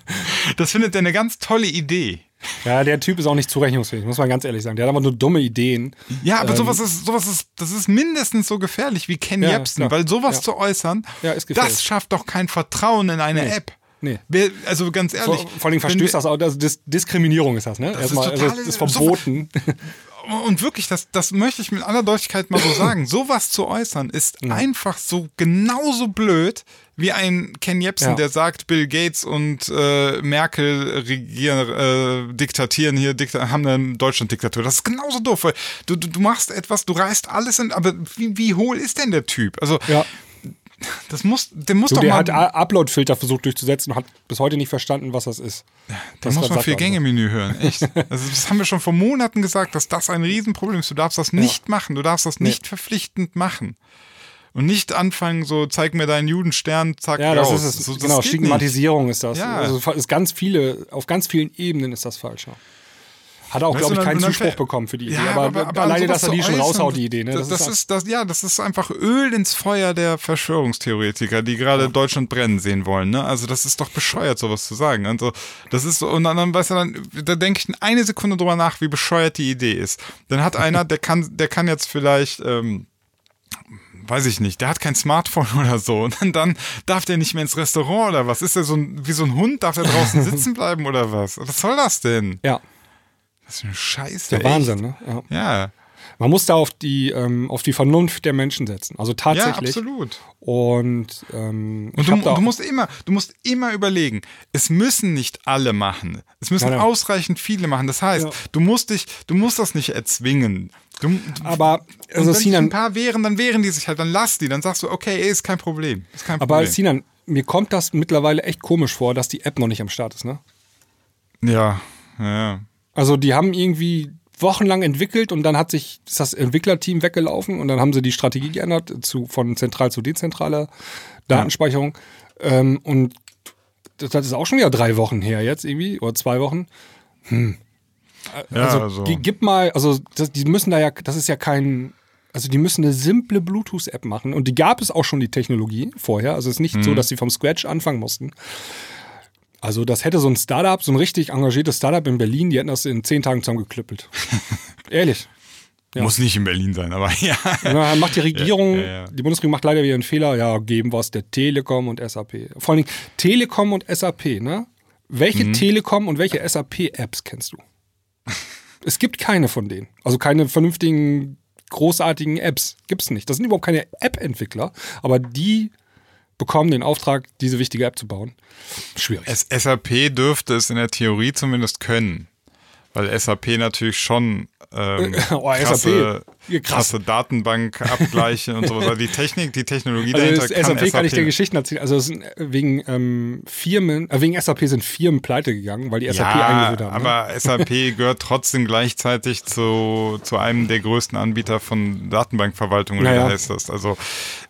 das findet er eine ganz tolle Idee. Ja, der Typ ist auch nicht zurechnungsfähig, muss man ganz ehrlich sagen. Der hat aber nur dumme Ideen. Ja, aber Ähm, sowas ist, sowas ist, das ist mindestens so gefährlich wie Ken Ja, Jebsen, klar. weil sowas Ja. zu äußern, Ja, ist das schafft doch kein Vertrauen in eine Nee. App. Nee. Also ganz Vor, ehrlich. vor allem wenn verstößt das auch, also Dis Diskriminierung ist das, ne? ist Erstmal, also total- es ist verboten. Und wirklich, das, das möchte ich mit aller Deutlichkeit mal so sagen. Sowas zu äußern ist einfach so genauso blöd wie ein Ken Jebsen, Ja. der sagt, Bill Gates und äh, Merkel regieren, äh, diktatieren hier, dikta haben eine Deutschland-Diktatur. Das ist genauso doof, weil du, du, du machst etwas, du reißt alles in, aber wie, wie hohl ist denn der Typ? Also, ja. Das muss, der muss Du, doch der mal. hat A- Upload-Filter versucht durchzusetzen und hat bis heute nicht verstanden, was das ist. Da Das muss man vier also. Gänge-Menü hören, echt. Also das haben wir schon vor Monaten gesagt, dass das ein Riesenproblem ist. Du darfst das nicht machen, du darfst das nicht verpflichtend machen. Und nicht anfangen, so, zeig mir deinen Judenstern, zack, Ja, das raus. ist es. So, das genau, Stigmatisierung ist das. Ja. Also ist ganz viele, auf ganz vielen Ebenen ist das falsch. Ja. Hat auch, glaube ich, keinen und Zuspruch bekommen für die Idee. Ja, aber, aber, aber alleine, dass er die schon raushaut, die Idee. Ne? Das, das, ist, das, ja, das ist einfach Öl ins Feuer der Verschwörungstheoretiker, die gerade Deutschland brennen sehen wollen. Ne? Also das ist doch bescheuert, sowas zu sagen. Also das ist so, und dann, dann weißt du, dann, da denke ich eine Sekunde drüber nach, wie bescheuert die Idee ist. Dann hat einer, der kann, der kann jetzt vielleicht, ähm, weiß ich nicht, der hat kein Smartphone oder so. Und dann, dann darf der nicht mehr ins Restaurant oder was? Ist der so ein, wie so ein Hund? Darf der draußen sitzen bleiben oder was? Was soll das denn? ja, Das ist eine Scheiße. der. Wahnsinn. Ne? Ja. Ja, Man muss da auf die, ähm, auf die Vernunft der Menschen setzen. Also ja, tatsächlich. absolut. Und, ähm, Und du, du musst immer, du musst immer überlegen, es müssen nicht alle machen. Es müssen Nein, nein. ausreichend viele machen. Das heißt, Ja. du musst dich, du musst das nicht erzwingen. Du, du, aber, also wenn Sinan, ein paar wehren, dann wehren die sich halt, dann lass die, dann sagst du, okay, ey, ist kein Problem. Ist kein aber Problem. Sinan, mir kommt das mittlerweile echt komisch vor, dass die App noch nicht am Start ist, ne? ja, ja. Also die haben irgendwie wochenlang entwickelt und dann hat sich ist das Entwicklerteam weggelaufen und dann haben sie die Strategie geändert zu, von zentral zu dezentraler Datenspeicherung. Ähm, und das, ist auch schon wieder drei Wochen her jetzt irgendwie oder zwei Wochen. Ja, Also, also, gi- gib mal, also das, die müssen da ja, das ist ja kein, also die müssen eine simple Bluetooth-App machen und die gab es auch schon die Technologie vorher. Also es ist nicht Mhm. so, dass sie vom Scratch anfangen mussten. Also das hätte so ein Startup, so ein richtig engagiertes Startup in Berlin, die hätten das in zehn Tagen zusammengeklüppelt. Ehrlich. ja. muss nicht in Berlin sein, aber ja. Dann macht die Regierung, Ja, ja, ja. die Bundesregierung macht leider wieder einen Fehler, ja, geben was der Telekom und SAP. Vor allen Dingen Telekom und SAP, ne? Welche Mhm. Telekom und welche SAP-Apps kennst du? es gibt keine von denen. Also keine vernünftigen, großartigen Apps. Gibt's nicht. Das sind überhaupt keine App-Entwickler, aber die bekommen den Auftrag, diese wichtige App zu bauen. Schwierig. SAP dürfte es in der Theorie zumindest können. Weil SAP natürlich schon ähm, Oh, krasse, SAP. Krasse Datenbankabgleiche und sowas. Also die Technik, die Technologie Also dahinter kann SAP kann ich dir SAP. Geschichten erzählen. Also sind wegen ähm, Firmen, äh, wegen SAP sind Firmen pleite gegangen, weil die SAP ja, eingeführt haben. ne? aber SAP gehört trotzdem gleichzeitig zu, zu einem der größten Anbieter von Datenbankverwaltung, oder Naja. wie heißt das? Also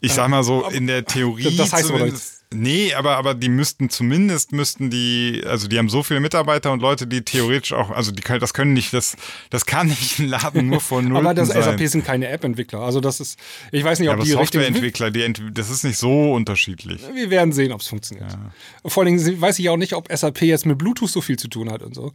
ich sag mal so, in der Theorie das heißt aber zumindest, Nee, aber, aber die müssten zumindest, müssten die, also die haben so viele Mitarbeiter und Leute, die theoretisch auch, also die können, das können nicht, das, das kann nicht ein Laden nur von null Aber das sein. SAP sind keine App-Entwickler. Also das ist, ich weiß nicht, ja, ob aber die. Softwareentwickler, die, das ist nicht so unterschiedlich. Wir werden sehen, ob es funktioniert. Vor allen Dingen weiß ich auch nicht, ob SAP jetzt mit Bluetooth so viel zu tun hat und so.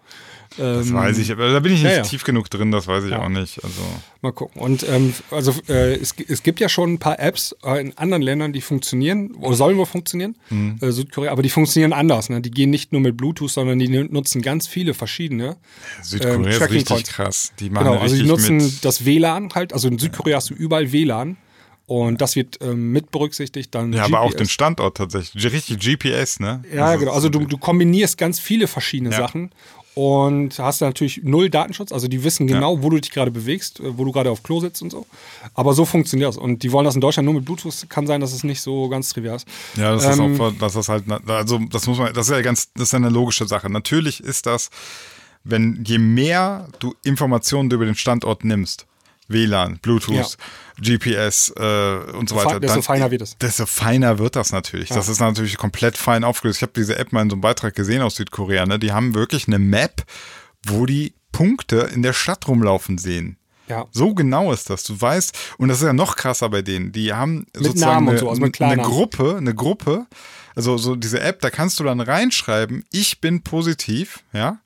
Das weiß ich, aber da bin ich nicht ja, ja. tief genug drin, das weiß ich Ja. auch nicht. Also, Mal gucken. Und ähm, also äh, es, es gibt ja schon ein paar Apps äh, in anderen Ländern, die funktionieren oder sollen wohl funktionieren. Mhm. Äh, Südkorea, aber die funktionieren anders. Ne? Die gehen nicht nur mit Bluetooth, sondern die nutzen ganz viele verschiedene. Südkorea Ähm, ist richtig Points. krass. Die machen Genau, also die nutzen das WLAN halt. Also in Südkorea hast du überall WLAN. Und das wird ähm, mit berücksichtigt. Dann ja, aber auch GPS. den Standort tatsächlich. Richtig GPS, ne? Ja, Also, genau. Also du, du kombinierst ganz viele verschiedene Ja. Sachen und hast natürlich null Datenschutz. Also die wissen genau, wo du dich gerade bewegst, äh, wo du gerade auf Klo sitzt und so. Aber so funktioniert das. Und die wollen das in Deutschland nur mit Bluetooth. Kann sein, dass es nicht so ganz trivial ist. Ja, das Ähm, ist auch, das ist halt, also das muss man, das ist ja ganz, das ist ja eine logische Sache. Natürlich ist das, wenn je mehr du Informationen über den Standort nimmst, WLAN, Bluetooth, GPS äh, und so weiter, desto feiner wird es. Desto feiner wird das natürlich. Das ist natürlich komplett fein aufgelöst. Ich habe diese App mal in so einem Beitrag gesehen aus Südkorea. Ne? Die haben wirklich eine Map, wo die Punkte in der Stadt rumlaufen sehen. Ja. So genau ist das. Du weißt, und das ist ja noch krasser bei denen. Die haben sozusagen Namen und eine, so, also mit eine. Gruppe, eine Gruppe, also so diese App, da kannst du dann reinschreiben, ich bin positiv, ja.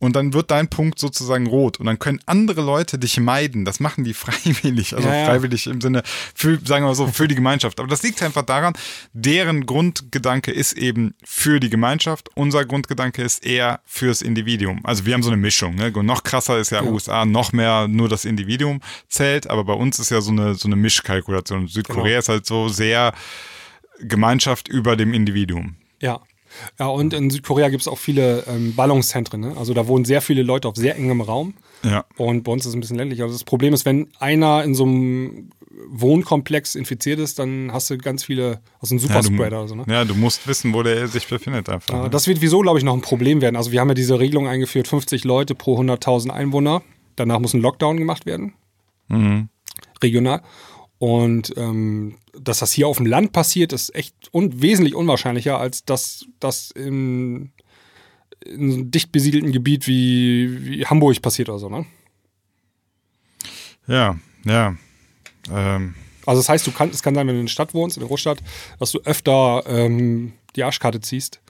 Und dann wird dein Punkt sozusagen rot. Und dann können andere Leute dich meiden. Das machen die freiwillig. Also Ja, ja. freiwillig im Sinne, für, sagen wir mal so, für die Gemeinschaft. Aber das liegt einfach daran, deren Grundgedanke ist eben für die Gemeinschaft. Unser Grundgedanke ist eher fürs Individuum. Also wir haben so eine Mischung. Ne? Und noch krasser ist ja, USA, noch mehr nur das Individuum zählt. Aber bei uns ist ja so eine, so eine Mischkalkulation. Südkorea Genau. ist halt so sehr Gemeinschaft über dem Individuum. Ja. Ja, und in Südkorea gibt es auch viele ähm, Ballungszentren. Ne? Also da wohnen sehr viele Leute auf sehr engem Raum. Ja. Und bei uns ist es ein bisschen ländlicher. Also das Problem ist, wenn einer in so einem Wohnkomplex infiziert ist, dann hast du ganz viele, also ein Ja, du, Superspreader so. Ne? ja, du musst wissen, wo der sich befindet einfach. Ja, ne? das wird wieso, glaube ich, noch ein Problem werden. Also wir haben ja diese Regelung eingeführt, 50 Leute pro 100.000 Einwohner. Danach muss ein Lockdown gemacht werden. Mhm. Regional. Und ähm, dass das hier auf dem Land passiert, ist echt un wesentlich unwahrscheinlicher, als dass das in, in so einem dicht besiedelten Gebiet wie, wie Hamburg passiert oder so. Ne? Ja, ja. Ähm, Also das heißt, du kann, es kann sein, wenn du in der Stadt wohnst, in der Großstadt, dass du öfter ähm, die Arschkarte ziehst.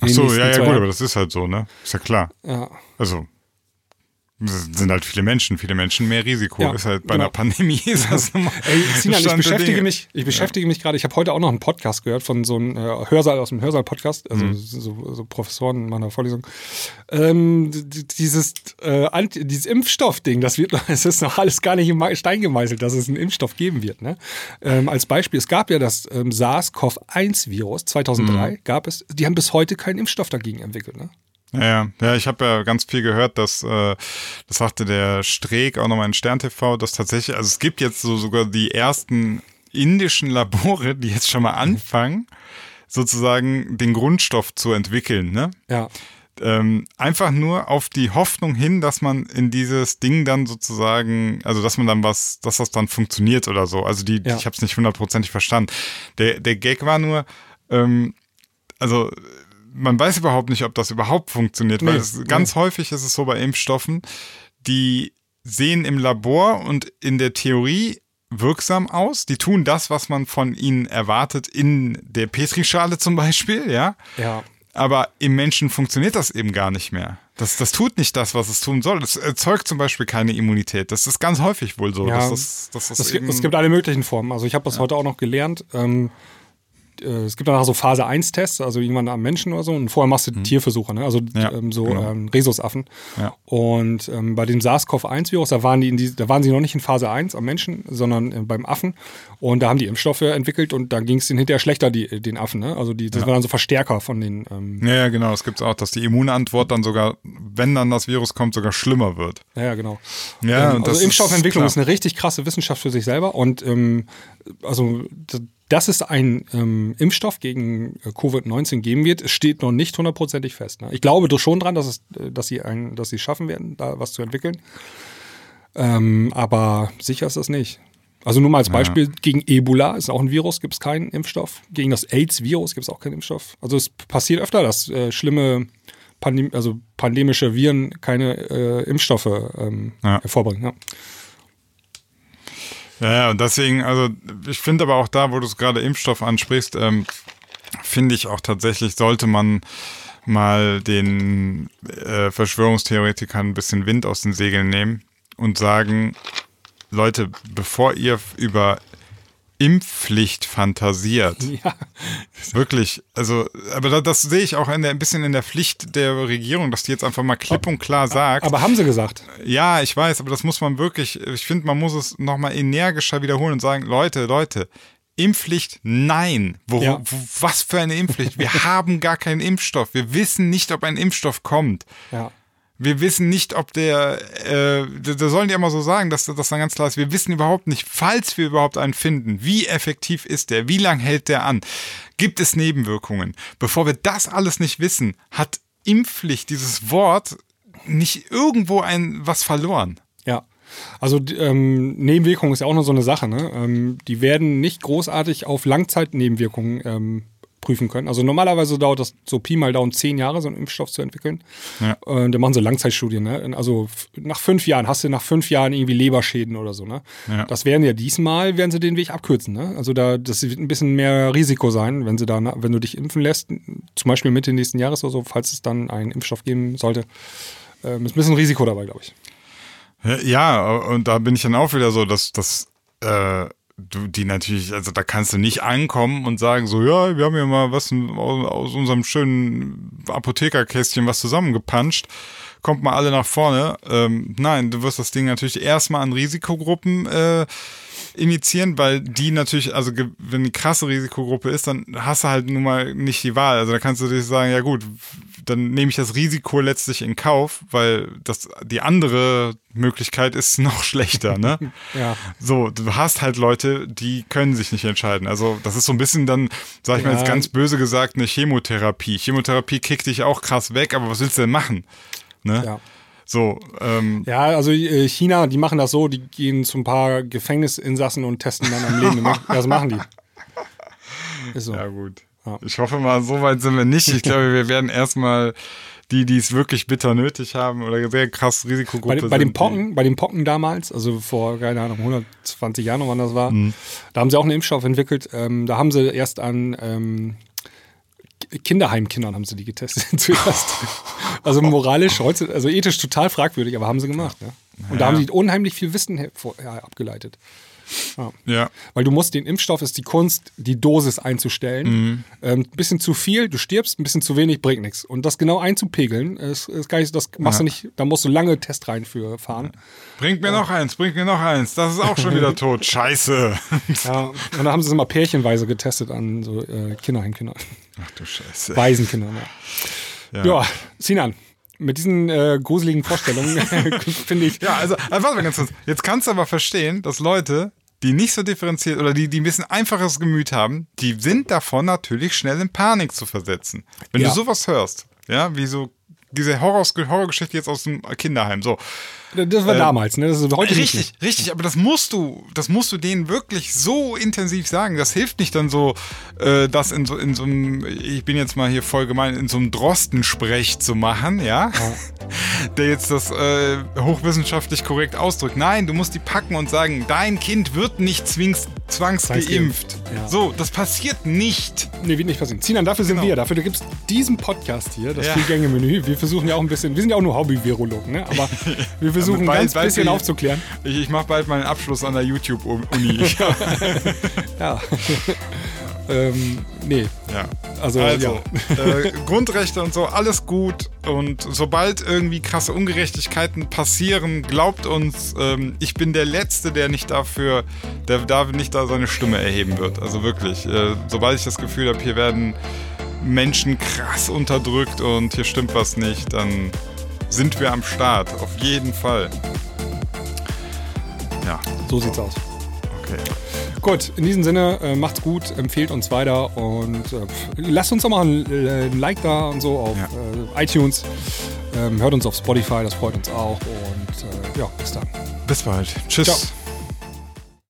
ach so, ja, ja, gut, aber das ist halt so, ne? Ist ja klar. Ja. Also, sind halt viele Menschen, viele Menschen, mehr Risiko. Ja, ist halt bei genau. einer Pandemie ist das nun mal Ey, Sinan, ich beschäftige Dinge. mich, ich beschäftige mich gerade, ich habe heute auch noch einen Podcast gehört von so einem äh, Hörsaal aus dem Hörsaal-Podcast, also Mhm. so, so Professoren in meiner Vorlesung. Ähm, dieses, äh, Anti- dieses Impfstoffding, das wird noch, es ist noch alles gar nicht im Stein gemeißelt, dass es einen Impfstoff geben wird. Ne? Ähm, als Beispiel, es gab ja das ähm, SARS-CoV-1-Virus, 2003 Mhm. gab es, die haben bis heute keinen Impfstoff dagegen entwickelt. Ne? Ja, ja, ich habe ja ganz viel gehört, dass, äh, das sagte der Streeck auch nochmal in Stern TV, dass tatsächlich, also es gibt jetzt so sogar die ersten indischen Labore, die jetzt schon mal anfangen, sozusagen den Grundstoff zu entwickeln, ne? Ja. ähm, einfach nur auf die Hoffnung hin, dass man in dieses Ding dann sozusagen, also dass man dann was, dass das dann funktioniert oder so. Also die, Ja. ich habe es nicht hundertprozentig verstanden. Der, der Gag war nur, ähm, also man weiß überhaupt nicht, ob das überhaupt funktioniert, weil Nee, es, ganz häufig ist es so bei Impfstoffen, die sehen im Labor und in der Theorie wirksam aus. Die tun das, was man von ihnen erwartet, in der Petrischale zum Beispiel, ja. Ja. Aber im Menschen funktioniert das eben gar nicht mehr. Das, das tut nicht das, was es tun soll. Es erzeugt zum Beispiel keine Immunität. Das ist ganz häufig wohl so. Ja, dass das, dass das Es gibt, es gibt alle möglichen Formen. Also ich habe das heute auch noch gelernt. Ähm, äh, es gibt danach so Phase 1-Tests, also irgendwann am Menschen oder so, und vorher machst du Tierversuche, ne? also Mhm. Ja, ähm, so genau. ähm, Rhesusaffen. Ja. Und ähm, bei dem SARS-CoV-1-Virus, da waren die in die, da waren sie noch nicht in Phase 1 am Menschen, sondern äh, beim Affen. Und da haben die Impfstoffe entwickelt und da ging es denen hinterher schlechter, die, den Affen. Ne? Also die, das waren dann so Verstärker von den. Ähm, Ja, ja, genau. Es gibt auch, dass die Immunantwort dann sogar, wenn dann das Virus kommt, sogar schlimmer wird. ja, ja, genau. Ja, ähm, also ist Impfstoffentwicklung klar. ist, eine richtig krasse Wissenschaft für sich selber. Und ähm, also dass es einen ähm, Impfstoff gegen äh, Covid-19 geben wird, steht noch nicht hundertprozentig fest. Ne? Ich glaube doch schon dran, dass, es, äh, dass sie einen, dass sie es schaffen werden, da was zu entwickeln. Ähm, aber sicher ist das nicht. Also nur mal als Beispiel, gegen Ebola ist auch ein Virus, gibt es keinen Impfstoff. Gegen das AIDS-Virus gibt es auch keinen Impfstoff. Also es passiert öfter, dass äh, schlimme Pandem also pandemische Viren keine äh, Impfstoffe ähm, Ja. hervorbringen. Ja. Ja, ja, und deswegen, also ich finde aber auch da, wo du es gerade Impfstoff ansprichst, ähm, finde ich auch tatsächlich, sollte man mal den äh, Verschwörungstheoretikern ein bisschen Wind aus den Segeln nehmen und sagen, Leute, bevor ihr über Impfpflicht fantasiert, Ja. Wirklich, also, aber da, das sehe ich auch der, ein bisschen in der Pflicht der Regierung, dass die jetzt einfach mal klipp und klar sagt. Aber haben sie gesagt? ja, ich weiß, aber das muss man wirklich, ich finde, man muss es nochmal energischer wiederholen und sagen, Leute, Leute, Impfpflicht, nein. Wo, Ja. wo, was für eine Impfpflicht? Wir haben gar keinen Impfstoff. Wir wissen nicht, ob ein Impfstoff kommt. Ja. Wir wissen nicht, ob der, äh, da sollen die immer so sagen, dass das dann ganz klar ist. Wir wissen überhaupt nicht, falls wir überhaupt einen finden, wie effektiv ist der, wie lang hält der an, gibt es Nebenwirkungen. Bevor wir das alles nicht wissen, hat Impfpflicht, dieses Wort, nicht irgendwo ein was verloren. Ja. Also ähm, Nebenwirkungen ist ja auch noch so eine Sache. Ne? Ähm, die werden nicht großartig auf Langzeitnebenwirkungen ähm, prüfen können. Also normalerweise dauert das so Pi mal Daumen zehn Jahre, so einen Impfstoff zu entwickeln. Ja. Äh, da machen sie Langzeitstudien. Ne? Also nach fünf Jahren hast du nach fünf Jahren irgendwie Leberschäden oder so. Ne? Ja. Das werden ja diesmal, werden sie den Weg abkürzen. Ne? Also da, das wird ein bisschen mehr Risiko sein, wenn sie da, wenn du dich impfen lässt, zum Beispiel Mitte nächsten Jahres oder so, falls es dann einen Impfstoff geben sollte. Ähm, ist ein bisschen Risiko dabei, glaube ich. Ja, und da bin ich dann auch wieder so, dass, dass äh, du die natürlich, also da kannst du nicht ankommen und sagen so, ja, wir haben ja mal was aus, unserem schönen Apothekerkästchen was zusammengepanscht. Kommt mal alle nach vorne. Ähm, nein, du wirst das Ding natürlich erstmal an Risikogruppen äh, initiieren, weil die natürlich, also wenn eine krasse Risikogruppe ist, dann hast du halt nun mal nicht die Wahl. Also da kannst du dir sagen, ja gut, dann nehme ich das Risiko letztlich in Kauf, weil das die andere Möglichkeit ist noch schlechter, ne? Ja. So, du hast halt Leute, die können sich nicht entscheiden. Also das ist so ein bisschen dann, sag ich mal Ja. jetzt ganz böse gesagt, eine Chemotherapie. Chemotherapie kickt dich auch krass weg, aber was willst du denn machen? Ne? Ja. So, ähm, Ja, also äh, China, die machen das so, die gehen zu ein paar Gefängnisinsassen und testen dann am Leben. Ne? Das machen die. Ist so. Ja, gut. Ja. Ich hoffe mal, so weit sind wir nicht. Ich glaube, wir werden erstmal die, die es wirklich bitter nötig haben oder sehr krass Risikogruppe Bei, sind. bei den die- Pocken, bei den Pocken damals, also vor, keine Ahnung, 120 Jahren, wann das war, Mhm. da haben sie auch einen Impfstoff entwickelt. Ähm, da haben sie erst an ähm, Kinderheimkindern haben sie die getestet zuerst. Also moralisch, heute, also ethisch total fragwürdig, aber haben sie gemacht. Ne? Und da Ja. haben sie unheimlich viel Wissen vor- ja. Ja. Weil du musst den Impfstoff ist die Kunst, die Dosis einzustellen. Mhm. Ähm, ein bisschen zu viel, du stirbst, ein bisschen zu wenig, bringt nichts. Und das genau einzupegeln, ist, ist gar nicht, das machst du nicht, da musst du lange Testreihen für fahren. Bringt mir noch eins, bringt mir noch eins. Das ist auch schon wieder tot. Scheiße. Ja, und dann haben sie es immer pärchenweise getestet an so äh, Kinderheimkindern, Ach du Scheiße. Waisenkindern. Ja, Ja. ja Sinan, mit diesen äh, gruseligen Vorstellungen finde ich. Ja, also, also warte mal ganz kurz. Jetzt kannst du aber verstehen, dass Leute, die nicht so differenziert oder die, die ein bisschen einfaches Gemüt haben, die sind davon natürlich schnell in Panik zu versetzen. Wenn Ja. du sowas hörst, ja, wie so diese Horrorgeschichte jetzt aus dem Kinderheim, so. Das war damals, ne? Das ist heute nicht Richtig, richtig, aber das musst du, das musst du denen wirklich so intensiv sagen. Das hilft nicht dann so, äh, das in so, in so einem, ich bin jetzt mal hier voll gemein, in so einem Drostensprech zu machen, ja? Der jetzt das äh, hochwissenschaftlich korrekt ausdrückt. Nein, du musst die packen und sagen, dein Kind wird nicht zwings, zwangsgeimpft. Zwangsgeimpft, ja. So, das passiert nicht. Nee, wird nicht passieren. Sinan, dafür sind Genau. wir. Dafür gibt es diesen Podcast hier, das Ja. Vier-Gänge-Menü. Wir versuchen ja auch ein bisschen, wir sind ja auch nur Hobby-Virologen, ne? aber wir versuchen Bald- ganz bald bisschen ich- aufzuklären. Ich, ich mache bald meinen Abschluss an der YouTube-Uni. Ja. Ähm, nee. Ja. Also, Also, äh, Grundrechte und so, alles gut. Und sobald irgendwie krasse Ungerechtigkeiten passieren, glaubt uns, ähm, ich bin der Letzte, der nicht dafür, der da nicht da seine Stimme erheben wird. Also wirklich, äh, sobald ich das Gefühl habe, hier werden Menschen krass unterdrückt und hier stimmt was nicht, dann sind wir am Start. Auf jeden Fall. Ja, So sieht's aus. okay. Gut, in diesem Sinne, äh, macht's gut, empfehlt uns weiter und äh, lasst uns doch mal ein, äh, ein Like da und so auf Ja. äh, iTunes. Ähm, hört uns auf Spotify, das freut uns auch. Und äh, ja, bis dann. Bis bald. Tschüss. Ciao.